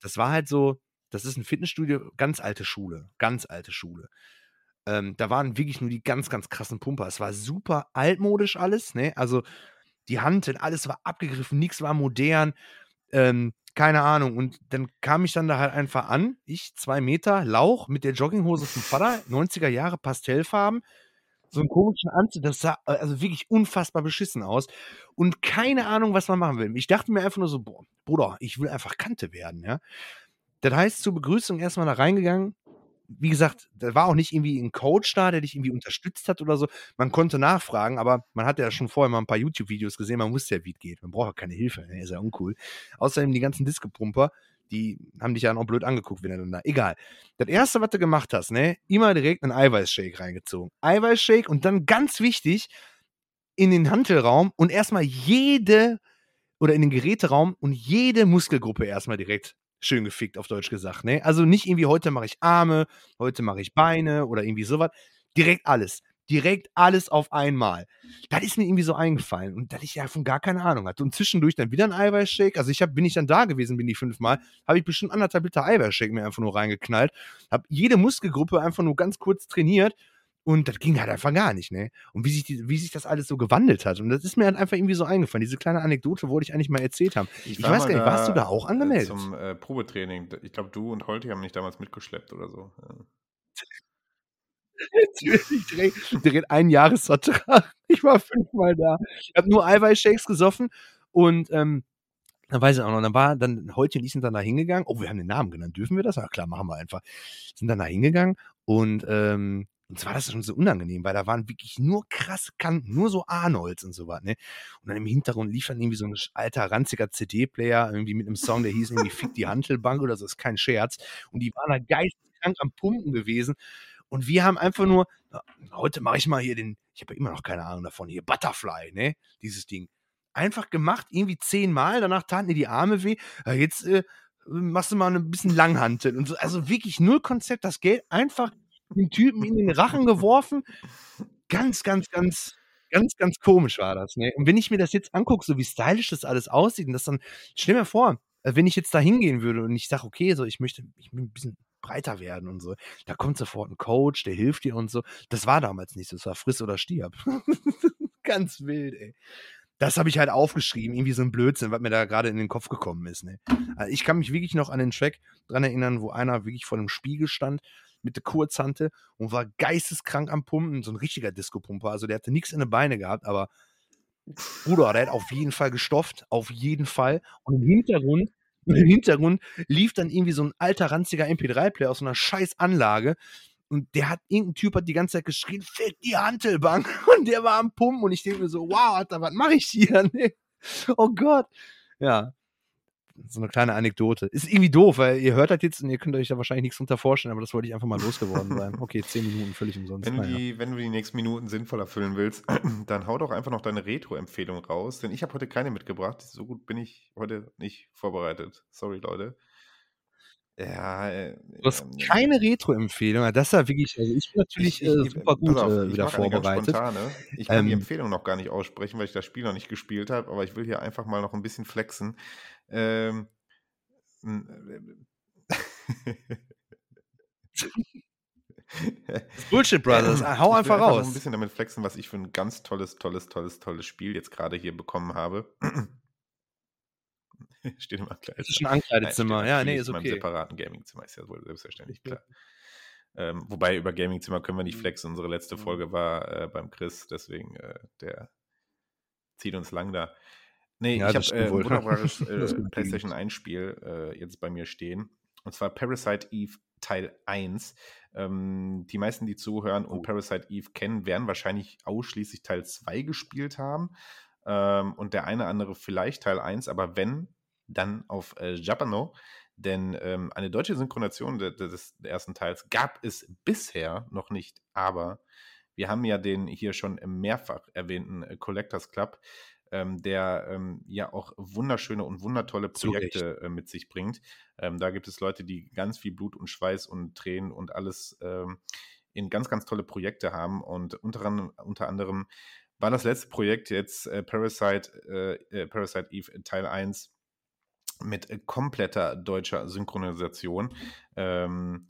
das war halt so, das ist ein Fitnessstudio, ganz alte Schule, ganz alte Schule. Ähm, da waren wirklich nur die ganz, ganz krassen Pumper. Es war super altmodisch alles, ne? Also die Hanteln, alles war abgegriffen, nichts war modern, ähm, keine Ahnung. Und dann kam ich dann da halt einfach an, ich zwei Meter, Lauch mit der Jogginghose vom Vater, 90er Jahre Pastellfarben, so einen komischen Anzug, das sah äh, also wirklich unfassbar beschissen aus und keine Ahnung, was man machen will. Ich dachte mir einfach nur so, boah, Bruder, ich will einfach Kante werden, ja. Das heißt, zur Begrüßung erstmal da reingegangen. Wie gesagt, da war auch nicht irgendwie ein Coach da, der dich irgendwie unterstützt hat oder so. Man konnte nachfragen, aber man hatte ja schon vorher mal ein paar YouTube-Videos gesehen, man wusste ja, wie es geht. Man braucht ja keine Hilfe, ne? ist ja uncool. Außerdem die ganzen Disco-Pumper, die haben dich ja auch blöd angeguckt, wenn er dann da. Egal. Das erste, was du gemacht hast, ne, immer direkt einen Eiweißshake reingezogen. Eiweißshake und dann ganz wichtig, in den Hantelraum und erstmal jede oder in den Geräteraum und jede Muskelgruppe erstmal direkt schön gefickt, auf Deutsch gesagt. Ne? Also nicht irgendwie, heute mache ich Arme, heute mache ich Beine oder irgendwie sowas. Direkt alles. Direkt alles auf einmal. Das ist mir irgendwie so eingefallen und dass ich davon gar keine Ahnung hatte. Und zwischendurch dann wieder ein Eiweißshake. Also ich hab, bin ich dann da gewesen, bin ich fünfmal, habe ich bestimmt anderthalb Liter Eiweißshake mir einfach nur reingeknallt. Habe jede Muskelgruppe einfach nur ganz kurz trainiert und das ging halt einfach gar nicht, ne? Und wie sich, die, wie sich das alles so gewandelt hat. Und das ist mir halt einfach irgendwie so eingefallen. Diese kleine Anekdote wollte ich eigentlich mal erzählt haben. Ich war weiß gar nicht, warst du da auch äh, angemeldet? Zum äh, Probetraining. Ich glaube, du und Holti haben mich damals mitgeschleppt oder so. Ja. Natürlich, direkt, direkt ein Jahresvertrag. Ich war fünfmal da. Ich habe nur Eiweißshakes gesoffen und ähm, dann weiß ich auch noch, dann war dann Holti und ich sind dann da hingegangen. Oh, wir haben den Namen genannt. Dürfen wir das? Ja, klar, machen wir einfach. Sind dann da hingegangen und ähm, und zwar das schon so unangenehm, weil da waren wirklich nur krasse Kanten, nur so Arnolds und so was, ne? Und dann im Hintergrund lief dann irgendwie so ein alter, ranziger CD-Player, irgendwie mit einem Song, der hieß irgendwie Fick die Hantelbank oder so, ist kein Scherz. Und die waren da geisteskrank am Pumpen gewesen. Und wir haben einfach nur, na, heute mache ich mal hier den, ich habe ja immer noch keine Ahnung davon, hier Butterfly, ne? Dieses Ding. Einfach gemacht, irgendwie zehnmal, danach taten dir die Arme weh. Ja, jetzt äh, machst du mal ein bisschen Langhantel und so. Also wirklich null Konzept, das Geld einfach den Typen in den Rachen geworfen. Ganz, ganz, ganz, ganz, ganz komisch war das. Ne? Und wenn ich mir das jetzt angucke, so wie stylisch das alles aussieht, und das dann, stell mir vor, äh, wenn ich jetzt da hingehen würde und ich sage, okay, so ich möchte, ich will ein bisschen breiter werden und so, da kommt sofort ein Coach, der hilft dir und so. Das war damals nicht so, das war friss oder stirb. ganz wild, ey. Das habe ich halt aufgeschrieben, irgendwie so ein Blödsinn, was mir da gerade in den Kopf gekommen ist. Ne? Also ich kann mich wirklich noch an den Track dran erinnern, wo einer wirklich vor dem Spiegel stand mit der Kurzhante und war geisteskrank am Pumpen, so ein richtiger Disco-Pumper. Also der hatte nichts in den Beine gehabt, aber Bruder, der hat auf jeden Fall gestofft, auf jeden Fall. Und im Hintergrund, im Hintergrund lief dann irgendwie so ein alter, ranziger MP3-Player aus so einer scheiß Anlage. Und der hat, irgendein Typ hat die ganze Zeit geschrien, fick die Hantelbank. Und der war am Pumpen und ich denke mir so, wow, Alter, was mache ich hier? Nee. Oh Gott. Ja. So eine kleine Anekdote. Ist irgendwie doof, weil ihr hört das jetzt und ihr könnt euch da wahrscheinlich nichts drunter vorstellen, aber das wollte ich einfach mal losgeworden sein. Okay, zehn Minuten völlig umsonst. Wenn, du Naja. die, wenn du die nächsten Minuten sinnvoll erfüllen willst, dann hau doch einfach noch deine Retro-Empfehlung raus, denn ich habe heute keine mitgebracht. So gut bin ich heute nicht vorbereitet. Sorry, Leute. Ja, äh, Du hast ähm, keine Retro-Empfehlung. Das ist ja wirklich, also ich bin natürlich ich, äh, ich, super pass gut auf, äh, ich wieder vorbereitet. spontane. Ich kann die Ähm, Empfehlung noch gar nicht aussprechen, weil ich das Spiel noch nicht gespielt habe, aber ich will hier einfach mal noch ein bisschen flexen. Ähm, m- Bullshit Brothers, hau ich will einfach noch ein raus. bisschen damit flexen, was ich für ein ganz tolles, tolles, tolles, tolles Spiel jetzt gerade hier bekommen habe. steht im Ankleidezimmer. Das ist ein Ankleidezimmer. Ja, nee, ist in meinem okay. separaten Gamingzimmer, ist ja wohl selbstverständlich, klar. Ähm, wobei über Gamingzimmer können wir nicht Mhm. flexen. Unsere letzte Mhm. Folge war äh, beim Chris, deswegen äh, der zieht uns lang da. Nee, Ja, ich habe äh, ein wunderbares äh, PlayStation 1 Spiel äh, jetzt bei mir stehen. Und zwar Parasite Eve Teil 1. Ähm, die meisten, die zuhören und Oh. Parasite Eve kennen, werden wahrscheinlich ausschließlich Teil 2 gespielt haben. Ähm, und der eine andere vielleicht Teil 1, aber wenn, dann auf äh, Japano. Denn ähm, eine deutsche Synchronisation de, de, des ersten Teils gab es bisher noch nicht. Aber wir haben ja den hier schon mehrfach erwähnten äh, Collectors Club, ähm, der ähm, ja auch wunderschöne und wundertolle Projekte äh, mit sich bringt. Ähm, da gibt es Leute, die ganz viel Blut und Schweiß und Tränen und alles ähm, in ganz, ganz tolle Projekte haben. Und unter, unter anderem war das letzte Projekt jetzt äh, Parasite, äh, äh, Parasite Eve Teil 1 mit kompletter deutscher Synchronisation. Ähm,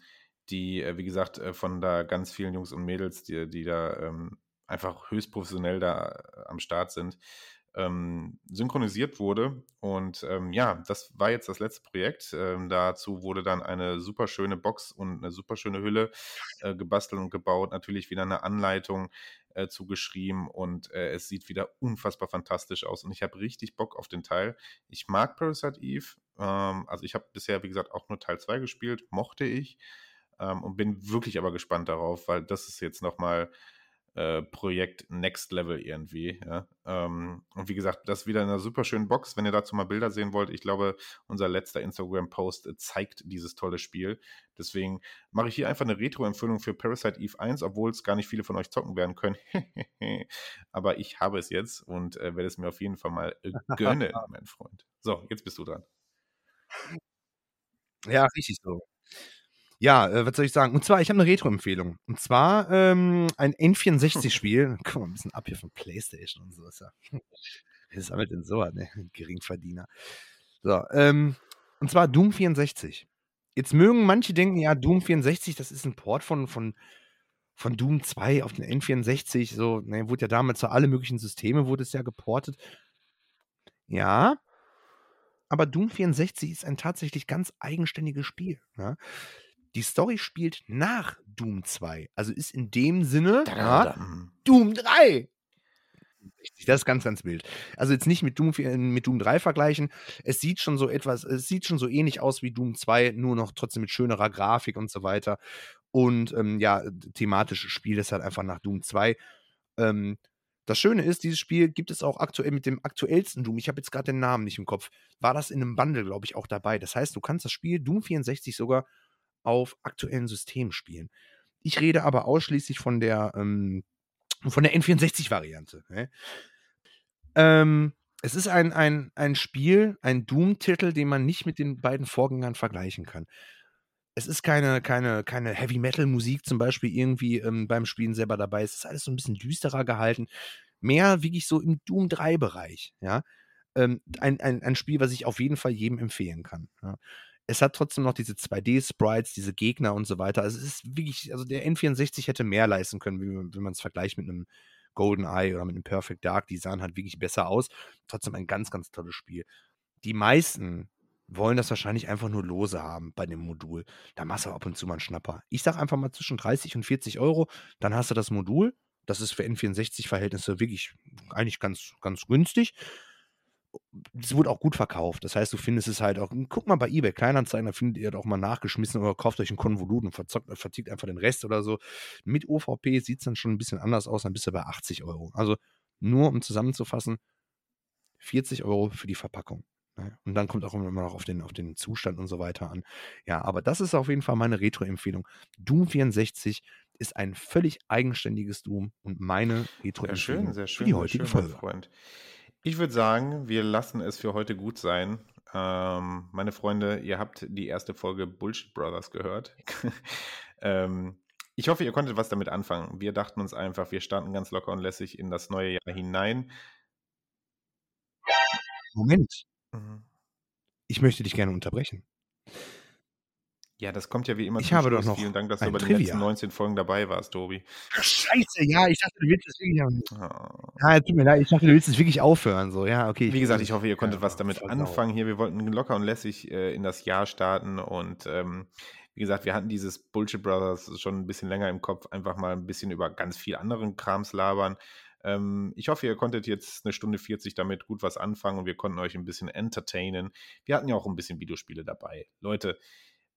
die, äh, wie gesagt, äh, von da ganz vielen Jungs und Mädels, die, die da ähm, einfach höchst professionell da äh, am Start sind, ähm, synchronisiert wurde. Und ähm, ja, das war jetzt das letzte Projekt. Ähm, dazu wurde dann eine super schöne Box und eine super schöne Hülle äh, gebastelt und gebaut. Natürlich wieder eine Anleitung äh, zugeschrieben und äh, es sieht wieder unfassbar fantastisch aus. Und ich habe richtig Bock auf den Teil. Ich mag Parasite Eve. Ähm, also ich habe bisher, wie gesagt, auch nur Teil 2 gespielt, mochte ich. Ähm, und bin wirklich aber gespannt darauf, weil das ist jetzt nochmal äh, Projekt Next Level irgendwie. Ja? Ähm, und wie gesagt, das wieder in einer super schönen Box. Wenn ihr dazu mal Bilder sehen wollt, ich glaube, unser letzter Instagram-Post äh, zeigt dieses tolle Spiel. Deswegen mache ich hier einfach eine Retro-Empfehlung für Parasite Eve 1, obwohl es gar nicht viele von euch zocken werden können. Aber ich habe es jetzt und äh, werde es mir auf jeden Fall mal äh, gönnen, mein Freund. So, jetzt bist du dran. Ja, richtig so. Ja, äh, was soll ich sagen? Und zwar, ich habe eine Retro-Empfehlung. Und zwar ähm, ein N64-Spiel. Guck mal, ein bisschen ab hier von PlayStation und so. Ist ja, ist aber denn so, ne? Geringverdiener. So, ähm, und zwar Doom 64. Jetzt mögen manche denken, ja, Doom 64, das ist ein Port von, von, von Doom 2 auf den N64. So, ne, wurde ja damals zu alle möglichen Systeme, wurde es ja geportet. Ja, aber Doom 64 ist ein tatsächlich ganz eigenständiges Spiel. Ja? Die Story spielt nach Doom 2. Also ist in dem Sinne ja, Mhm. Doom 3. Richtig, Das ist ganz, ganz wild. Also jetzt nicht mit Doom, 4 mit Doom 3 vergleichen. Es sieht schon so etwas, es sieht schon so ähnlich aus wie Doom 2, nur noch trotzdem mit schönerer Grafik und so weiter. Und ähm, ja, thematisch spielt es halt einfach nach Doom 2. Ähm, das Schöne ist, dieses Spiel gibt es auch aktuell mit dem aktuellsten Doom. Ich habe jetzt gerade den Namen nicht im Kopf. War das in einem Bundle, glaube ich, auch dabei. Das heißt, du kannst das Spiel Doom 64 sogar auf aktuellen Systemen spielen. Ich rede aber ausschließlich von der, ähm, der N64-Variante. Ne? Ähm, es ist ein, ein, ein Spiel, ein Doom-Titel, den man nicht mit den beiden Vorgängern vergleichen kann. Es ist keine, keine, keine Heavy-Metal-Musik zum Beispiel irgendwie ähm, beim Spielen selber dabei. Es ist alles so ein bisschen düsterer gehalten. Mehr wirklich so im Doom 3-Bereich. Ja? Ähm, ein, ein, ein Spiel, was ich auf jeden Fall jedem empfehlen kann. Ja? Es hat trotzdem noch diese 2D-Sprites, diese Gegner und so weiter. Also es ist wirklich, also der N64 hätte mehr leisten können, wenn man es vergleicht mit einem GoldenEye oder mit einem Perfect Dark. Die sahen halt wirklich besser aus. Trotzdem ein ganz, ganz tolles Spiel. Die meisten wollen das wahrscheinlich einfach nur lose haben bei dem Modul. Da machst du ab und zu mal einen Schnapper. Ich sag einfach mal zwischen 30 und 40 Euro, dann hast du das Modul. Das ist für N64-Verhältnisse wirklich eigentlich ganz, ganz günstig. Es wurde auch gut verkauft. Das heißt, du findest es halt auch, guck mal bei eBay Kleinanzeigen, da findet ihr das auch mal nachgeschmissen oder kauft euch ein Konvolut und verzockt, verzieht einfach den Rest oder so. Mit OVP sieht es dann schon ein bisschen anders aus, dann bist du bei 80 Euro. Also nur um zusammenzufassen, 40 Euro für die Verpackung. Ne? Und dann kommt auch immer noch auf den, auf den Zustand und so weiter an. Ja, aber das ist auf jeden Fall meine Retro-Empfehlung. Doom 64 ist ein völlig eigenständiges Doom und meine Sehr Retro-Empfehlung schön, sehr für schön, die sehr heutige schön, mein Folge. Freund. Ich würde sagen, wir lassen es für heute gut sein. Ähm, meine Freunde, ihr habt die erste Folge Bullshit Brothers gehört. ähm, ich hoffe, ihr konntet was damit anfangen. Wir dachten uns einfach, wir starten ganz locker und lässig in das neue Jahr hinein. Moment, Mhm. ich möchte dich gerne unterbrechen. Ja, das kommt ja wie immer Ich habe doch Schluss. noch Vielen Dank, dass du bei den Trivia. letzten 19 Folgen dabei warst, Tobi. Scheiße, ja, ich dachte, du willst es wirklich. Ah. Ja, tut mir leid, ich dachte, du willst es wirklich aufhören. So, ja, okay. Wie gesagt, ich hoffe, ihr konntet Ja, was damit anfangen hier. Wir wollten locker und lässig äh, in das Jahr starten und ähm, wie gesagt, wir hatten dieses Bullshit Brothers schon ein bisschen länger im Kopf, einfach mal ein bisschen über ganz viel anderen Krams labern. Ähm, ich hoffe, ihr konntet jetzt eine Stunde 40 damit gut was anfangen und wir konnten euch ein bisschen entertainen. Wir hatten ja auch ein bisschen Videospiele dabei. Leute,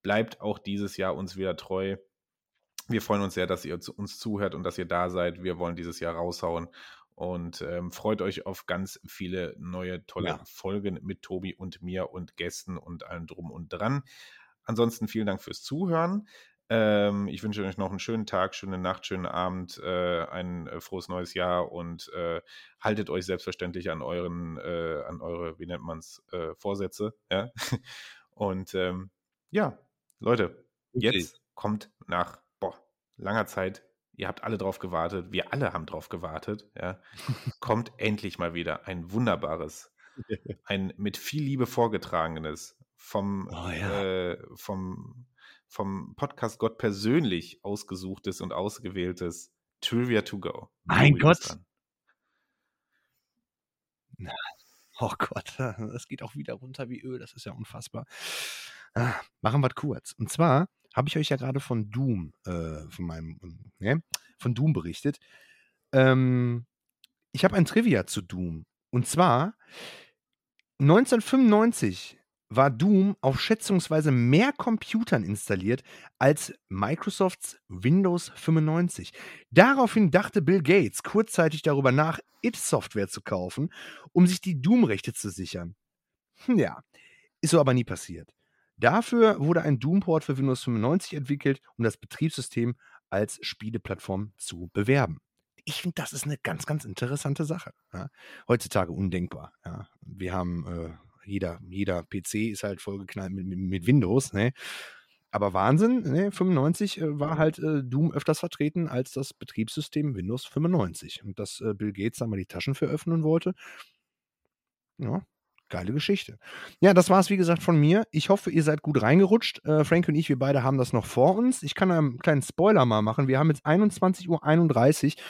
bleibt auch dieses Jahr uns wieder treu. Wir freuen uns sehr, dass ihr zu- uns zuhört und dass ihr da seid. Wir wollen dieses Jahr raushauen und ähm, freut euch auf ganz viele neue, tolle Ja. Folgen mit Tobi und mir und Gästen und allem drum und dran. Ansonsten vielen Dank fürs Zuhören. Ähm, ich wünsche euch noch einen schönen Tag, schöne Nacht, schönen Abend, äh, ein äh, frohes neues Jahr und äh, haltet euch selbstverständlich an euren, äh, an eure, wie nennt man es, äh, Vorsätze. Ja? Und ähm, ja, Leute, Okay. jetzt kommt nach boah, langer Zeit, ihr habt alle drauf gewartet, wir alle haben drauf gewartet, ja, kommt endlich mal wieder ein wunderbares, ein mit viel Liebe vorgetragenes vom, Oh ja. äh, vom, vom Podcast Gott persönlich ausgesuchtes und ausgewähltes Trivia to Go. Mein bist Gott. Oh Gott, das geht auch wieder runter wie Öl, das ist ja unfassbar. Ah, Machen wir kurz. Und zwar habe ich euch ja gerade von Doom, äh, von meinem, ne, von Doom berichtet. Ähm, ich habe ein Trivia zu Doom. Und zwar 1995 war Doom auf schätzungsweise mehr Computern installiert als Microsofts Windows 95. Daraufhin dachte Bill Gates kurzzeitig darüber nach, It-Software zu kaufen, um sich die Doom-Rechte zu sichern. Hm, Ja, ist so aber nie passiert. Dafür wurde ein Doom-Port für Windows 95 entwickelt, um das Betriebssystem als Spieleplattform zu bewerben. Ich finde, das ist eine ganz, ganz interessante Sache. Ja. Heutzutage undenkbar. Ja. Wir haben, äh, jeder, jeder PC ist halt vollgeknallt mit, mit, mit Windows. Ne? Aber Wahnsinn, ne? 95 äh, war halt äh, Doom öfters vertreten als das Betriebssystem Windows 95. Und dass äh, Bill Gates da mal die Taschen für öffnen wollte, ja, geile Geschichte. Ja, das war es, wie gesagt, von mir. Ich hoffe, ihr seid gut reingerutscht. Äh, Frank und ich, wir beide haben das noch vor uns. Ich kann einen kleinen Spoiler mal machen. Wir haben jetzt 21.31 Uhr.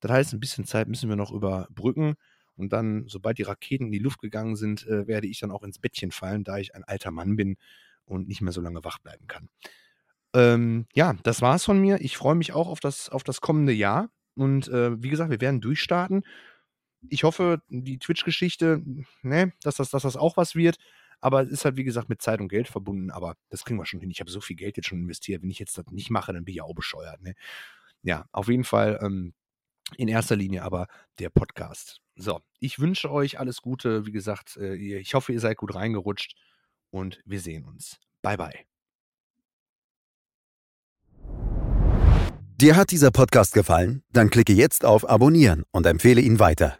Das heißt, ein bisschen Zeit müssen wir noch überbrücken. Und dann, sobald die Raketen in die Luft gegangen sind, äh, werde ich dann auch ins Bettchen fallen, da ich ein alter Mann bin und nicht mehr so lange wach bleiben kann. Ähm, ja, das war's von mir. Ich freue mich auch auf das, auf das kommende Jahr. Und äh, wie gesagt, wir werden durchstarten. Ich hoffe, die Twitch-Geschichte, ne, dass das, dass das auch was wird. Aber es ist halt, wie gesagt, mit Zeit und Geld verbunden. Aber das kriegen wir schon hin. Ich habe so viel Geld jetzt schon investiert. Wenn ich jetzt das nicht mache, dann bin ich auch bescheuert. Ne? Ja, auf jeden Fall ähm, in erster Linie aber der Podcast. So, ich wünsche euch alles Gute. Wie gesagt, äh, ich hoffe, ihr seid gut reingerutscht und wir sehen uns. Bye, bye. Dir hat dieser Podcast gefallen? Dann klicke jetzt auf Abonnieren und empfehle ihn weiter.